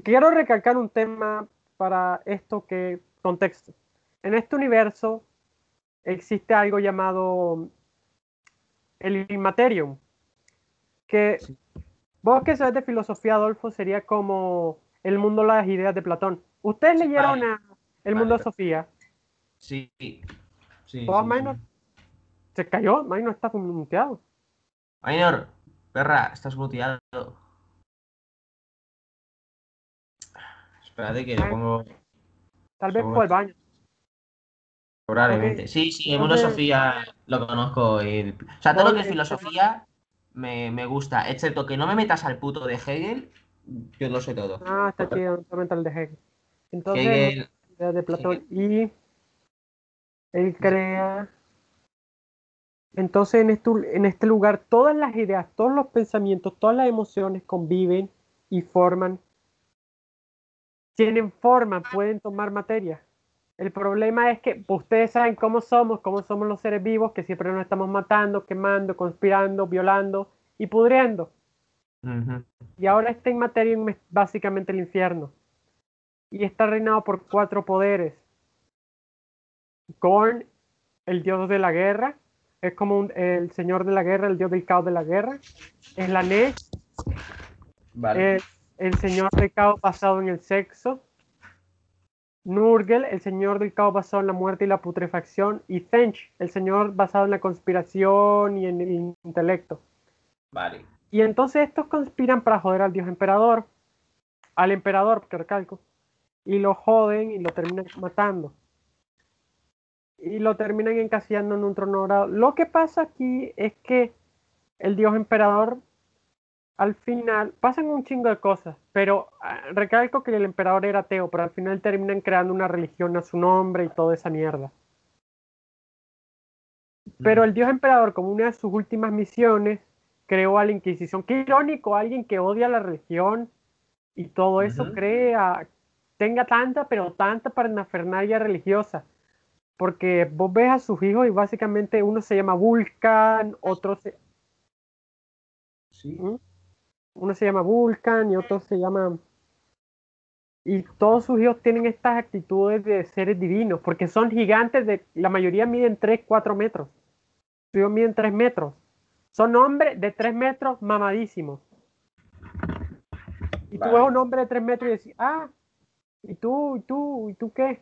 Quiero recalcar un tema para esto que contexto. En este universo existe algo llamado el Immaterium, que. Vos que sabes de filosofía, Adolfo, sería como el mundo de las ideas de Platón. ¿Ustedes leyeron vale. a El Vale, mundo de Sofía? Sí. Sí, ¿Todos sí, Minor? Se cayó, Minor está muteado. Minor, perra, estás muteado. Espérate que le pongo Tal vez fue al baño. probablemente. Sí, sí, el mundo Entonces- Sofía lo conozco. el- O sea, todo lo que es filosofía me, me gusta, excepto que no me metas al puto de Hegel, yo lo sé todo. Ah, está chido, totalmente el de Hegel. Entonces, Hegel, de Platón. Y él crea. Entonces, en este, en este lugar, todas las ideas, todos los pensamientos, todas las emociones conviven y forman. Tienen forma, pueden tomar materia. El problema es que ustedes saben cómo somos, cómo somos los seres vivos, que siempre nos estamos matando, quemando, conspirando, violando y pudriendo. Y ahora está en materia es básicamente el infierno. Y está reinado por cuatro poderes. Gorn, el dios de la guerra, es como un- el señor de la guerra, el dios del caos de la guerra. Slanesh, Vale. es el señor del caos basado en el sexo. Nurgle, el señor del caos basado en la muerte y la putrefacción. Y Zench, el señor basado en la conspiración y en el intelecto. Vale. Y entonces estos conspiran para joder al dios emperador, al emperador, que recalco, y lo joden y lo terminan matando. Y lo terminan encasillando en un trono dorado. Lo que pasa aquí es que el dios emperador al final pasan un chingo de cosas, pero ah, recalco que el emperador era ateo, pero al final terminan creando una religión a su nombre y toda esa mierda. Pero el dios emperador, como una de sus últimas misiones, creó a la Inquisición. Qué irónico, alguien que odia la religión y todo eso crea, tenga tanta, pero tanta parafernalia religiosa. Porque vos ves a sus hijos y básicamente uno se llama Vulcan, otro se, Sí. ¿Mm? Uno se llama Vulcan y otro se llama... Y todos sus hijos tienen estas actitudes de seres divinos, porque son gigantes, de, la mayoría miden 3, 4 metros. Sus hijos miden 3 metros. Son hombres de 3 metros mamadísimos. Y tú ves un hombre de 3 metros y decís, ah, ¿y tú, y tú, y tú qué?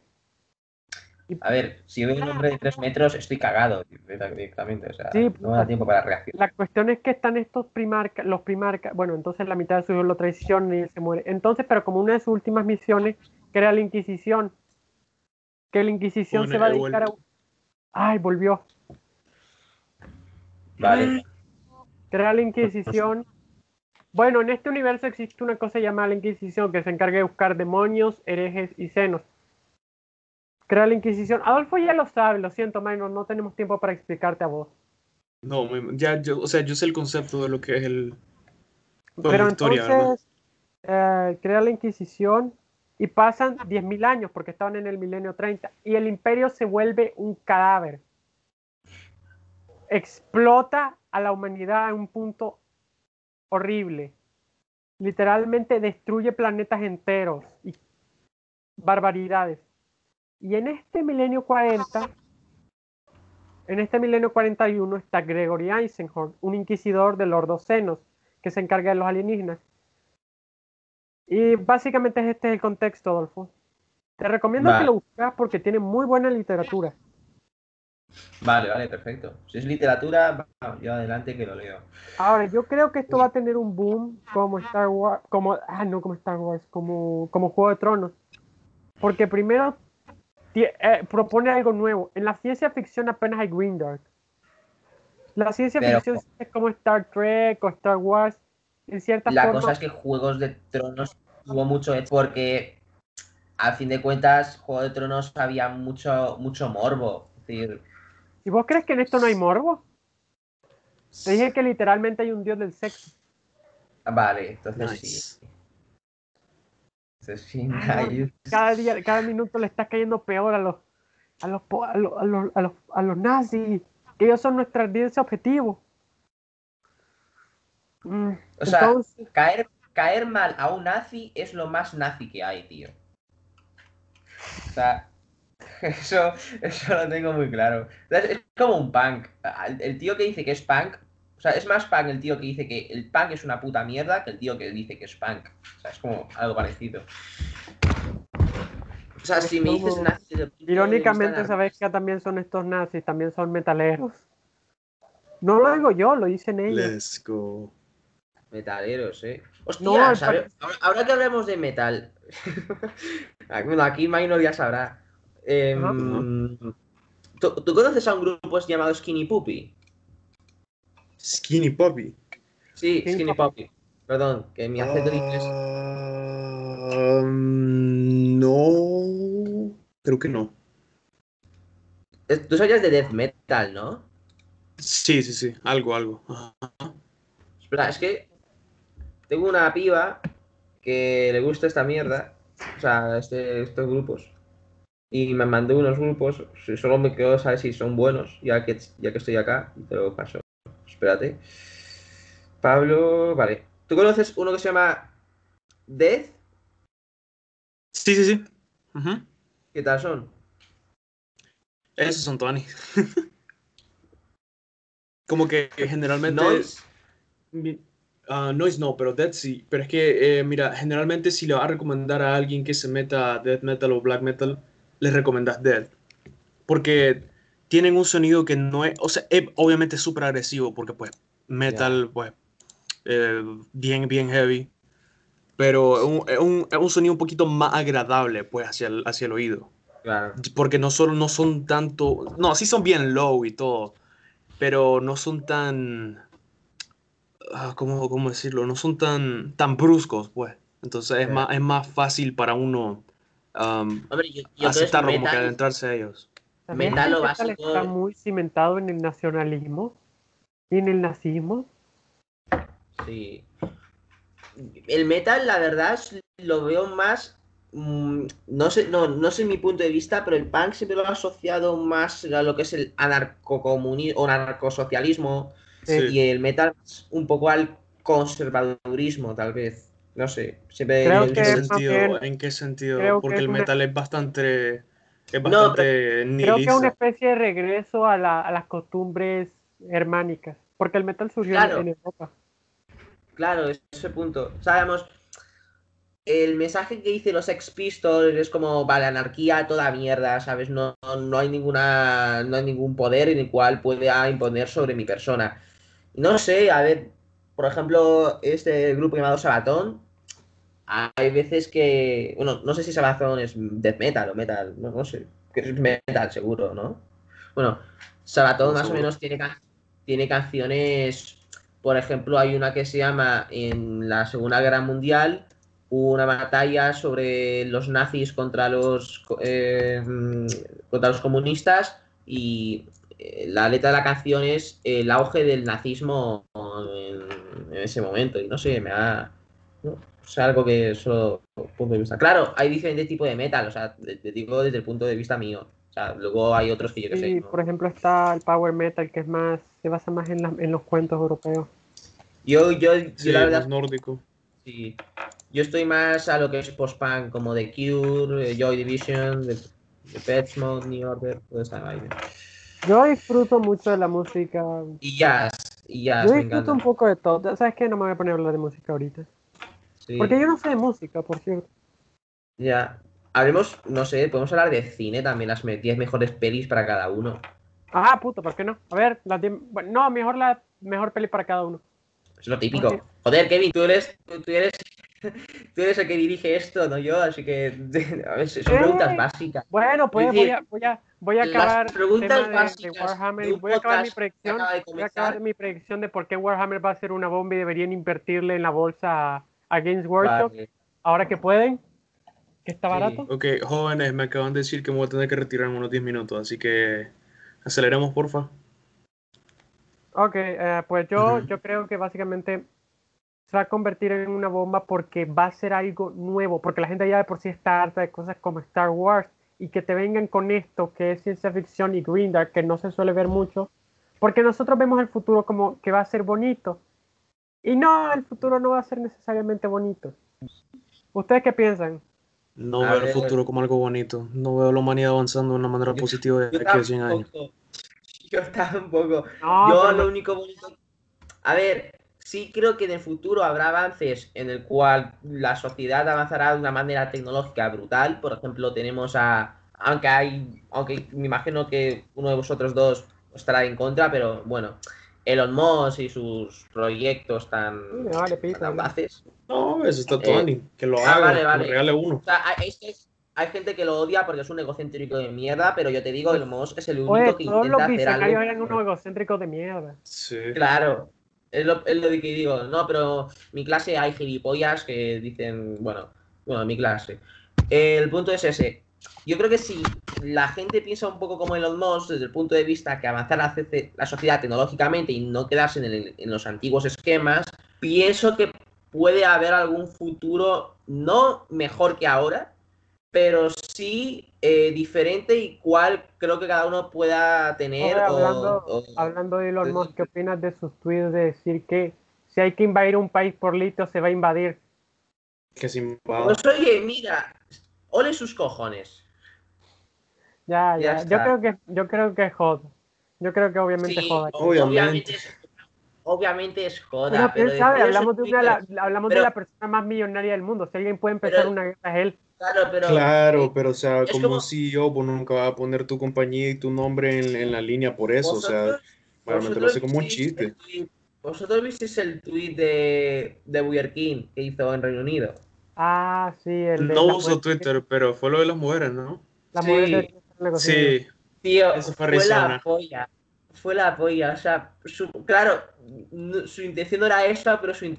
A ver, si veo un hombre de 3 metros, estoy cagado directamente. O sea, Sí, no me da tiempo para reaccionar. La cuestión es que están estos primarcas, los primarcas, bueno, entonces la mitad de sus hijos lo traicionan y él se muere. Entonces, pero como una de sus últimas misiones, crea la Inquisición, que la Inquisición Bueno, se va a dedicar a... Ay, volvió. Vale. Crea la Inquisición. Bueno, en este universo existe una cosa llamada la Inquisición que se encarga de buscar demonios, herejes y senos. Crea la Inquisición. Adolfo ya lo sabe, lo siento, Minor, no tenemos tiempo para explicarte a vos. No, ya, yo, o sea, yo sé el concepto de lo que es el... Toda Pero la historia, entonces eh, crea la Inquisición y pasan 10.000 años porque estaban en el milenio 30 y el imperio se vuelve un cadáver. Explota a la humanidad en un punto horrible. Literalmente destruye planetas enteros y barbaridades. Y en este milenio 40, en este milenio 41 está Gregory Eisenhorn, un inquisidor de los docenos que se encarga de los alienígenas. Y básicamente este es el contexto, Adolfo. Te recomiendo que lo buscas porque tiene muy buena literatura. Vale, vale, perfecto. Si es literatura, yo adelante que lo leo. Ahora, yo creo que esto va a tener un boom como Star Wars, como, ah, no como Star Wars, como, como Juego de Tronos. Porque primero eh, propone algo nuevo. En la ciencia ficción apenas hay Green Dark. La ciencia Pero- ficción es como Star Trek o Star Wars. En cierta La forma, cosa es que Juegos de Tronos tuvo mucho éxito porque, a fin de cuentas, Juego de Tronos había mucho, mucho morbo. Es decir, ¿Y vos crees que en esto no hay morbo? Te dije que literalmente hay un dios del sexo. vale, entonces Nice. sí. Ah. Cada día, cada minuto le está cayendo peor a los, a los, a los, a los, a los, a los nazis, que ellos son nuestra audiencia objetivo. Mm, O sea, entonces, Caer, caer mal a un nazi es lo más nazi que hay, tío. O sea, (laughs) eso, eso lo tengo muy claro. Es, como un punk. El, el tío que dice que es punk, o sea, es más punk el tío que dice que el punk es una puta mierda que el tío que dice que es punk. O sea, es como algo parecido. O sea, si me dices como- nazi desde el punto de irónicamente, sabes que también son estos nazis, también son metaleros. No lo digo yo, lo dicen ellos. Let's go. Metaleros, eh. Hostia, No, al ¿sabe- ahora, ahora que hablemos de metal. (laughs) bueno, aquí Minor ya sabrá. Em, ¿tú, tú conoces a un grupo llamado Skinny Puppy? Skinny Puppy. Skinny Sí, Skinny Puppy. Perdón, que mi acento en inglés. Mm, no. Creo que no. Es- Tú sabías de death metal, ¿no? Sí, sí, sí. Algo, algo. Ajá. Espera, es que tengo una piba que le gusta esta mierda. O sea, este- estos grupos. Y me mandó unos grupos. si- Solo me quedo saber si son buenos, ya que, ya que estoy acá. Y te lo paso. Espérate. Pablo, vale. ¿Tú conoces uno que se llama Death? Sí, sí, sí. ¿Qué tal son? Esos son Tony. (laughs) Como que generalmente. Noise. Ah, Noise no, pero Death sí. Pero es que, eh, mira, generalmente si le vas a recomendar a alguien que se meta a Death Metal o Black Metal, le recomendas Death. Porque tienen un sonido que no es, o sea, es obviamente súper agresivo, porque pues metal, pues, eh, bien, bien heavy. Pero es un, es un- es un sonido un poquito más agradable, pues, hacia el, hacia el oído Claro. porque no solo no son tanto, no, sí son bien low y todo, pero no son tan, ah, ¿cómo, cómo decirlo? No son tan, tan bruscos, pues. Entonces es, Sí. más, es más fácil para uno um, Hombre, yo, yo aceptarlo, como que adentrarse a ellos. También Metal el lo básico- está muy cimentado en el nacionalismo y en el nazismo. Sí. El metal, la verdad, lo veo más. mm, no sé, no, no sé mi punto de vista, pero el punk siempre lo he asociado más a lo que es el anarcocomunismo o anarcosocialismo Sí. Y el metal un poco al conservadurismo, tal vez. No sé, siempre Creo ¿En qué sentido? bien- ¿En qué sentido? Porque el una- metal es bastante, es No, Creo que es una especie de regreso a, la- a las costumbres germánicas, porque el metal surgió en- Claro. en Europa. Claro, ese punto. Sabemos, el mensaje que dice los Sex Pistols es como, vale, anarquía, toda mierda, ¿sabes? No, no hay ninguna, no hay ningún poder en el cual pueda imponer sobre mi persona. No sé, a ver, por ejemplo, este grupo llamado Sabatón, hay veces que, bueno, no sé si Sabatón es death metal o metal, no, no sé, que es metal seguro, ¿no? Bueno, Sabatón más o menos tiene, can- tiene canciones por ejemplo, hay una que se llama en la Segunda Guerra Mundial, hubo una batalla sobre los nazis contra los, eh, mm, contra los comunistas y eh, la letra de la canción es el auge del nazismo en, en ese momento. Y no sé, me ha... no, es algo que solo punto de vista. Claro, hay diferentes tipos de metal, o sea, te, digo desde el punto de vista mío. O sea, luego hay otros que yo que sé. ¿no? por ejemplo está el power metal que es más, se basa más en, la- en los cuentos europeos. Yo, yo, yo Sí, la verdad más nórdico. Sí. Yo estoy más a lo que es post-punk, como The Cure, eh, Joy Division, The, The Pet Mode, New Order, toda esa vaina. Yo disfruto mucho de la música. Y jazz, y jazz, Yo me disfruto encanta. un poco de todo. ¿Sabes qué? No me voy a poner a hablar de música ahorita. Sí, Porque yo no sé de música, por cierto. ya. Hablemos, no sé, podemos hablar de cine también, las me- 10 mejores pelis para cada uno. Ah, puto, ¿por qué no? A ver, las diez- bueno, no, mejor la mejor peli para cada uno. Es lo típico. Joder, Kevin, tú eres, tú, tú eres, (laughs) tú eres el que dirige esto, no yo, así que (laughs) a ver, son Eh. preguntas básicas. Bueno, pues Es voy a, voy a, voy a acabar preguntas de, básicas Warhammer de voy a acabar mi predicción. Voy a acabar mi predicción de por qué Warhammer va a ser una bomba y deberían invertirle en la bolsa a, Games Workshop Vale. ahora que pueden, que está Sí. barato. Ok, jóvenes, me acaban de decir que me voy a tener que retirar en unos 10 minutos, así que aceleremos, porfa. Ok, eh, pues yo, Ujú. yo creo que básicamente se va a convertir en una bomba porque va a ser algo nuevo, porque la gente ya de por sí está harta de cosas como Star Wars y que te vengan con esto que es ciencia ficción y Green Dark, que no se suele ver mucho, porque nosotros vemos el futuro como que va a ser bonito. Y no, el futuro no va a ser necesariamente bonito. ¿Ustedes qué piensan? No A veo el futuro como algo bonito. No veo la humanidad avanzando de una manera Yo- positiva de Yo aquí a 100 años. tampoco. (laughs) Yo tampoco. No, Yo pero lo único bonito. A ver, sí creo que en el futuro habrá avances en el cual la sociedad avanzará de una manera tecnológica brutal. Por ejemplo, tenemos a. Aunque hay. Aunque me imagino que uno de vosotros dos estará en contra, pero bueno. Elon Musk y sus proyectos tan, vale tan audaces. No, eso está Eh, Tony. Que lo ah, haga, vale, que vale. me regale uno. O sea, hay, es que hay gente que lo odia porque es un egocéntrico de mierda, pero yo te digo, Elon Musk es el único Oye, que todos los intenta hacer visionarios algo. eran unos egocéntricos de mierda. Sí. Claro, es lo, es lo que digo, no, pero mi clase hay gilipollas que dicen, bueno, bueno, mi clase. El punto es ese. Yo creo que si la gente piensa un poco como Elon Musk desde el punto de vista que avanzar la, la sociedad tecnológicamente y no quedarse en, el- en los antiguos esquemas, pienso que puede haber algún futuro no mejor que ahora, pero sí eh, diferente y cual creo que cada uno pueda tener. Oye, hablando- o- Hablando de Elon. Musk, ¿qué opinas de sus tweets de decir que si hay que invadir un país por litio se va a invadir? Que sin Pues oye, mira, ole sus cojones. Ya, Ya ya. Yo creo que yo creo que es joda. Yo creo que obviamente Sí, joda. Obviamente. obviamente es, joda, Bueno, pero quién sabe, hablamos, de una, la- hablamos pero- de la persona más millonaria del mundo. Si alguien puede empezar Pero- una guerra es él. Claro, pero Claro, pero o sea, como como- CEO, pues nunca va a poner tu compañía y tu nombre en, en la línea por eso, o sea, realmente lo hace como un chiste. Vosotros visteis el tweet de, de Burger King que hizo en Reino Unido. Ah, sí, el de No uso mujer- Twitter, pero fue lo de las mujeres, ¿no? La Sí, mujer de- Tío, Eso fue fue la polla. fue la polla. O sea, su- claro, no- su intención no era esa, pero su,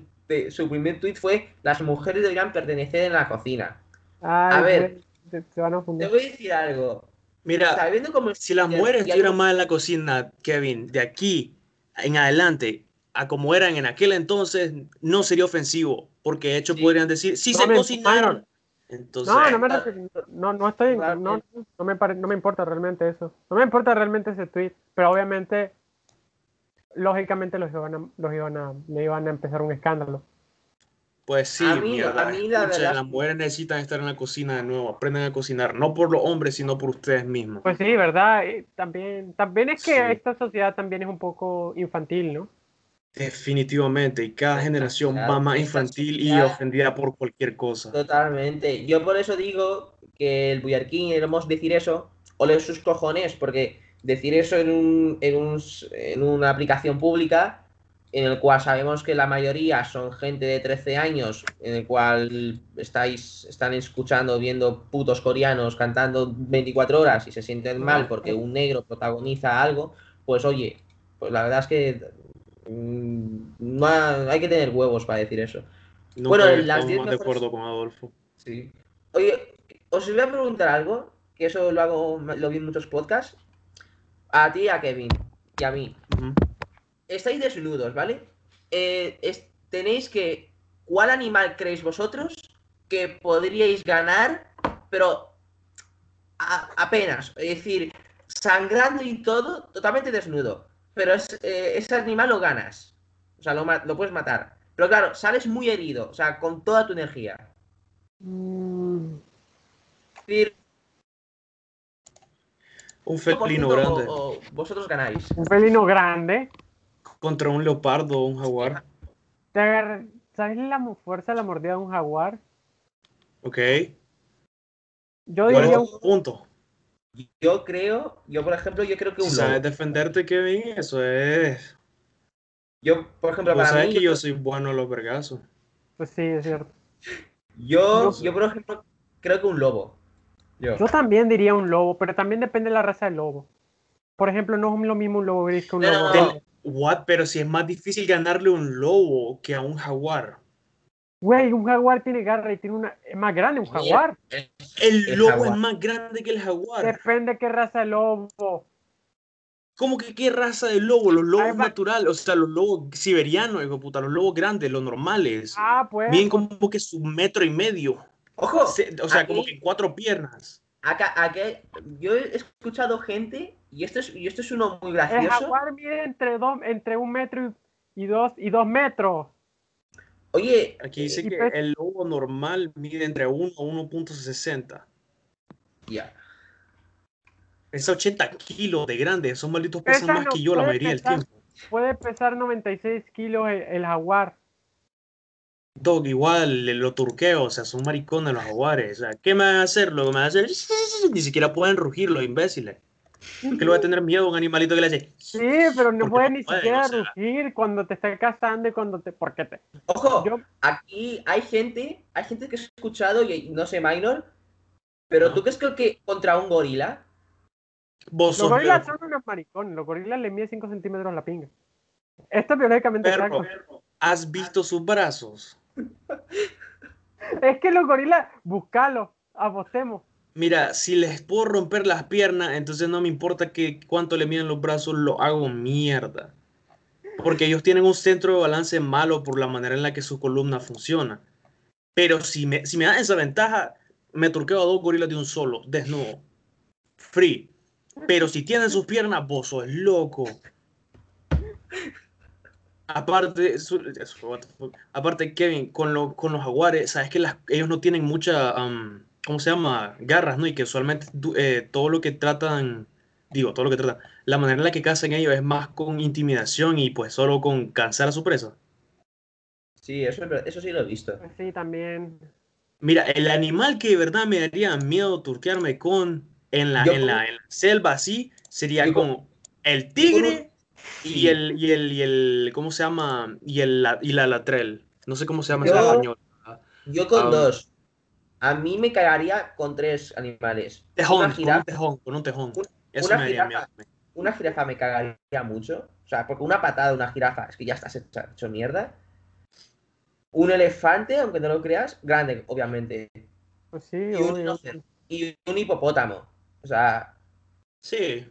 su primer tweet fue: Las mujeres deberían pertenecer en la cocina. Ay, A ver. te, te van a Te fundir. voy a decir algo. Mira, Sabiendo cómo si las mujeres estuvieran más en la cocina, Kevin, de aquí en adelante, a como eran en aquel entonces, no sería ofensivo, porque de hecho Sí. podrían decir, sí No se me- cocinaron. Entonces, No, no me, refiero- no, no estoy, en- no, realmente. no me pare- no me importa realmente eso. No me importa realmente ese tweet, pero obviamente, lógicamente los iban a, los iban a, le iban a empezar un escándalo. pues sí, A mí- mierda, a mí la escuchen, verdad- las mujeres necesitan estar en la cocina de nuevo, aprendan a cocinar, no por los hombres, sino por ustedes mismos. Pues sí, ¿verdad? Y también, también es que Sí. esta sociedad también es un poco infantil, ¿no? Definitivamente, y cada generación Claro, va más infantil y ofendida por cualquier cosa. Totalmente. Yo por eso digo que el Buyarquín debemos decir eso, ole sus cojones, porque decir eso en, un, en, un en una aplicación pública, en el cual sabemos que la mayoría son gente de 13 años, en el cual estáis, están escuchando, viendo putos coreanos cantando 24 horas y se sienten mal porque un negro protagoniza algo, pues oye, pues la verdad es que no ha- hay que tener huevos para decir eso. Nunca Bueno, las estado 10 más de mejores- acuerdo con Adolfo. Sí. Oye, os voy a preguntar algo, que eso lo hago, lo vi en muchos podcasts. A ti, a Kevin y a mí. Estáis desnudos, ¿vale? Eh, es- tenéis que. ¿Cuál animal creéis vosotros que podríais ganar, pero a- apenas? Es decir, sangrando y todo, totalmente desnudo. Pero es- eh, ese animal lo ganas. O sea, lo, puedes matar. Pero claro, sales muy herido, o sea, con toda tu energía. Mm, Es decir, Un 100% felino grande o vosotros ganáis. un felino grande. contra un leopardo o un jaguar. Te ¿Sabes la fuerza de la mordida de un jaguar? Ok. Yo Bueno, diría un- punto. Yo creo, yo por ejemplo, yo creo que Si un sabes lobo. defenderte, Kevin, eso es. Yo, por ejemplo, para sabes mí, que yo soy bueno a los vergazos. Pues sí, es cierto. yo, no sé. yo por ejemplo, creo que un lobo. Yo. Yo también diría un lobo, pero también depende de la raza del lobo. Por ejemplo, no es lo mismo un lobo gris que un No, lobo no, What? Pero si es más difícil ganarle a un lobo que a un jaguar. Güey, un jaguar tiene garra y tiene una... Es más grande un jaguar. El, El lobo jaguar. es más grande que el jaguar. Depende qué raza de lobo. ¿Cómo que qué raza de lobo? Los lobos naturales, o sea, los lobos siberianos, hijo de puta, los lobos grandes, los normales. Ah, pues. Bien como que su metro y medio. Ojo, Se- o sea, aquí- como que en cuatro piernas. acá, acá, yo he escuchado gente, y esto es, y esto es uno muy El gracioso. jaguar mide entre, dos, entre un metro y, y dos, y dos metros. Oye, Aquí dice que pesa- el lobo normal mide entre 1 a 1.60. ya. Es 80 kilos de grande. Esos malditos pesan Pesa más no que yo la mayoría del tiempo. Puede pesar 96 kilos el, el jaguar. Dog, igual, lo turqueo, o sea, son maricones los jaguares. O sea, ¿qué me van a hacer? Lo que me van a hacer, ni siquiera pueden rugir los imbéciles. (laughs) ¿Por qué le voy a tener miedo a un animalito que le hace? Sí, pero no Porque puede no ni siquiera o sea. rugir cuando te está cazando y cuando te... Porque te... Ojo, Yo, aquí hay gente, hay gente que he escuchado, y no sé, Minor, pero Ah. ¿tú crees que, que contra un gorila? Vos los gorilas perro. son unos maricones. Los gorilas le miden 5 centímetros la pinga. Esto es biológicamente Perro, exacto. ¿Has visto sus brazos? Es que los gorilas, buscalo, apostemos. Mira, si les puedo romper las piernas, entonces no me importa que cuánto le miden los brazos, lo hago mierda. Porque ellos tienen un centro de balance malo por la manera en la que su columna funciona. Pero si me, si me dan esa ventaja, me turqueo a dos gorilas de un solo, desnudo. Free. Pero si tienen sus piernas, vos sos loco. Aparte, aparte Kevin, con, lo- con los jaguares, sabes que ellos no tienen mucha, ¿cómo se llama? Garras, ¿no? Y que usualmente eh, todo lo que tratan, digo, todo lo que tratan, la manera en la que cazan ellos es más con intimidación y pues solo con cansar a su presa. Sí, eso, eso sí lo he visto. Pues sí, también. Mira, el animal que de verdad me daría miedo turquearme con en la, Yo en la, en selva así sería con- como el tigre y sí. el, y el, y el, ¿cómo se llama? Y, el, la- y la latrel. No sé cómo se llama Yo- ese español. Yo con Ah. dos. A mí me cagaría con tres animales. Tejón, una con un jirafa, tejón, con un tejón. Un- Eso una me jirafa. miedo. una jirafa me cagaría mucho. O sea, porque una patada de una jirafa es que ya estás hecho, hecho mierda. Un elefante, aunque no lo creas, grande, obviamente. Pues sí, Y un obvio. Y un hipopótamo. O sea, Sí,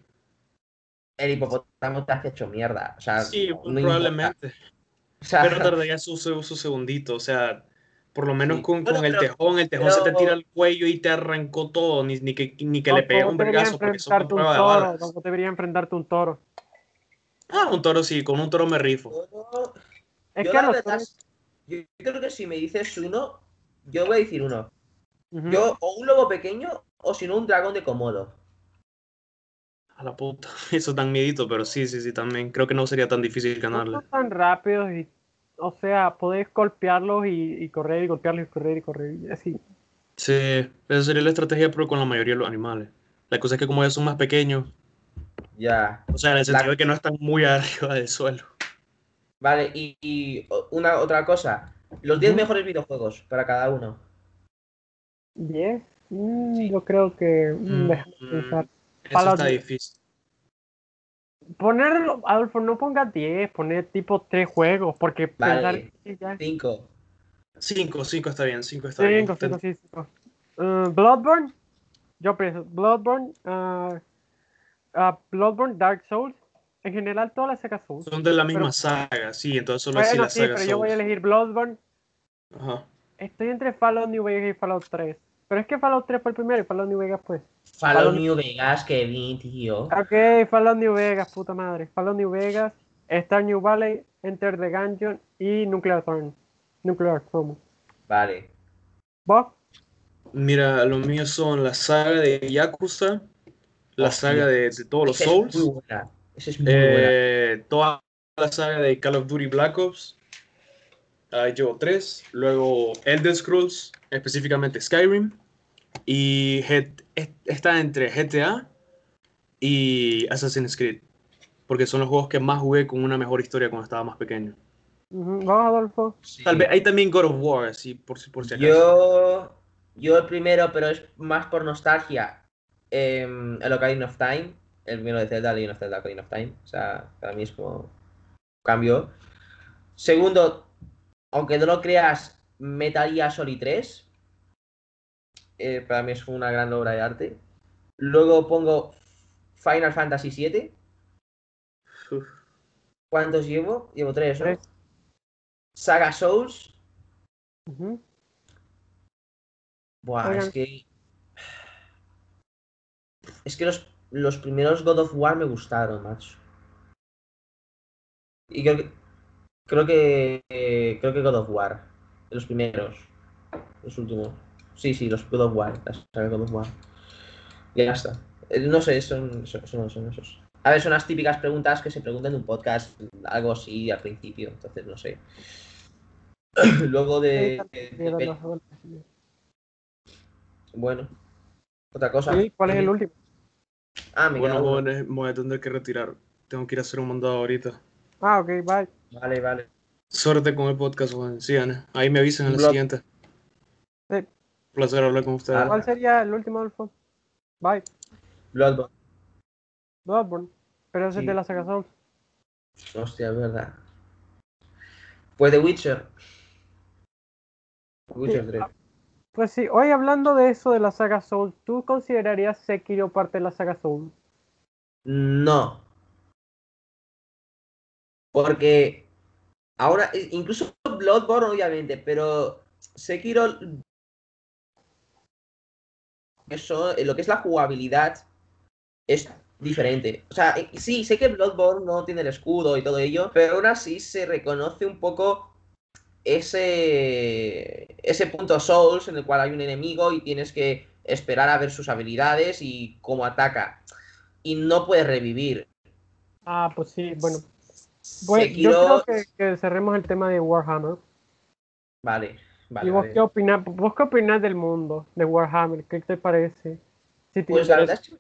el hipopótamo te hace hecho mierda. O sea, sí, no probablemente. O sea, Pero tardaría su, su, su segundito, o sea, por lo menos Sí. con, Bueno, con el pero- tejón, el tejón se te tira al cuello y te arrancó todo, ni, ni que, ni que le pegue Tampoco un vergazo porque un toro, balas. tampoco debería enfrentarte un toro. Ah, un toro sí, con un toro me rifo. yo- Es yo que verdad, toros- yo creo que si me dices uno, yo voy a decir uno. Yo, o un lobo pequeño, o si no, un dragón de Komodo. A la puta, (laughs) eso tan miedito, pero sí, sí, sí, también. Creo que no sería tan difícil No ganarle. son tan rápidos y, o sea, podés golpearlos y, y correr y golpearlos y correr y correr y así. Sí, esa sería la estrategia, pero con la mayoría de los animales. La cosa es que como ellos son más pequeños, Ya. o sea, en el sentido de que no están muy (laughs) arriba del suelo. Vale, y, y una otra cosa. Los 10 Ujú. mejores videojuegos para cada uno. ¿Diez? Mm, Yo creo que. mm, Mm, mm. Eso está difícil. Ponerlo, Adolfo, no pongas 10, poner tipo 3 juegos, porque pensar Vale. ya. 5. Cinco, cinco está bien, cinco está bien. 5, 5, 5. Bloodborne, yo pienso, Bloodborne, ah, Bloodborne, Dark Souls, en general todas las sagas Souls. Son de la misma Pero- saga, sí, entonces solo así Bueno, la sí, saga pero yo voy a elegir Bloodborne. Ajá. Estoy entre Fallout New Vegas y Fallout 3. Pero es que Fallout 3 fue el primero y Fallout New Vegas pues. Fallout Fallout- New Vegas, Kevin, tío. Ok, Fallout New Vegas, puta madre. Fallout New Vegas, Star New Valley, Enter the Gungeon y Nuclear Throne. Nuclear Throne. Vale. ¿Vos? Mira, los míos son la saga de Yakuza, la saga de, de todos los Esa Souls, es muy buena. Esa es muy buena. eh, toda la saga de Call of Duty Black Ops, ahí llevo tres, luego Elder Scrolls, específicamente Skyrim, y es- está entre GTA y Assassin's Creed, porque son los juegos que más jugué con una mejor historia cuando estaba más pequeño. Ujú, ¿Vos, Adolfo? Sí. Tal vez hay también God of War, así por si, por si acaso. Yo, yo el primero, pero es más por nostalgia, em, el Ocarina of Time, el primero de Zelda, Legend of Zelda, Ocarina of Time, o sea, para mí es como cambio. Segundo, aunque no lo creas, Metal Gear Solid 3, eh, para mí es una gran obra de arte. Luego pongo Final Fantasy 7. Uf. ¿Cuántos llevo? Llevo tres, ¿no? Tres. Saga Souls. Ujú. Buah, Oigan. es que. Es que los, los primeros God of War me gustaron, macho. Y creo que. Creo que. eh, creo que God of War. Los primeros. Los últimos. Sí, sí, los God of War. La saga God of War. Y ya está. Eh, No sé, son, son, son, son esos. A ver, son las típicas preguntas que se preguntan en un podcast. Algo así al principio. Entonces, no sé. (clears throat) Luego de. bueno. Otra cosa. Sí, ¿Cuál es el último? Ah, me Bueno, jóvenes, me voy a tener que retirar. Tengo que ir a hacer un mandado ahorita. Ah, ok, bye. Vale, vale. Suerte con el podcast, Juan. Sigan. Ahí me avisan en la siguiente. Sí. Un placer hablar con ustedes. ¿Cuál sería el último, Adolfo? Bye. Bloodborne. Bloodborne. Pero ese es Sí. de la saga Souls. Hostia, es verdad. Pues The Witcher. Witcher 3. Pues sí, hoy hablando de eso de la saga Souls, ¿tú considerarías Sekiro parte de la saga Souls? No. Porque ahora, incluso Bloodborne, obviamente, pero Sekiro. Eso, eh, lo que es la jugabilidad es diferente. O sea, eh, sí, sé que Bloodborne no tiene el escudo y todo ello, pero aún así se reconoce un poco ese, ese punto Souls en el cual hay un enemigo y tienes que esperar a ver sus habilidades y cómo ataca. Y no puedes revivir. Ah, pues sí, bueno. Sekiro- Yo creo que, que cerremos el tema de Warhammer. Vale, vale. ¿Y vos vale. qué opinás? ¿Vos qué opinás del mundo de Warhammer? ¿Qué te parece? Si te Pues la verdad es que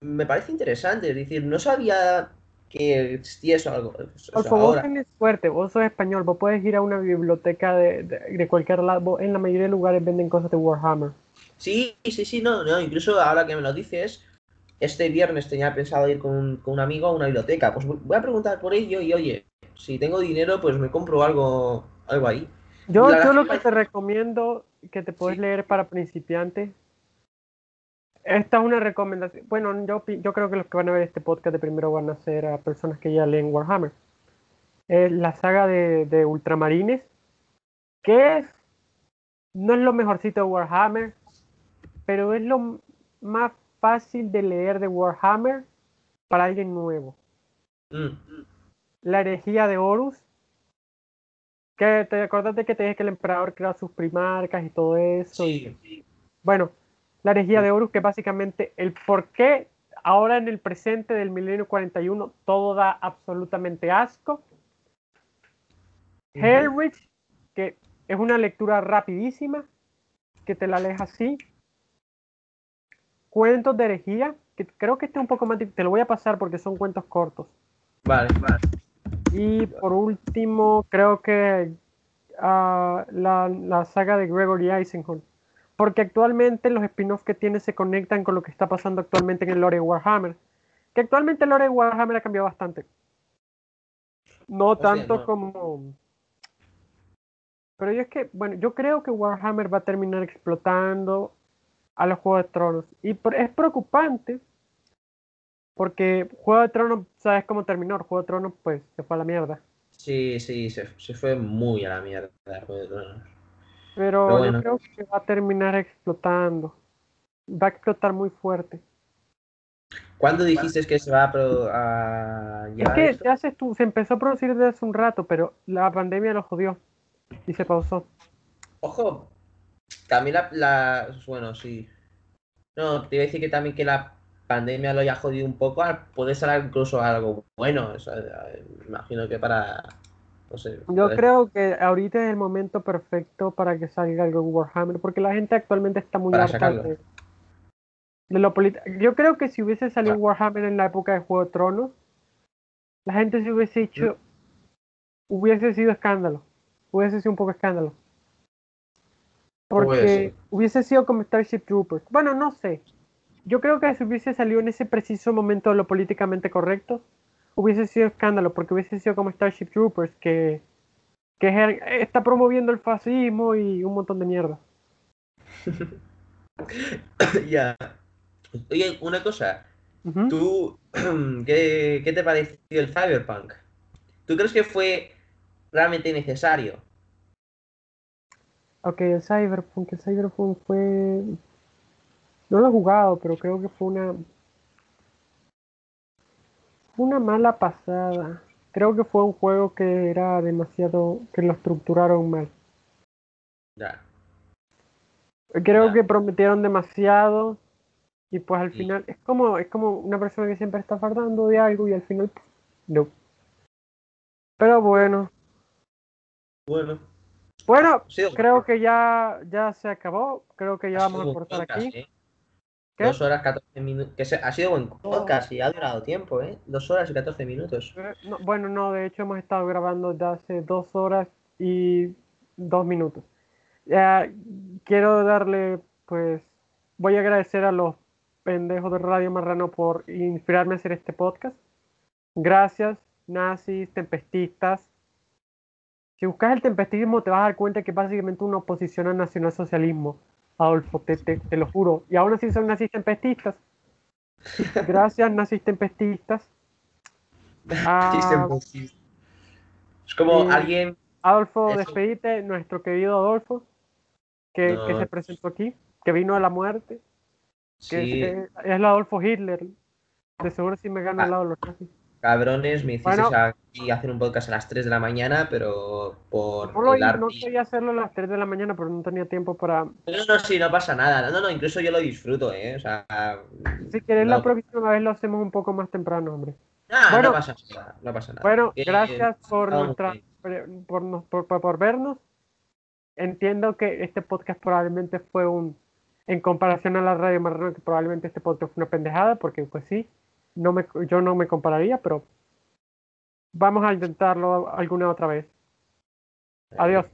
me parece interesante. Es decir, no sabía que existía eso algo. eso vos ahora. tenés suerte, vos sos español, vos puedes ir a una biblioteca de, de, de cualquier lado, vos- en la mayoría de lugares venden cosas de Warhammer. Sí, sí, sí, no, no. Incluso ahora que me lo dices, este viernes tenía pensado ir con un, con un amigo a una biblioteca. Pues voy a preguntar por ello y oye, si tengo dinero, pues me compro algo, algo ahí. Yo, yo lo que te recomiendo que te puedes Sí. leer para principiantes. Esta es una recomendación. Bueno, yo, yo creo que los que van a ver este podcast de primero van a ser a personas que ya leen Warhammer. Es la saga de, de Ultramarines, que es, no es lo mejorcito de Warhammer, pero es lo más fácil de leer de Warhammer para alguien nuevo. Mm, La herejía de Horus. Que te acordaste que te dije que el emperador creó sus primarcas y todo eso. y- sí. bueno, la herejía de Horus, que básicamente el por qué ahora en el presente del milenio 41 todo da absolutamente asco. Ujú. Hellrich, que es una lectura rapidísima, que te la lees así. Cuentos de herejía, que creo que este es un poco más difícil, te lo voy a pasar porque son cuentos cortos. Vale, vale. Y por último, creo que ah, la, la saga de Gregory Eisenhower. Porque actualmente los spin-offs que tiene se conectan con lo que está pasando actualmente en el lore de Warhammer. Que actualmente el lore de Warhammer ha cambiado bastante. No tanto no. como... Pero yo es que, bueno, yo creo que Warhammer va a terminar explotando a los Juegos de Tronos. Y es preocupante porque Juego de Tronos, ¿sabes cómo terminó? El Juego de Tronos, pues, se fue a la mierda. Sí, sí, se, se fue muy a la mierda. Juego de Tronos. Pero Pero yo creo que va a terminar explotando. Va a explotar muy fuerte. ¿Cuándo dijiste que se va a, a Es que esto? se, se empezó a producir desde hace un rato, pero la pandemia lo jodió y se pausó. Ojo, también la, la- Bueno, sí. No, te iba a decir que también que la pandemia lo haya jodido un poco. Puede ser incluso algo bueno. o sea, imagino que para. No sé. Yo creo que ahorita es el momento perfecto para que salga algo Warhammer, porque la gente actualmente está muy Para harta de, de lo político. Yo creo que si hubiese salido Ah. Warhammer en la época de Juego de Tronos, la gente se hubiese hecho, hubiese sido escándalo, hubiese sido un poco escándalo. Porque hubiese sido como Starship Troopers. Bueno, no sé. Yo creo que si hubiese salido en ese preciso momento de lo políticamente correcto, hubiese sido escándalo, porque hubiese sido como Starship Troopers, que, que es- está promoviendo el fascismo y un montón de mierda. (coughs) ya. Oye, una cosa. ¿Tú (clears throat) qué, qué te pareció el Cyberpunk? ¿Tú crees que fue realmente necesario? Ok, el Cyberpunk, el Cyberpunk fue... No lo he jugado, pero creo que fue una... Una mala pasada. Creo que fue un juego que era demasiado... que lo estructuraron mal. Ya. Creo Ya. que prometieron demasiado y pues al Sí. final es como es como una persona que siempre está fardando de algo y al final pff, no. Pero bueno, Bueno. Bueno, creo que ya ya se acabó. Creo que ya ha vamos a cortar podcast, aquí. ¿eh? Dos horas 14 minutos. Que se- ha sido buen podcast y ha durado tiempo, ¿eh? Dos horas y 14 minutos. Eh, no, bueno, no, de hecho hemos estado grabando ya hace dos horas y dos minutos. Ya, quiero darle, pues, voy a agradecer a los pendejos de Radio Marrano por inspirarme a hacer este podcast. Gracias, nazis, tempestistas. Si buscas el tempestismo te vas a dar cuenta que es básicamente una oposición al nacionalsocialismo. Adolfo, te, te, lo juro. Y aún así son nazis tempestistas. (laughs) Gracias, nazis tempestistas. Ah, Es como alguien. Adolfo, Eso. despedite, nuestro querido Adolfo, que, se presentó aquí, que vino a la muerte, que Sí, es, es el Adolfo Hitler. De seguro si me gano Ah. al lado de los nazis. Cabrones, me hicisteis Bueno. aquí hacer un podcast a las 3 de la mañana, pero por No, no quería hacerlo a las 3 de la mañana, pero no tenía tiempo para... No, no, sí, no pasa nada. No, no, incluso yo lo disfruto, ¿eh? O sea. Si querés, la próxima vez lo hacemos un poco más temprano, hombre. Ah, Bueno. no pasa nada, no pasa nada. Bueno, Eh, gracias por nuestra por, por, por- por vernos. Entiendo que este podcast probablemente fue un, en comparación a la radio marrano, que probablemente este podcast fue una pendejada, porque pues sí, no me, yo no me compararía, pero vamos a intentarlo alguna otra vez. Adiós.